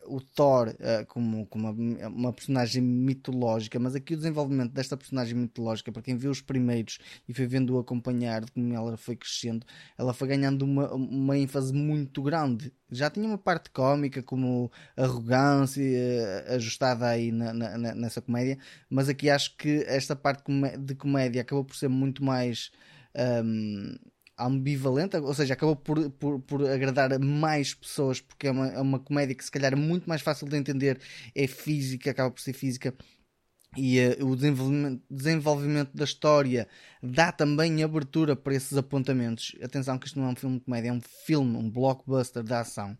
o Thor uh, como, como uma, uma, personagem mitológica, mas aqui o desenvolvimento desta personagem mitológica, para quem viu os primeiros e foi vendo-o acompanhar como ela foi crescendo, ela foi ganhando uma, uma ênfase muito grande. Já tinha uma parte cómica, como arrogância, uh, ajustada aí na, na, nessa comédia, mas aqui acho que esta parte de comédia acabou por ser muito mais. Um, ambivalente, ou seja, acabou por, por, por agradar mais pessoas porque é uma, é uma comédia que se calhar é muito mais fácil de entender, é física, acaba por ser física e uh, o desenvolvimento, desenvolvimento da história dá também abertura para esses apontamentos. Atenção que isto não é um filme de comédia, é um filme, um blockbuster de ação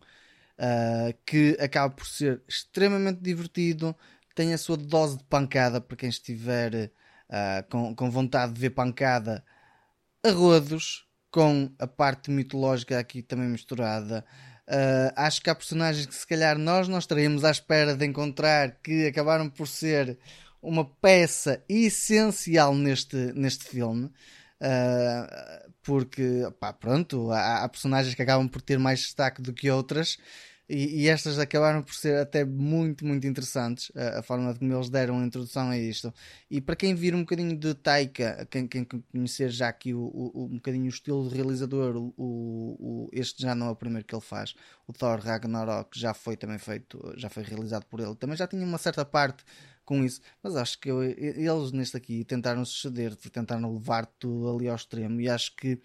uh, que acaba por ser extremamente divertido, tem a sua dose de pancada para quem estiver uh, com, com vontade de ver pancada a rodos, com a parte mitológica aqui também misturada. Uh, acho que há personagens que se calhar nós não estaríamos à espera de encontrar que acabaram por ser uma peça essencial neste, neste filme. Uh, porque, pá, pronto, há, há, personagens que acabam por ter mais destaque do que outras e, e, estas acabaram por ser até muito, muito interessantes, a, a, forma como eles deram a introdução a isto. E para quem vir um bocadinho de Taika, quem, quem conhecer já aqui o, o, um bocadinho o estilo de realizador, o, o, este já não é o primeiro que ele faz. O Thor Ragnarok já foi também feito, já foi realizado por ele. Também já tinha uma certa parte com isso, mas acho que eu, eles neste aqui tentaram suceder, tentaram levar tudo ali ao extremo e acho que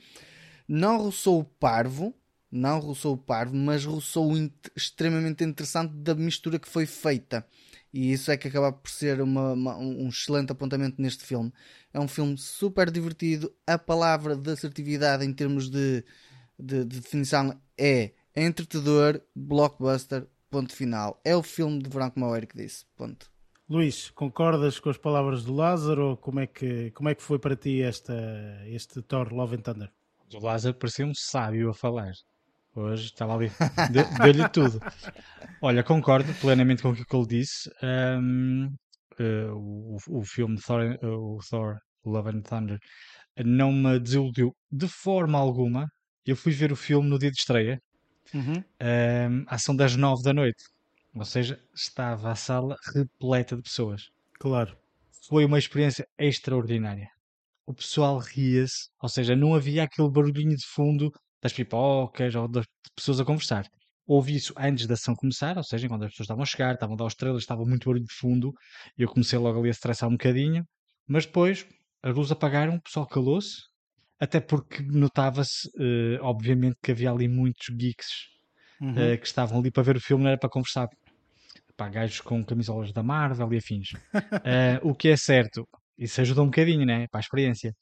não roçou o parvo, não roçou o parvo, mas roçou o extremamente interessante da mistura que foi feita. E isso é que acaba por ser uma, uma, um excelente apontamento neste filme. É um filme super divertido. A palavra de assertividade em termos de, de, de definição é entretador, blockbuster, ponto final. É o filme de verão, como o Eric disse. Ponto. Luís, concordas com as palavras do Lázaro? Como é que, como é que foi para ti esta, este Thor Love and Thunder? O Lázaro parecia um sábio a falar. Hoje estava ali, deu-lhe tudo. Olha, concordo plenamente com o que ele disse. Um, uh, o, o filme Thor, uh, o Thor Love and Thunder não me desiludiu de forma alguma. Eu fui ver o filme no dia de estreia, uhum. um, ação das nove da noite. Ou seja, estava a sala repleta de pessoas. Claro. Foi uma experiência extraordinária. O pessoal ria-se, ou seja, não havia aquele barulhinho de fundo das pipocas ou das pessoas a conversar. Ouvi isso antes da ação começar, ou seja, quando as pessoas estavam a chegar, estavam a dar os estrelas, estava muito barulho de fundo, e eu comecei logo ali a estressar um bocadinho, mas depois as luzes apagaram, o pessoal calou-se, até porque notava-se, uh, obviamente, que havia ali muitos geeks uhum. uh, que estavam ali para ver o filme, não era para conversar. Pá, gajos com camisolas da Marvel e afins. uh, o que é certo isso ajuda um bocadinho, né? Para a experiência.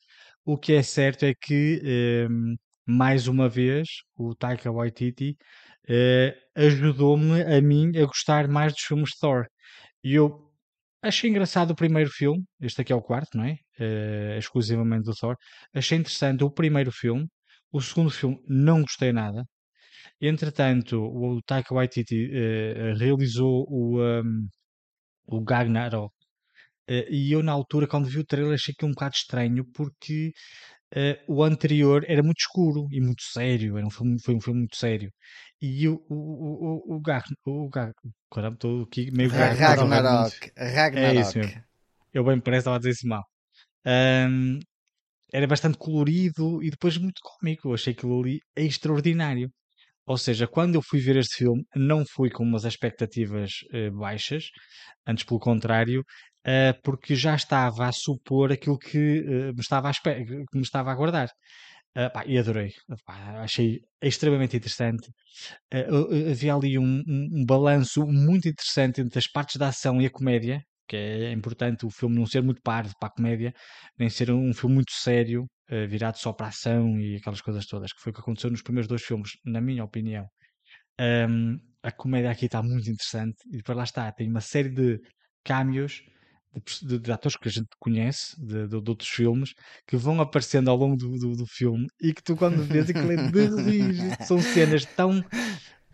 O que é certo é que, ehm, mais uma vez, o Taika Waititi eh, ajudou-me a mim a gostar mais dos filmes de Thor. E eu achei engraçado o primeiro filme, este aqui é o quarto, não é? Eh, exclusivamente do Thor. Achei interessante o primeiro filme. O segundo filme não gostei nada. Entretanto, o Taika Waititi eh, realizou o, um, o Ragnarok. Eh, e eu, na altura, quando vi o trailer, achei que um bocado estranho, porque eh, o anterior era muito escuro e muito sério. Era um filme, foi um filme muito sério. E o, o, o, o, Gar, o Gar, caramba, estou aqui meio Ragnarok. Ragnarok. É isso mesmo. Eu bem parece estava a dizer isso mal. Um, era bastante colorido e depois muito cómico. Eu achei aquilo ali extraordinário. Ou seja, quando eu fui ver este filme, não fui com umas expectativas uh, baixas, antes pelo contrário, uh, porque já estava a supor aquilo que, uh, me, estava a que me estava a aguardar. Pá, e adorei. Pá, achei extremamente interessante. havia ali um, um, um balanço muito interessante entre as partes da ação e a comédia, que é importante o filme não ser muito parvo para a comédia, nem ser um filme muito sério, uh, virado só para a ação e aquelas coisas todas, que foi o que aconteceu nos primeiros dois filmes, na minha opinião. Um, a comédia aqui está muito interessante e depois lá está, tem uma série de cameos de, de, de atores que a gente conhece de, de, outros filmes que vão aparecendo ao longo do, do, do filme e que tu quando vês aquilo é de são cenas tão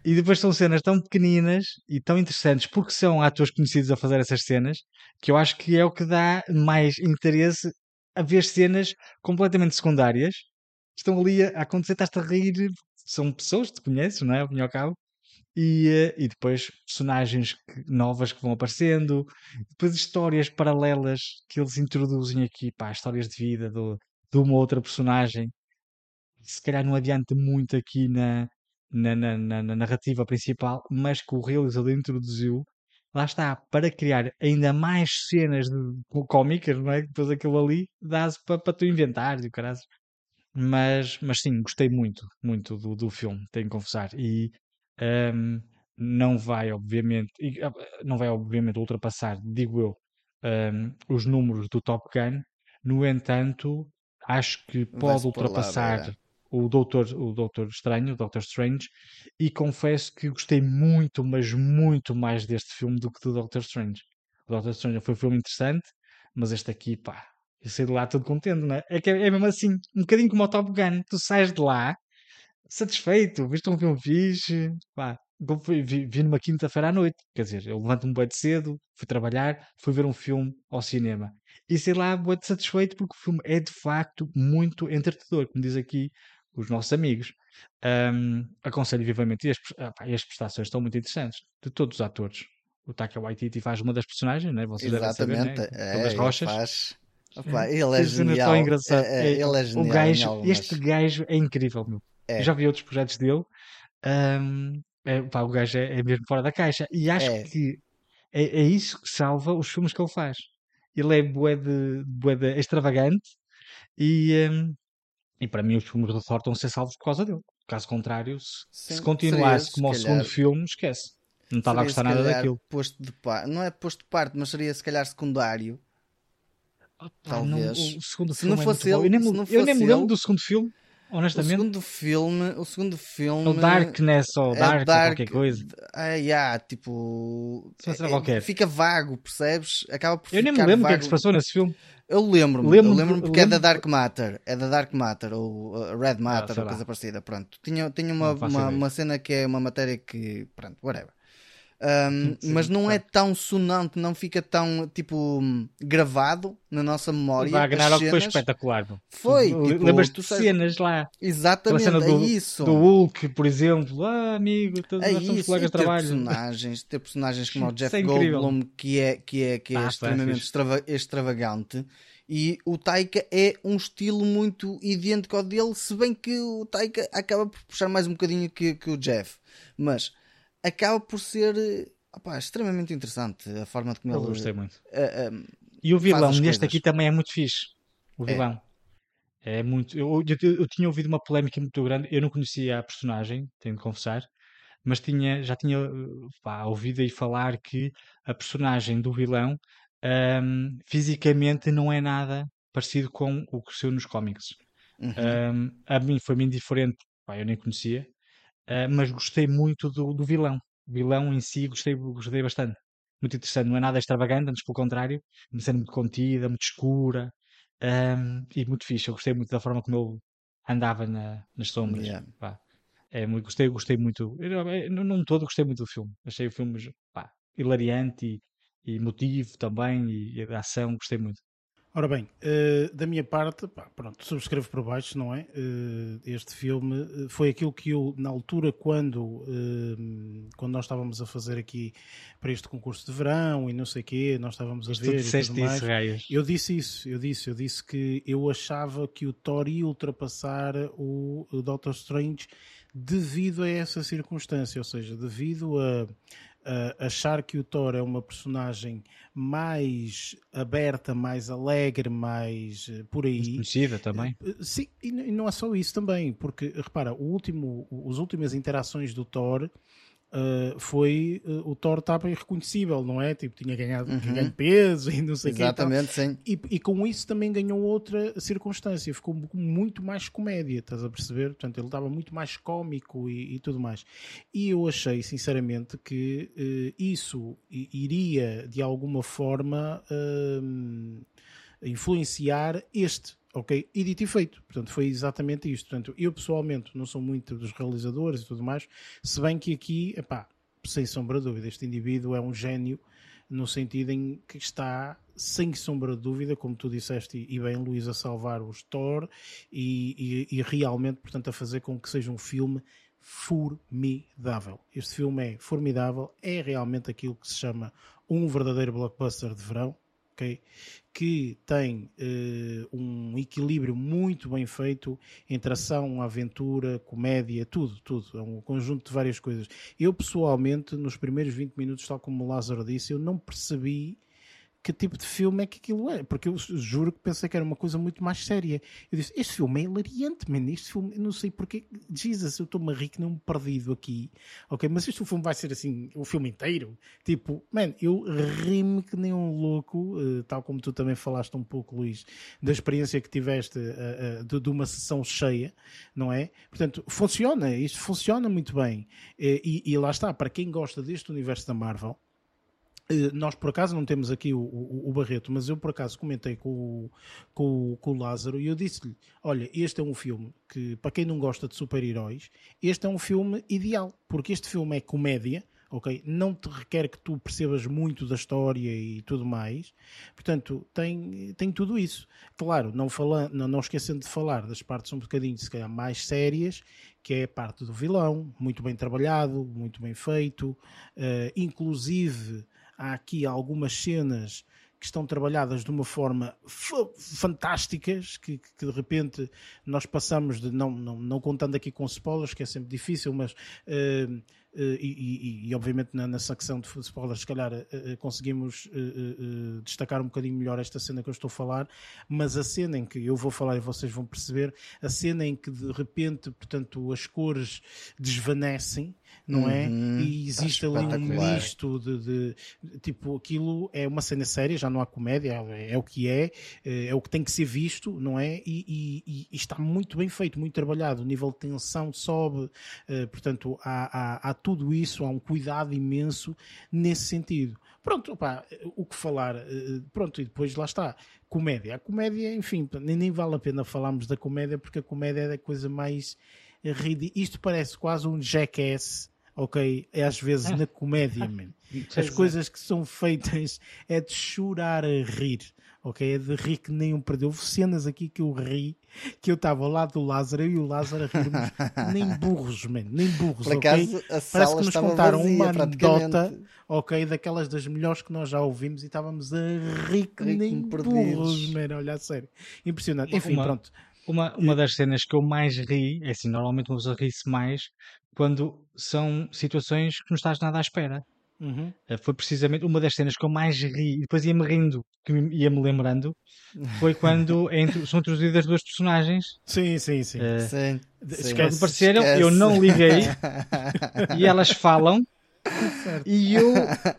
e depois são cenas tão pequeninas e tão interessantes porque são atores conhecidos a fazer essas cenas que eu acho que é o que dá mais interesse a ver cenas completamente secundárias estão ali a acontecer, estás-te a rir, são pessoas que te conheces, não é? Ao fim e ao cabo. E, eh, e depois personagens que, novas que vão aparecendo, depois histórias paralelas que eles introduzem aqui, pá, histórias de vida do, de uma outra personagem. Se calhar não adianta muito aqui na, na, na, na, na narrativa principal, mas que o realizador introduziu lá está, para criar ainda mais cenas de, cómicas, não é? Depois aquilo ali dá-se para, para tu inventar e. Mas, mas sim, gostei muito, muito do, do filme, tenho que confessar. E um, não vai, obviamente, ah, não vai, obviamente, ultrapassar, digo eu, um, os números do Top Gun. No entanto, acho que pode ultrapassar lá, o Doutor, o Doutor Estranho, o Doctor Strange, e confesso que gostei muito, mas muito mais deste filme do que do Doctor Strange. O Doctor Strange foi um filme interessante, mas este aqui, pá, eu saí de lá todo contente, não é? É que é, é mesmo assim, um bocadinho como o Top Gun, tu sais de lá satisfeito, viste um filme fixe, pá, vi, vi, numa quinta-feira à noite, quer dizer, eu levanto-me bem de cedo, fui trabalhar, fui ver um filme ao cinema. E sei lá, bem satisfeito porque o filme é de facto muito entretador, como diz aqui os nossos amigos. Um, aconselho vivamente. E as, as prestações estão muito interessantes de todos os atores. O Taika Waititi faz uma das personagens, né? Vocês Exatamente. Saber, né? É, das rochas. Faz... Opa, ele é genial. Tão engraçado. É, é, ele é genial. O gajo, este gajo é incrível, meu. É. Já vi outros projetos dele. Um, é, pá, o gajo é, é, mesmo fora da caixa. E acho é. que é, é, isso que salva os filmes que ele faz. Ele é bué de, bué de extravagante e, um, e para mim os filmes do Thor estão a ser salvos por causa dele. Caso contrário, se, Sim, se continuasse como o segundo filme, esquece. Não estava a gostar nada daquilo. Posto de par... Não é posto de parte, mas seria se calhar secundário. Oh, Talvez. Não, o segundo se filme não é fosse é ele, eu nem, me, eu nem me lembro do segundo filme. Honestamente. O segundo filme. O segundo filme. O Darkness ou é Dark, Dark qualquer coisa. Ah, yeah, tipo. É, qualquer. Fica vago, percebes? Acaba por Eu nem me lembro o que é que se passou nesse filme. Eu lembro-me, lembro, lembro porque lembro... é da Dark Matter, é da Dark Matter, ou uh, Red Matter, ah, ou coisa parecida, pronto. Tinha, tinha uma, uma, uma, cena que é uma matéria que, pronto, whatever. Um, sim, mas não tá. é tão sonante, não fica tão tipo gravado na nossa memória. O Ragnarok foi espetacular. Foi, tipo, lembras-te de cenas lá? Exatamente, cena é do, isso. Do Hulk, por exemplo, ah, amigo, todos é nós somos colegas de trabalho. Personagens, ter personagens como o Jeff é Goldblum, que é, que é, que é ah, extremamente extrava extravagante. E o Taika é um estilo muito idêntico ao dele, se bem que o Taika acaba por puxar mais um bocadinho que, que o Jeff. Mas acaba por ser opa, extremamente interessante a forma de como eu ele. gostei muito. Uh, uh, e o vilão neste aqui também é muito fixe. O é. vilão. É, é muito. Eu, eu, eu, tinha ouvido uma polémica muito grande. Eu não conhecia a personagem, tenho de confessar. Mas tinha, já tinha pá, ouvido aí falar que a personagem do vilão um, fisicamente não é nada parecido com o que saiu nos cómics. Uhum. Um, a mim foi-me indiferente, pá, eu nem conhecia, uh, mas gostei muito do, do vilão. O vilão em si gostei, gostei bastante. Muito interessante, não é nada extravagante, antes pelo contrário, uma cena muito contida, muito escura um, e muito fixe. Eu gostei muito da forma como ele andava na, nas sombras. Yeah. É, gostei, gostei muito. Eu, eu, num todo, gostei muito do filme. Achei o filme pá, hilariante e, e emotivo também, e, e a ação, gostei muito. Ora bem, uh, da minha parte, pá, pronto, subscrevo por baixo, não é? Uh, este filme uh, foi aquilo que eu, na altura, quando, quando nós estávamos a fazer aqui para este concurso de verão e não sei o quê, nós estávamos a Mas tu ver. e disseste mais, isso, eu disse isso, eu disse, eu disse que eu achava que o Thor ia ultrapassar o Doctor Strange devido a essa circunstância, ou seja, devido a, a achar que o Thor é uma personagem mais aberta, mais alegre, mais eh, por aí. Desconhecida também. Eh, Sim, e não é só isso também, porque repara, o último, os últimas interações do Thor eh, foi eh, o Thor estava irreconhecível, não é? Tipo, tinha ganhado, tinha ganho peso e não sei o e tal. Exatamente, sim. E, e com isso também ganhou outra circunstância, ficou mu- muito mais comédia, estás a perceber? Portanto, ele estava muito mais cómico e, e tudo mais. E eu achei, sinceramente, que eh, isso iria, de alguma forma, influenciar este. Ok? E dito e feito. Portanto, foi exatamente isto. Portanto, eu pessoalmente não sou muito dos realizadores e tudo mais, se bem que aqui, epá, sem sombra de dúvida, este indivíduo é um gênio no sentido em que está, sem sombra de dúvida, como tu disseste e bem, Luís, a salvar os Thor e, e, e realmente, portanto, a fazer com que seja um filme formidável. Este filme é formidável, é realmente aquilo que se chama um verdadeiro blockbuster de verão, ok? Que tem eh, um equilíbrio muito bem feito entre ação, aventura, comédia, tudo, tudo. É um conjunto de várias coisas. Eu, pessoalmente, nos primeiros 20 minutos, tal como o Lázaro disse, eu não percebi que tipo de filme é que aquilo é, porque eu juro que pensei que era uma coisa muito mais séria. Eu disse, este filme é hilariante, man, este filme, eu não sei porque, Jesus, eu estou-me que não me perdido aqui, ok, mas este filme vai ser assim, o filme inteiro, tipo, man, eu ri-me que nem um louco, eh, tal como tu também falaste um pouco, Luís, da experiência que tiveste eh, eh, de, de uma sessão cheia, não é? Portanto, funciona, isto funciona muito bem, e, e lá está, para quem gosta deste universo da Marvel, nós por acaso não temos aqui o, o- o Barreto, mas eu por acaso comentei com o, com, com o Lázaro e eu disse-lhe: Olha, este é um filme que, para quem não gosta de super-heróis, este é um filme ideal, porque este filme é comédia. Ok, não te requer que tu percebas muito da história e tudo mais, portanto tem, tem tudo isso. Claro, não, falando, não, não esquecendo de falar das partes um bocadinho, se calhar, mais sérias, que é a parte do vilão, muito bem trabalhado, muito bem feito, eh, inclusive há aqui algumas cenas que estão trabalhadas de uma forma fa- fantásticas, que, que- de repente nós passamos de, não, não, não contando aqui com spoilers, que é sempre difícil, mas eh, eh, e, e- e, obviamente na, na secção de spoilers se calhar eh, conseguimos destacar um bocadinho melhor esta cena que eu estou a falar, mas a cena em que eu vou falar e vocês vão perceber, a cena em que de repente, portanto, as cores desvanecem, não é? Uhum. E existe ali um misto de, de- de- tipo, aquilo é uma cena séria, já não há comédia, é, é o que é, eh, é o que tem que ser visto, não é? E, e- e- está muito bem feito, muito trabalhado, o nível de tensão sobe, eh, portanto, há, há- há tudo isso, há um cuidado imenso nesse sentido. Pronto, opá, o que falar, eh, pronto, e depois lá está, comédia. A comédia, enfim, nem, nem vale a pena falarmos da comédia, porque a comédia é a coisa mais ridícula. Isto parece quase um jackass, ok? É às vezes na comédia, man. As coisas que são feitas é de chorar a rir, ok? É de rir que nem um perdeu. Houve cenas aqui que eu ri, que eu estava ao lado do Lázaro, eu e o Lázaro a rirmos, nem burros, man, nem burros, Por ok? acaso, a Parece que nos contaram vazia, uma anedota, ok, daquelas das melhores que nós já ouvimos e estávamos a rir que nem perdidos. burros, man, olha a sério. Impressionante. Enfim, Uma- pronto. Uma, uma das cenas que eu mais ri, é assim, normalmente uma pessoa ri-se mais quando são situações que não estás nada à espera. Uhum. Eh, Foi precisamente uma das cenas que eu mais ri, e depois ia-me rindo, que me- ia-me lembrando, foi quando é intro- são introduzidas duas personagens. Sim, sim, sim. eh, Sim, sim. esquece. apareceram, Esquece. eu não liguei, e elas falam, E eu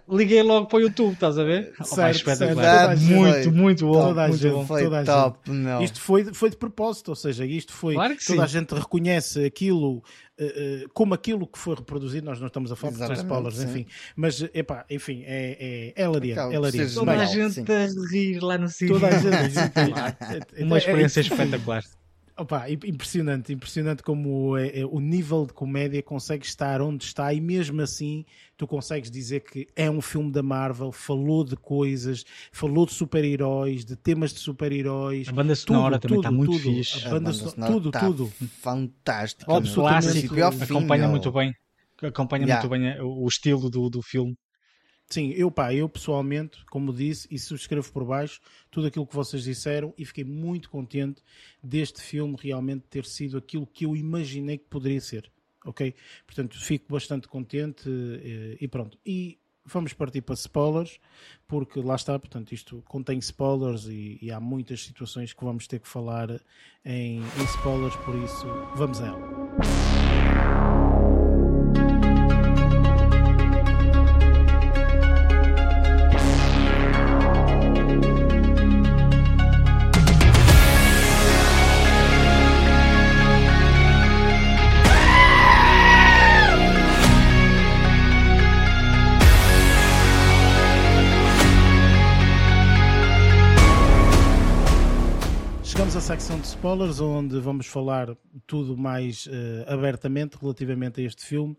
liguei logo para o YouTube, estás a ver? Certo, espetacular. certo. Toda a gente- Muito, muito bom. Toda a muito gente- bom. Foi toda a top, meu. Isto foi, foi de propósito, ou seja, isto foi. Claro que toda sim. a gente reconhece aquilo eh, eh, como aquilo que foi reproduzido. Nós não estamos a falar Exatamente, spoilers, sim. enfim. Mas, epá, enfim, é, é, é É ser Toda a gente sim. a rir lá no cinema. Toda a gente. Uma experiência é- espetacular. Opa, im- impressionante, impressionante como é- é- o nível de comédia consegue estar onde está e mesmo assim tu consegues dizer que é um filme da Marvel, falou de coisas, falou de super-heróis, de temas de super-heróis. A banda sonora também está muito tudo. fixe. A A banda banda sonora, sonora tudo, tá tudo. Do clássico acompanha muito bem. Acompanha Yeah. muito bem o estilo do, do filme. Sim, eu pá, eu pessoalmente, como disse, e subscrevo por baixo tudo aquilo que vocês disseram e fiquei muito contente deste filme realmente ter sido aquilo que eu imaginei que poderia ser, ok? Portanto, fico bastante contente eh, e pronto. E vamos partir para spoilers, porque lá está, portanto, isto contém spoilers e, e há muitas situações que vamos ter que falar em, em spoilers, por isso vamos a ela. Chegamos à secção de spoilers, onde vamos falar tudo mais eh, abertamente relativamente a este filme.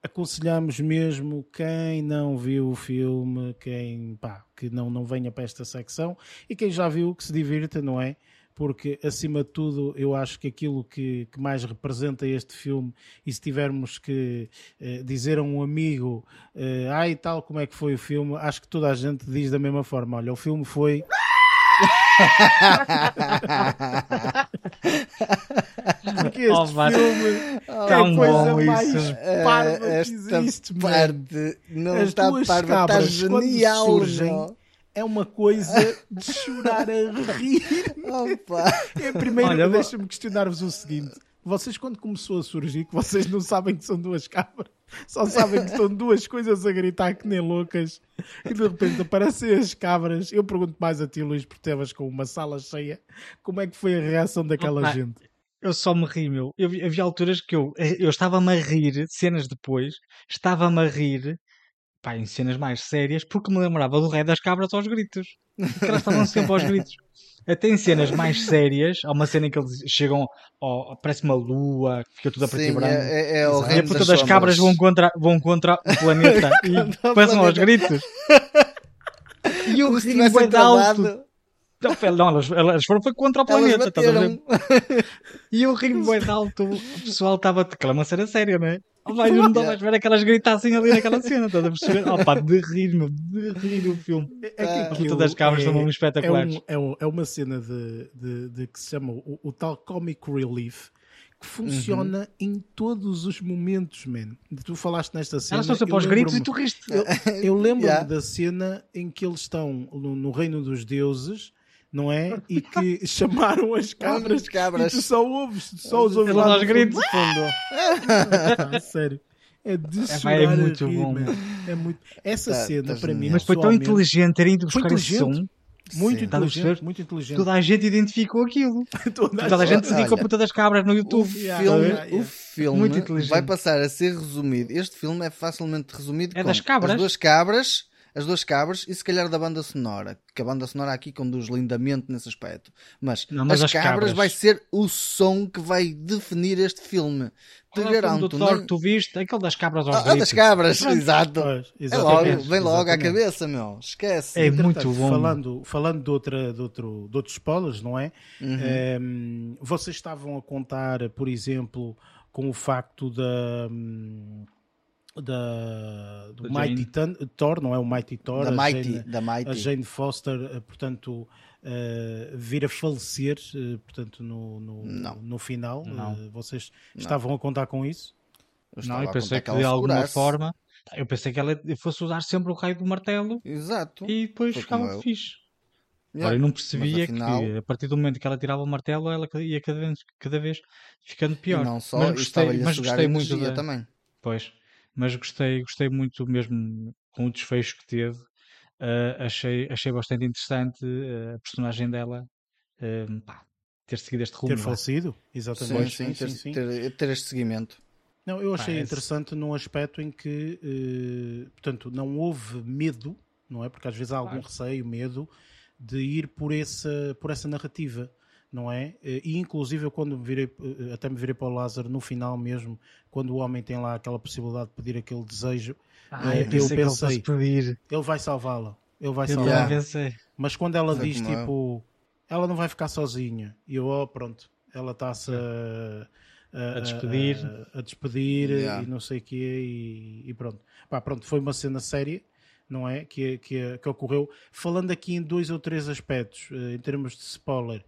Aconselhamos mesmo quem não viu o filme, quem pá, que não, não venha para esta secção e quem já viu que se divirta, não é? Porque acima de tudo, eu acho que aquilo que, que mais representa este filme, e se tivermos que eh, dizer a um amigo, eh, ai tal, como é que foi o filme, acho que toda a gente diz da mesma forma: olha, o filme foi. Porque este Oh, filme é Tão a coisa mais isso. parva que Eh, existe, parte não As está duas parva, está cabras, quando genial. surgem. É uma coisa de chorar a rir. Opa. É, primeiro, Olha, deixa-me questionar-vos o seguinte. Vocês, quando começou a surgir, que vocês não sabem que são duas cabras, só sabem que são duas coisas a gritar que nem loucas, e de repente aparecem as cabras. Eu pergunto mais a ti, Luís, porque estavas com uma sala cheia. Como é que foi a reação daquela Opa, gente? Eu só me ri, meu. Eu, vi- havia alturas que eu, eu estava-me a rir, cenas depois, estava-me a rir, pá, em cenas mais sérias, porque me lembrava do rei das cabras aos gritos. Porque elas estavam sempre aos gritos. Até em cenas mais sérias, há uma cena em que eles chegam, ao, parece uma lua, que fica tudo a preto e branco. é, é, é o. E a reino puta das das cabras vão contra, vão contra o planeta e o passam aos gritos. E eu Como se ri tivessem bué de alto. Não, não, elas, elas foram foi contra o planeta, estás a ver? E eu ri bem alto, o pessoal estava. Aquela é uma cena séria, não é? Oh, vai, eu não estava a esperar que elas gritassem ali naquela cena, estás a perceber? Oh, pá, de rir, meu, de rir o filme. É que Ah. A puta das cabras são mesmo é, espetaculares. um- é, um- é uma cena de, de- de que se chama o, o tal comic relief que funciona Uhum. em todos os momentos, man. Tu falaste nesta cena. Elas estão sempre eu aos gritos e lembro-me- tu riste. Eu lembro-me Yeah. da cena em que eles estão no, no reino dos deuses, não é? E que chamaram as cabras, As cabras. e tu só ouves, tu só os ouves Elas lá no gritos. fundo. Ah, sério. É de É, é muito rir, bom. É muito... Essa Tá- cena, tá para mim. Mas foi tão inteligente ter ido buscar esse som. Muito Sim. Inteligente, muito inteligente. Toda a gente identificou aquilo. Toda a Toda a gente se dedicou a puta das cabras no O YouTube. Yeah, filme, yeah, o filme Muito inteligente. vai passar a ser resumido. Este filme é facilmente resumido É com das cabras. as duas cabras, as duas cabras e se calhar da banda sonora, que a banda sonora aqui conduz lindamente nesse aspecto. Mas, Não, mas as, as cabras, cabras. vai ser o som que vai definir este filme. Te Qual é o filme garanto, do Thor nem- que tu viste? Aquele das cabras aos Ah, ah, das cabras, Pronto. exato. Pois, É logo, exatamente, vem logo à exatamente. cabeça, meu. Esquece. É muito bom. Falando, falando de, outra, de, outro, de outros spoilers, não é? Uhum. Ehm, vocês estavam a contar, por exemplo, com o facto da. hum, da do Da Mighty Thor, não é o Mighty Thor, Da a Mighty, Jane, da Mighty. a Jane Foster, eh, portanto, eh, vir a falecer, eh, portanto, no, no, Não. no final. Não. Eh, vocês estavam a contar com isso? Eu Não, eu pensei contar que de ela alguma forma. Eu pensei que ela fosse usar sempre o raio do martelo Exato. e depois Foi ficava fixe. Yeah. Agora, eu não percebia afinal- que a partir do momento que ela tirava o martelo, ela ia cada vez, cada vez ficando E pior. não só, mas e gostei, mas gostei muito da... também. Pois. Mas gostei, gostei muito mesmo com o desfecho que teve. Uh, achei, achei bastante interessante uh, a personagem dela uh, pá, ter seguido este rumo. Ter vá. falecido, Sim, exatamente. sim, ter, ter- ter este seguimento. Não, eu achei esse- interessante num aspecto em que, eh, portanto, não houve medo, não é? Porque às vezes há algum Claro. receio, medo de ir por essa, por essa narrativa, não é? Eh, E inclusive eu quando me virei, eh, até me virei para o Lázaro no final mesmo, quando o homem tem lá aquela possibilidade de pedir aquele desejo, Ah, eh, eu pensei que ele pensei, fosse pedir. ele vai salvá-la, ele vai Eu salvá-la. Mas quando ela diz eu. tipo, ela não vai ficar sozinha, e eu, oh, pronto, ela está-se a, A despedir. a, a despedir Yeah. e não sei o quê, e, e pronto. Pá, pronto, foi uma cena séria, não é? Que, que, que ocorreu. Falando aqui em dois ou três aspectos, em termos de spoiler,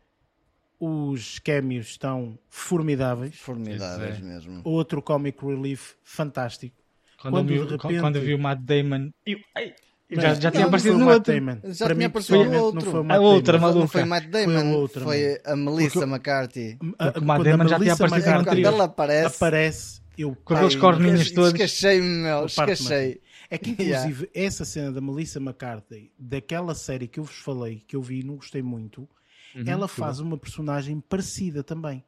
os cameos estão formidáveis. Formidáveis é. mesmo. Outro comic relief fantástico. Quando, Quando eu vi, de repente- quando eu vi o Matt Damon, eu, ai, já, já tinha aparecido o no Matt outro. Damon. Já Para tinha mim, aparecido pessoalmente, outro. não foi o A Matt outra, Damon. Não foi Matt Damon, Foi foi, a outra, a Melissa Porque- McCarthy. A- Porque o Matt a Damon já tinha aparecido Quando ela aparece, aparece, eu Com aqueles corninhos todos. esquechei-me, meu, esquechei. É que inclusive essa cena da Melissa McCarthy, daquela série que eu vos falei, que eu vi e não gostei muito, Uhum, ela faz uma personagem parecida também.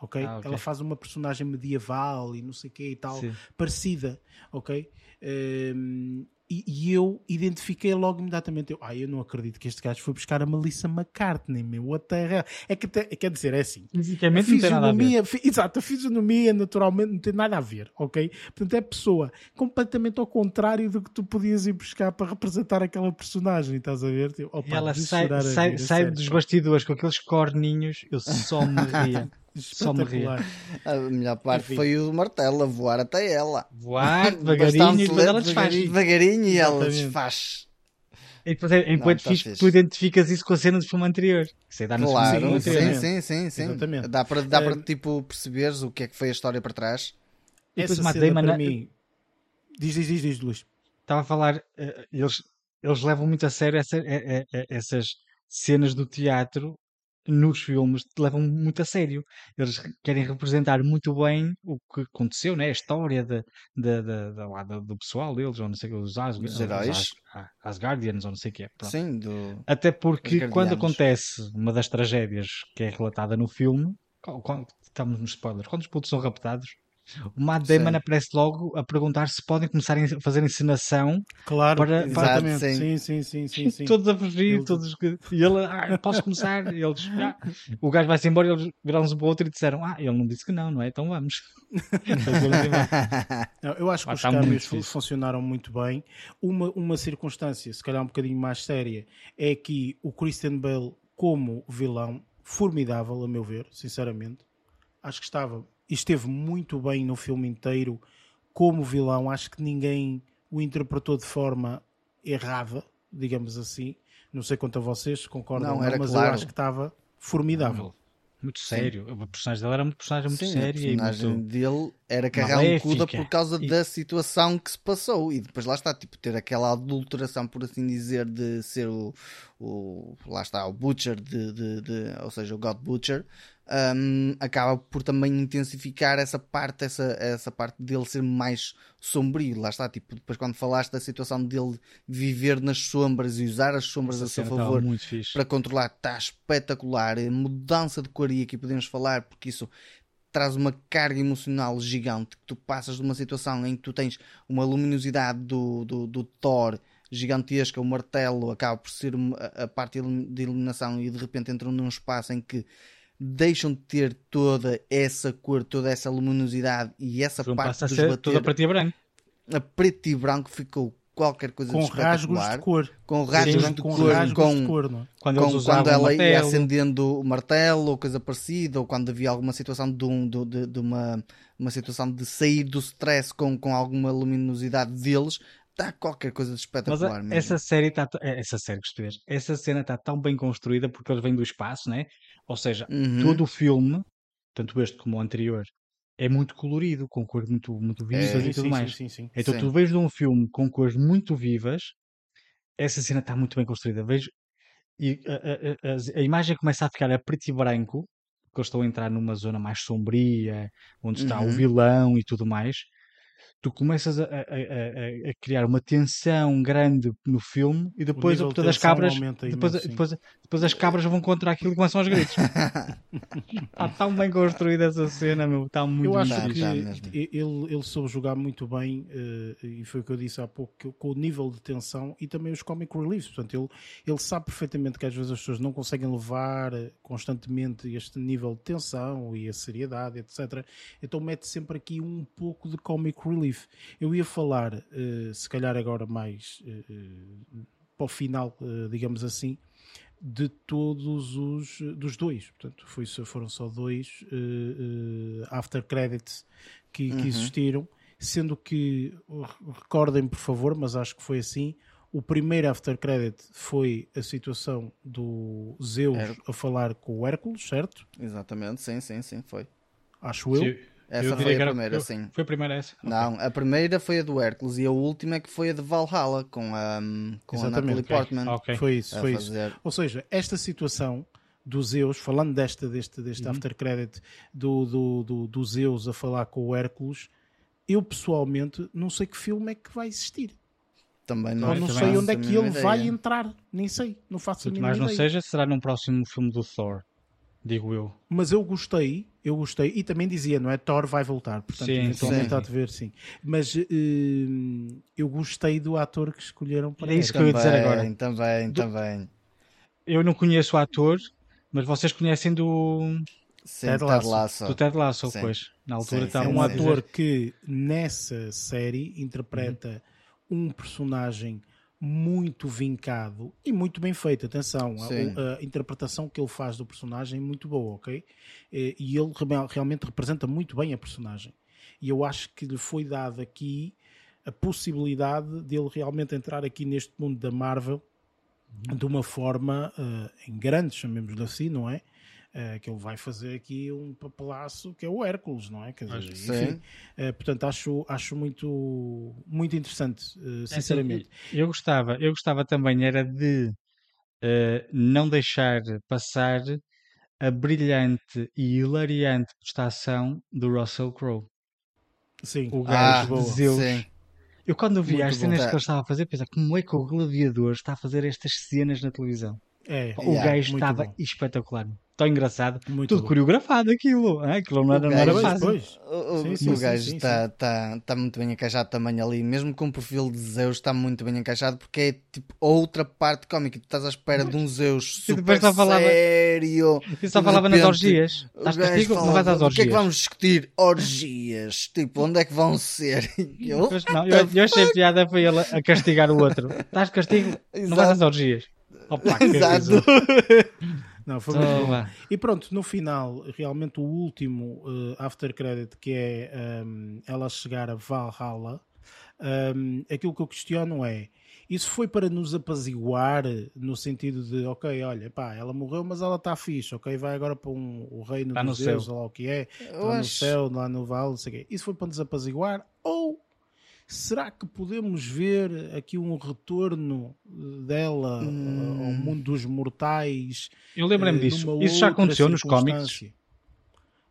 ok? Ah, ok. Ela faz uma personagem medieval e não sei o que e tal, Sim. parecida, ok? Ehm, e, e eu identifiquei logo imediatamente. Eu, ah, eu não acredito que este gajo foi buscar a Melissa McCartney, meu. What the hell? É que até- quer dizer, é assim. Fisicamente nada a ver. fisionomia, fi- exato, a fisionomia naturalmente não tem nada a ver, ok? Portanto, é pessoa completamente ao contrário do que tu podias ir buscar para representar aquela personagem, estás a ver? Tipo, opa, E ela sai, sai, a sai sério, dos bastidores com aqueles corninhos, eu só me ria. Só me ria. Espetacular. A melhor parte Enfim. foi o martelo a voar até ela. Voar devagarinho e depois ela desfaz. devagarinho, e ela desfaz. E depois é, enquanto tá fixe, tu identificas isso com a cena do filme anterior. Isso aí dá Claro, sim, anterior. exatamente. sim, sim, sim. Exatamente. Dá para dá para Eh, tipo perceberes o que é que foi a história para trás. E depois Essa cena Damon para mim... Diz, diz, diz, diz, Luís. estava a falar, eh, eles, eles levam muito a sério essa- eh, eh, essas cenas do teatro nos filmes, levam muito a sério. Eles querem representar muito bem o que aconteceu, né? a história da, da, da- lá do, pessoal deles, ou não sei o que, os, As, Dos os heróis. As- ah, Asgardians, ou não sei o que é. Pronto. Sim, do Até porque quando acontece uma das tragédias que é relatada no filme, qual- estamos nos spoilers, quando os putos são raptados, o Matt Damon Sim. aparece logo a perguntar se podem começar a fazer encenação Claro, Para- exatamente. Sim, sim, sim, sim. sim. todos a fugir, Ele- todos que- e ele, ah, posso começar? E eles, "Ah." o gajo vai-se embora e eles viraram-se para o outro e disseram, ah, ele não disse que não, não é? Então vamos. Não, eu acho que Ah, os câmbios funcionaram muito bem. Uma, uma circunstância, se calhar um bocadinho mais séria, é que o Christian Bale, como vilão, formidável, a meu ver, sinceramente. Acho que estava, esteve muito bem no filme inteiro como vilão. Acho que ninguém o interpretou de forma errada, digamos assim. Não sei quanto a vocês, se concordam Não, não, era mas claro. eu acho que estava formidável. Muito sério. O personagem dele era uma personagem muito Sim, a séria e personagem muito... dele era carregar um cuda por causa E- da situação que se passou e depois lá está, tipo, ter aquela adulteração, por assim dizer, de ser o, o lá está, o Butcher, de, de, de- ou seja, o God Butcher, hum, acaba por também intensificar essa parte, essa, essa parte dele ser mais sombrio. Lá está, tipo, depois quando falaste da situação dele viver nas sombras e usar as sombras Essa a seu favor para controlar está espetacular. A mudança de cor e aqui podemos falar porque isso traz uma carga emocional gigante que tu passas de uma situação em que tu tens uma luminosidade do, do, do Thor gigantesca, o martelo acaba por ser a a parte de iluminação e de repente entram num espaço em que deixam de ter toda essa cor, toda essa luminosidade e essa O filme parte passa a dos ser bater toda preto e branco. a preto e branco ficou qualquer coisa Com de rasgos espetacular de cor. com rasgos Sim, de com cor rasgos com de cor, não é? Quando com- quando ela o ia martelo. acendendo o martelo ou coisa parecida, ou quando havia alguma situação de, um, de, de- de uma, uma situação de sair do stress com, com alguma luminosidade deles, está qualquer coisa de Mas espetacular a- mesmo. essa série está essa série que essa cena está tão bem construída porque eles vêm do espaço, né? Ou seja, Uhum. todo o filme, tanto este como o anterior, é muito colorido, com cores muito, muito vivas É, e Sim, tudo sim, mais. sim. Então tu vês de um filme com cores muito vivas, essa cena está muito bem construída. Vejo e a, a- a- a imagem começa a ficar a preto e branco, porque eles estão a entrar numa zona mais sombria, onde está o Uhum. vilão e tudo mais. Tu começas a, a- a- a- a criar uma tensão grande no filme e depois nível de todas as tensão cabras aumenta depois, imenso, depois, depois as cabras vão contra aquilo e começam aos gritos. Está tão bem construída essa cena, meu. Está muito Eu acho Tá, que ele, ele soube jogar muito bem, eh, e foi o que eu disse há pouco, que- com o nível de tensão e também os comic reliefs. Portanto, ele, ele sabe perfeitamente que às vezes as pessoas não conseguem levar eh, constantemente este nível de tensão e a seriedade, etc. Então mete sempre aqui um pouco de comic relief. Eu ia falar, eh, se calhar agora mais eh, para o final, digamos assim, de todos os dos dois, portanto foi, foram só dois eh, eh, after credits que, que existiram, sendo que re- recordem por favor, mas acho que foi assim. O primeiro after credit foi a situação do Zeus Her- a falar com o Hércules, certo? Exatamente, sim, sim, sim, foi. Acho eu. Sim, Essa foi a primeira, eu- sim. Foi a primeira essa? Não, a primeira foi a do Hércules e a última é que foi a de Valhalla com a, com a Natalie. Portman. Ok. Foi isso, a foi isso. fazer. Ou seja, esta situação do Zeus, falando desta, deste, deste Uhum. after credit do, do, do, do Zeus a falar com o Hércules, eu pessoalmente não sei que filme é que vai existir. Também não, Ou não também sei onde é que ele mínima vai ideia. entrar. Nem sei, não faço a mínima mais não ideia. seja, será num próximo filme do Thor. Digo eu. Mas eu gostei, eu gostei, e também dizia, não é? Thor vai voltar, portanto, Sim, eventualmente sim. há de ver, sim. Mas eh, eu gostei do ator que escolheram para É isso que eu ia dizer agora. Também, também, também. Eu não conheço o ator, mas vocês conhecem do, Sim, Ted Ted Lasso. Lasso. do Ted Lasso, Sim. pois. Na altura Sim, É um ator que nessa série interpreta um personagem muito vincado e muito bem feito. Atenção, a, a interpretação que ele faz do personagem é muito boa, ok? Eh, E ele real- realmente representa muito bem a personagem. E eu acho que lhe foi dado aqui a possibilidade de ele realmente entrar aqui neste mundo da Marvel de uma forma eh, em grande, chamemos-lhe assim, não é? Eh, que ele vai fazer aqui um papelaço que é o Hércules, não é? Quer dizer, enfim, eh, portanto, acho, acho muito, muito interessante, eh, É sinceramente. eu gostava, eu gostava também era de não deixar passar a brilhante e hilariante prestação do Russell Crowe. Sim, O Ah, gajo boa. de Zeus. sim. Eu quando vi Muito as bom. cenas Tá. que ele estava a fazer, pensei, como é que o Gladiador está a fazer estas cenas na televisão? é, O Yeah, gajo estava bom. espetacular. Tão engraçado. Muito Tudo bom. coreografado aquilo. ah, Aquilo não era, não era gajo- fácil. Pois, O, o- Sim, sim, o sim, gajo está tá, tá muito bem encaixado também ali, mesmo com o perfil de Zeus está muito bem encaixado porque é tipo outra parte cómica. Tu estás à espera de um Zeus E super só falava- sério. Eu só de falava nas repente, orgias. o Estás castigo? Não vais às O que é que orgias. vamos discutir? Orgias. Tipo, onde é que vão ser? E eu, Pois não, eu, eu achei piada foi ele a castigar o outro. Estás castigo? Não vais às orgias. Opa, que Exato. Não, foi muito bom. E pronto, no final, realmente o último eh, after credit que é ehm, ela chegar a Valhalla, ehm, aquilo que eu questiono é isso foi para nos apaziguar no sentido de ok, olha, pá, ela morreu, mas ela está fixe, ok, vai agora para um, o reino Está dos no deuses, lá o que é, Eu está no céu, lá no vale, não sei o quê. Isso foi para nos apaziguar ou será que podemos ver aqui um retorno eh, dela eh, ao mundo dos mortais? Eu lembrei-me eh, disso. Isso já aconteceu nos cómics.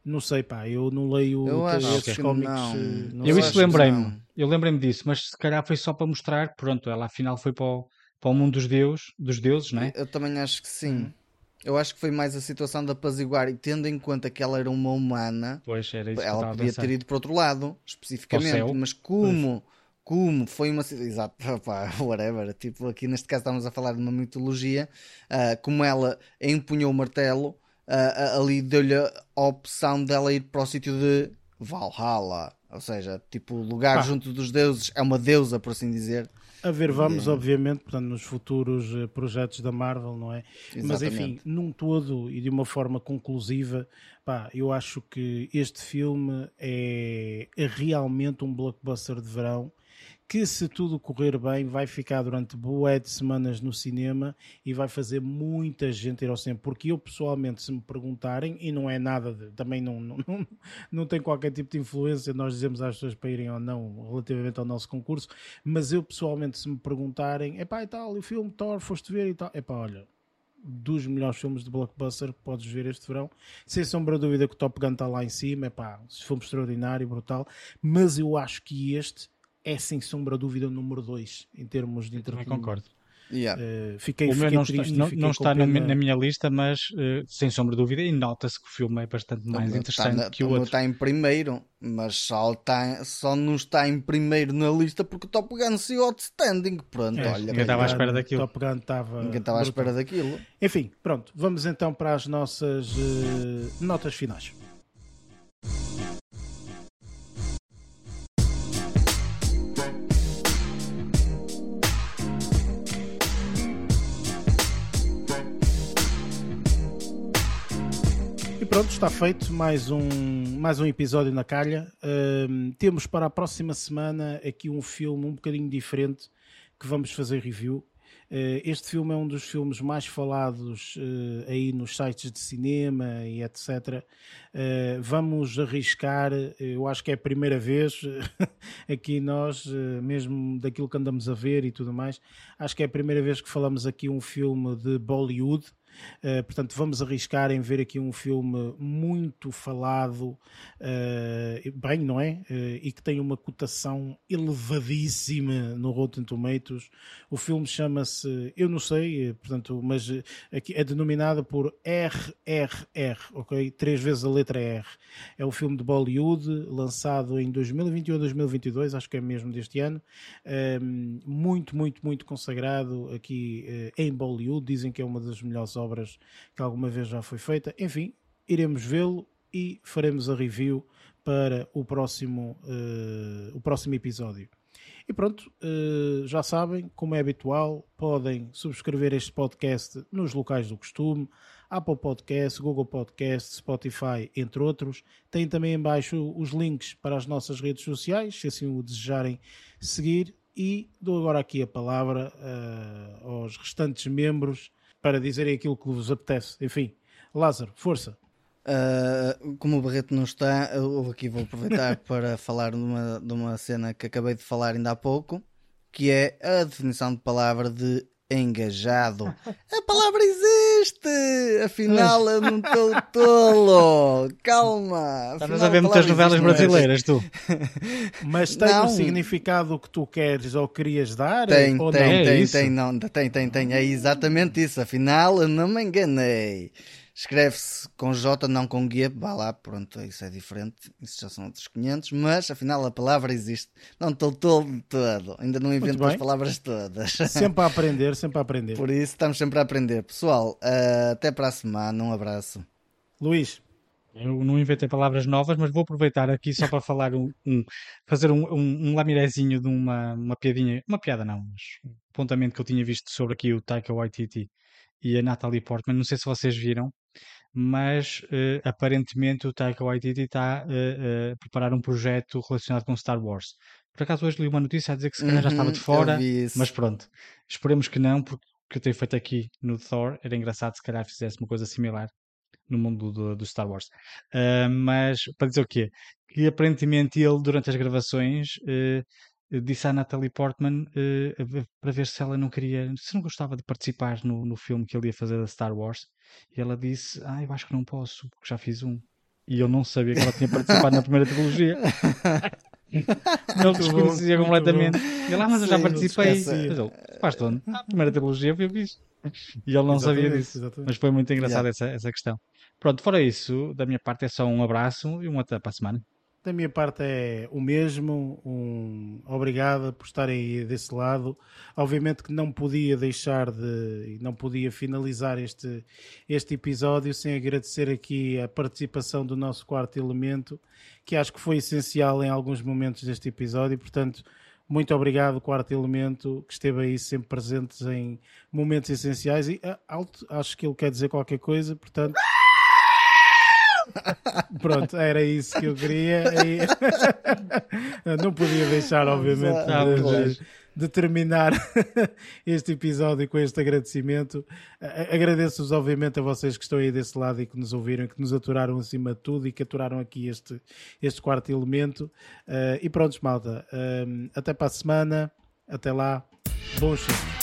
Não sei, pá, eu não leio Eu esses que cómics. não. não Eu isso lembrei-me. Eu lembrei-me disso, mas se calhar foi só para mostrar, pronto, ela afinal foi para o, para o mundo dos deuses, dos deuses, não é? Eu também acho que sim. Eu acho que foi mais a situação de apaziguar e tendo em conta que ela era uma humana, Pois era ela podia ter ido para outro lado, especificamente, mas como, como foi uma. Exato, pá, whatever. Tipo, aqui neste caso estamos a falar de uma mitologia, ah, como ela empunhou o martelo, ah, ah, ali deu-lhe a opção dela ir para o sítio de Valhalla. Ou seja, tipo, lugar Pá. junto dos deuses, é uma deusa, por assim dizer. A ver, vamos, É. obviamente, portanto, nos futuros eh, projetos da Marvel, não é? Mas enfim, Exatamente. num todo e de uma forma conclusiva, pá, eu acho que este filme é, é realmente um blockbuster de verão que, se tudo correr bem, vai ficar durante boé de semanas no cinema e vai fazer muita gente ir ao cinema. Porque eu, pessoalmente, se me perguntarem, e não é nada, de- também não, não, não, não tem qualquer tipo de influência, nós dizemos às pessoas para irem ou não relativamente ao nosso concurso, mas eu, pessoalmente, se me perguntarem, epá, e tal, e o filme Thor, foste ver e tal, epá, olha, dos melhores filmes de blockbuster que podes ver este verão. Sem sombra de dúvida que o Top Gun está lá em cima, é pá, filme extraordinário, brutal, mas eu acho que este é sem sombra de dúvida o número 2 em termos de Também entretenimento. concordo. Yeah. Uh, fiquei, O meu não está, triste e não, não está na, na minha lista, mas eh, sem sombra de dúvida, e nota-se que o filme é bastante mais interessante está na- que o meu outro. está em primeiro, mas só, está, só não está em primeiro na lista porque o Top Gun saiu outstanding. Pronto, É, olha. ninguém estava à espera daquilo. Top Gun estava Ninguém estava à espera daquilo. Enfim, pronto, vamos então para as nossas eh, notas finais. Pronto, está feito mais um, mais um episódio na calha. Ahm, temos para a próxima semana aqui um filme um bocadinho diferente que vamos fazer review. Eh, este filme é um dos filmes mais falados eh, aí nos sites de cinema e etc. Eh, vamos arriscar, eu acho que é a primeira vez aqui nós, mesmo daquilo que andamos a ver e tudo mais, acho que é a primeira vez que falamos aqui um filme de Bollywood. Uh, portanto, vamos arriscar em ver aqui um filme muito falado, uh, bem, não é? Uh, e que tem uma cotação elevadíssima no Rotten Tomatoes. O filme chama-se, eu não sei, portanto, mas aqui é denominado por RRR, ok? Três vezes a letra R. É um filme de Bollywood, lançado em 2021 ou 2022, acho que é mesmo deste ano. Um, muito, muito, muito consagrado aqui em Bollywood. Dizem que é uma das melhores obras que alguma vez já foi feita. Enfim, iremos vê-lo e faremos a review para o próximo, uh, o próximo episódio. E pronto, uh, já sabem, como é habitual, podem subscrever este podcast nos locais do costume, Apple Podcast, Google Podcast, Spotify, entre outros. Tem também em baixo os links para as nossas redes sociais, se assim o desejarem seguir. E dou agora aqui a palavra uh, aos restantes membros para dizerem aquilo que vos apetece. Enfim, Lázaro, força. Uh, como o Barreto não está, eu aqui vou aproveitar para falar de uma, de uma cena que acabei de falar ainda há pouco, que é a definição de palavra de engajado. A palavra existe! Afinal, eu não estou tolo! Calma! Estás a ver muitas novelas brasileiras, tu. Mas tem Não. o significado que tu queres ou querias dar? Tem, ou tem, não? É tem, isso. tem, não, tem, tem, tem. É exatamente isso. Afinal, eu não me enganei. Escreve-se com J, não com G. Vá lá, pronto, isso é diferente. Isso já são outros 500. Mas afinal, a palavra existe. Não estou todo todo. Ainda não invento as palavras todas. Sempre a aprender, sempre a aprender. Por isso, estamos sempre a aprender. Pessoal, ah, até para a semana. Um abraço. Luís, Eu não inventei palavras novas, mas vou aproveitar aqui só para falar um, um- fazer um, um, um lamirezinho de uma, uma piadinha, uma piada não, mas um apontamento que eu tinha visto sobre aqui o Taika Waititi e a Natalie Portman. Não sei se vocês viram, mas eh, aparentemente o Taika Waititi está eh, eh, a preparar um projeto relacionado com Star Wars. Por acaso hoje li uma notícia a dizer que se calhar já estava Uhum, de eu fora, mas pronto, esperemos que não, porque o que eu tenho feito aqui no Thor era engraçado se calhar fizesse uma coisa similar no mundo do, do Star Wars. Ah, mas para dizer o quê? Que aparentemente ele, durante as gravações, eh, disse à Natalie Portman ver- para ver se ela não queria, se não gostava de participar no, no filme que ele ia fazer da Star Wars. E ela disse: Ah, eu acho que não posso, porque já fiz um. E eu não sabia que ela tinha participado na primeira trilogia. Ele desconhecia completamente. E lá, mas eu já participei. Mas ele, faz? Ah, a primeira trilogia foi eu fiz. E ele não sabia disso. exatamente. Mas foi muito engraçado Yeah. essa, essa questão. Pronto, fora isso, da minha parte é só um abraço e um até para a semana. Da minha parte é o mesmo. Um obrigado por estarem aí desse lado. Obviamente que não podia deixar de não podia finalizar este, este episódio sem agradecer aqui a participação do nosso quarto elemento, que acho que foi essencial em alguns momentos deste episódio. Portanto, muito obrigado, quarto elemento, que esteve aí sempre presente em momentos essenciais. E ah, alto, acho que ele quer dizer qualquer coisa, portanto. Pronto, era isso que eu queria. E... Não podia deixar, obviamente, de, de- de terminar este episódio com este agradecimento. Agradeço-vos, obviamente, a vocês que estão aí desse lado e que nos ouviram, que nos aturaram acima de tudo e que aturaram aqui este, este quarto elemento. Eh, e pronto, malta. eh, até para a semana. Até lá. Bons filmes.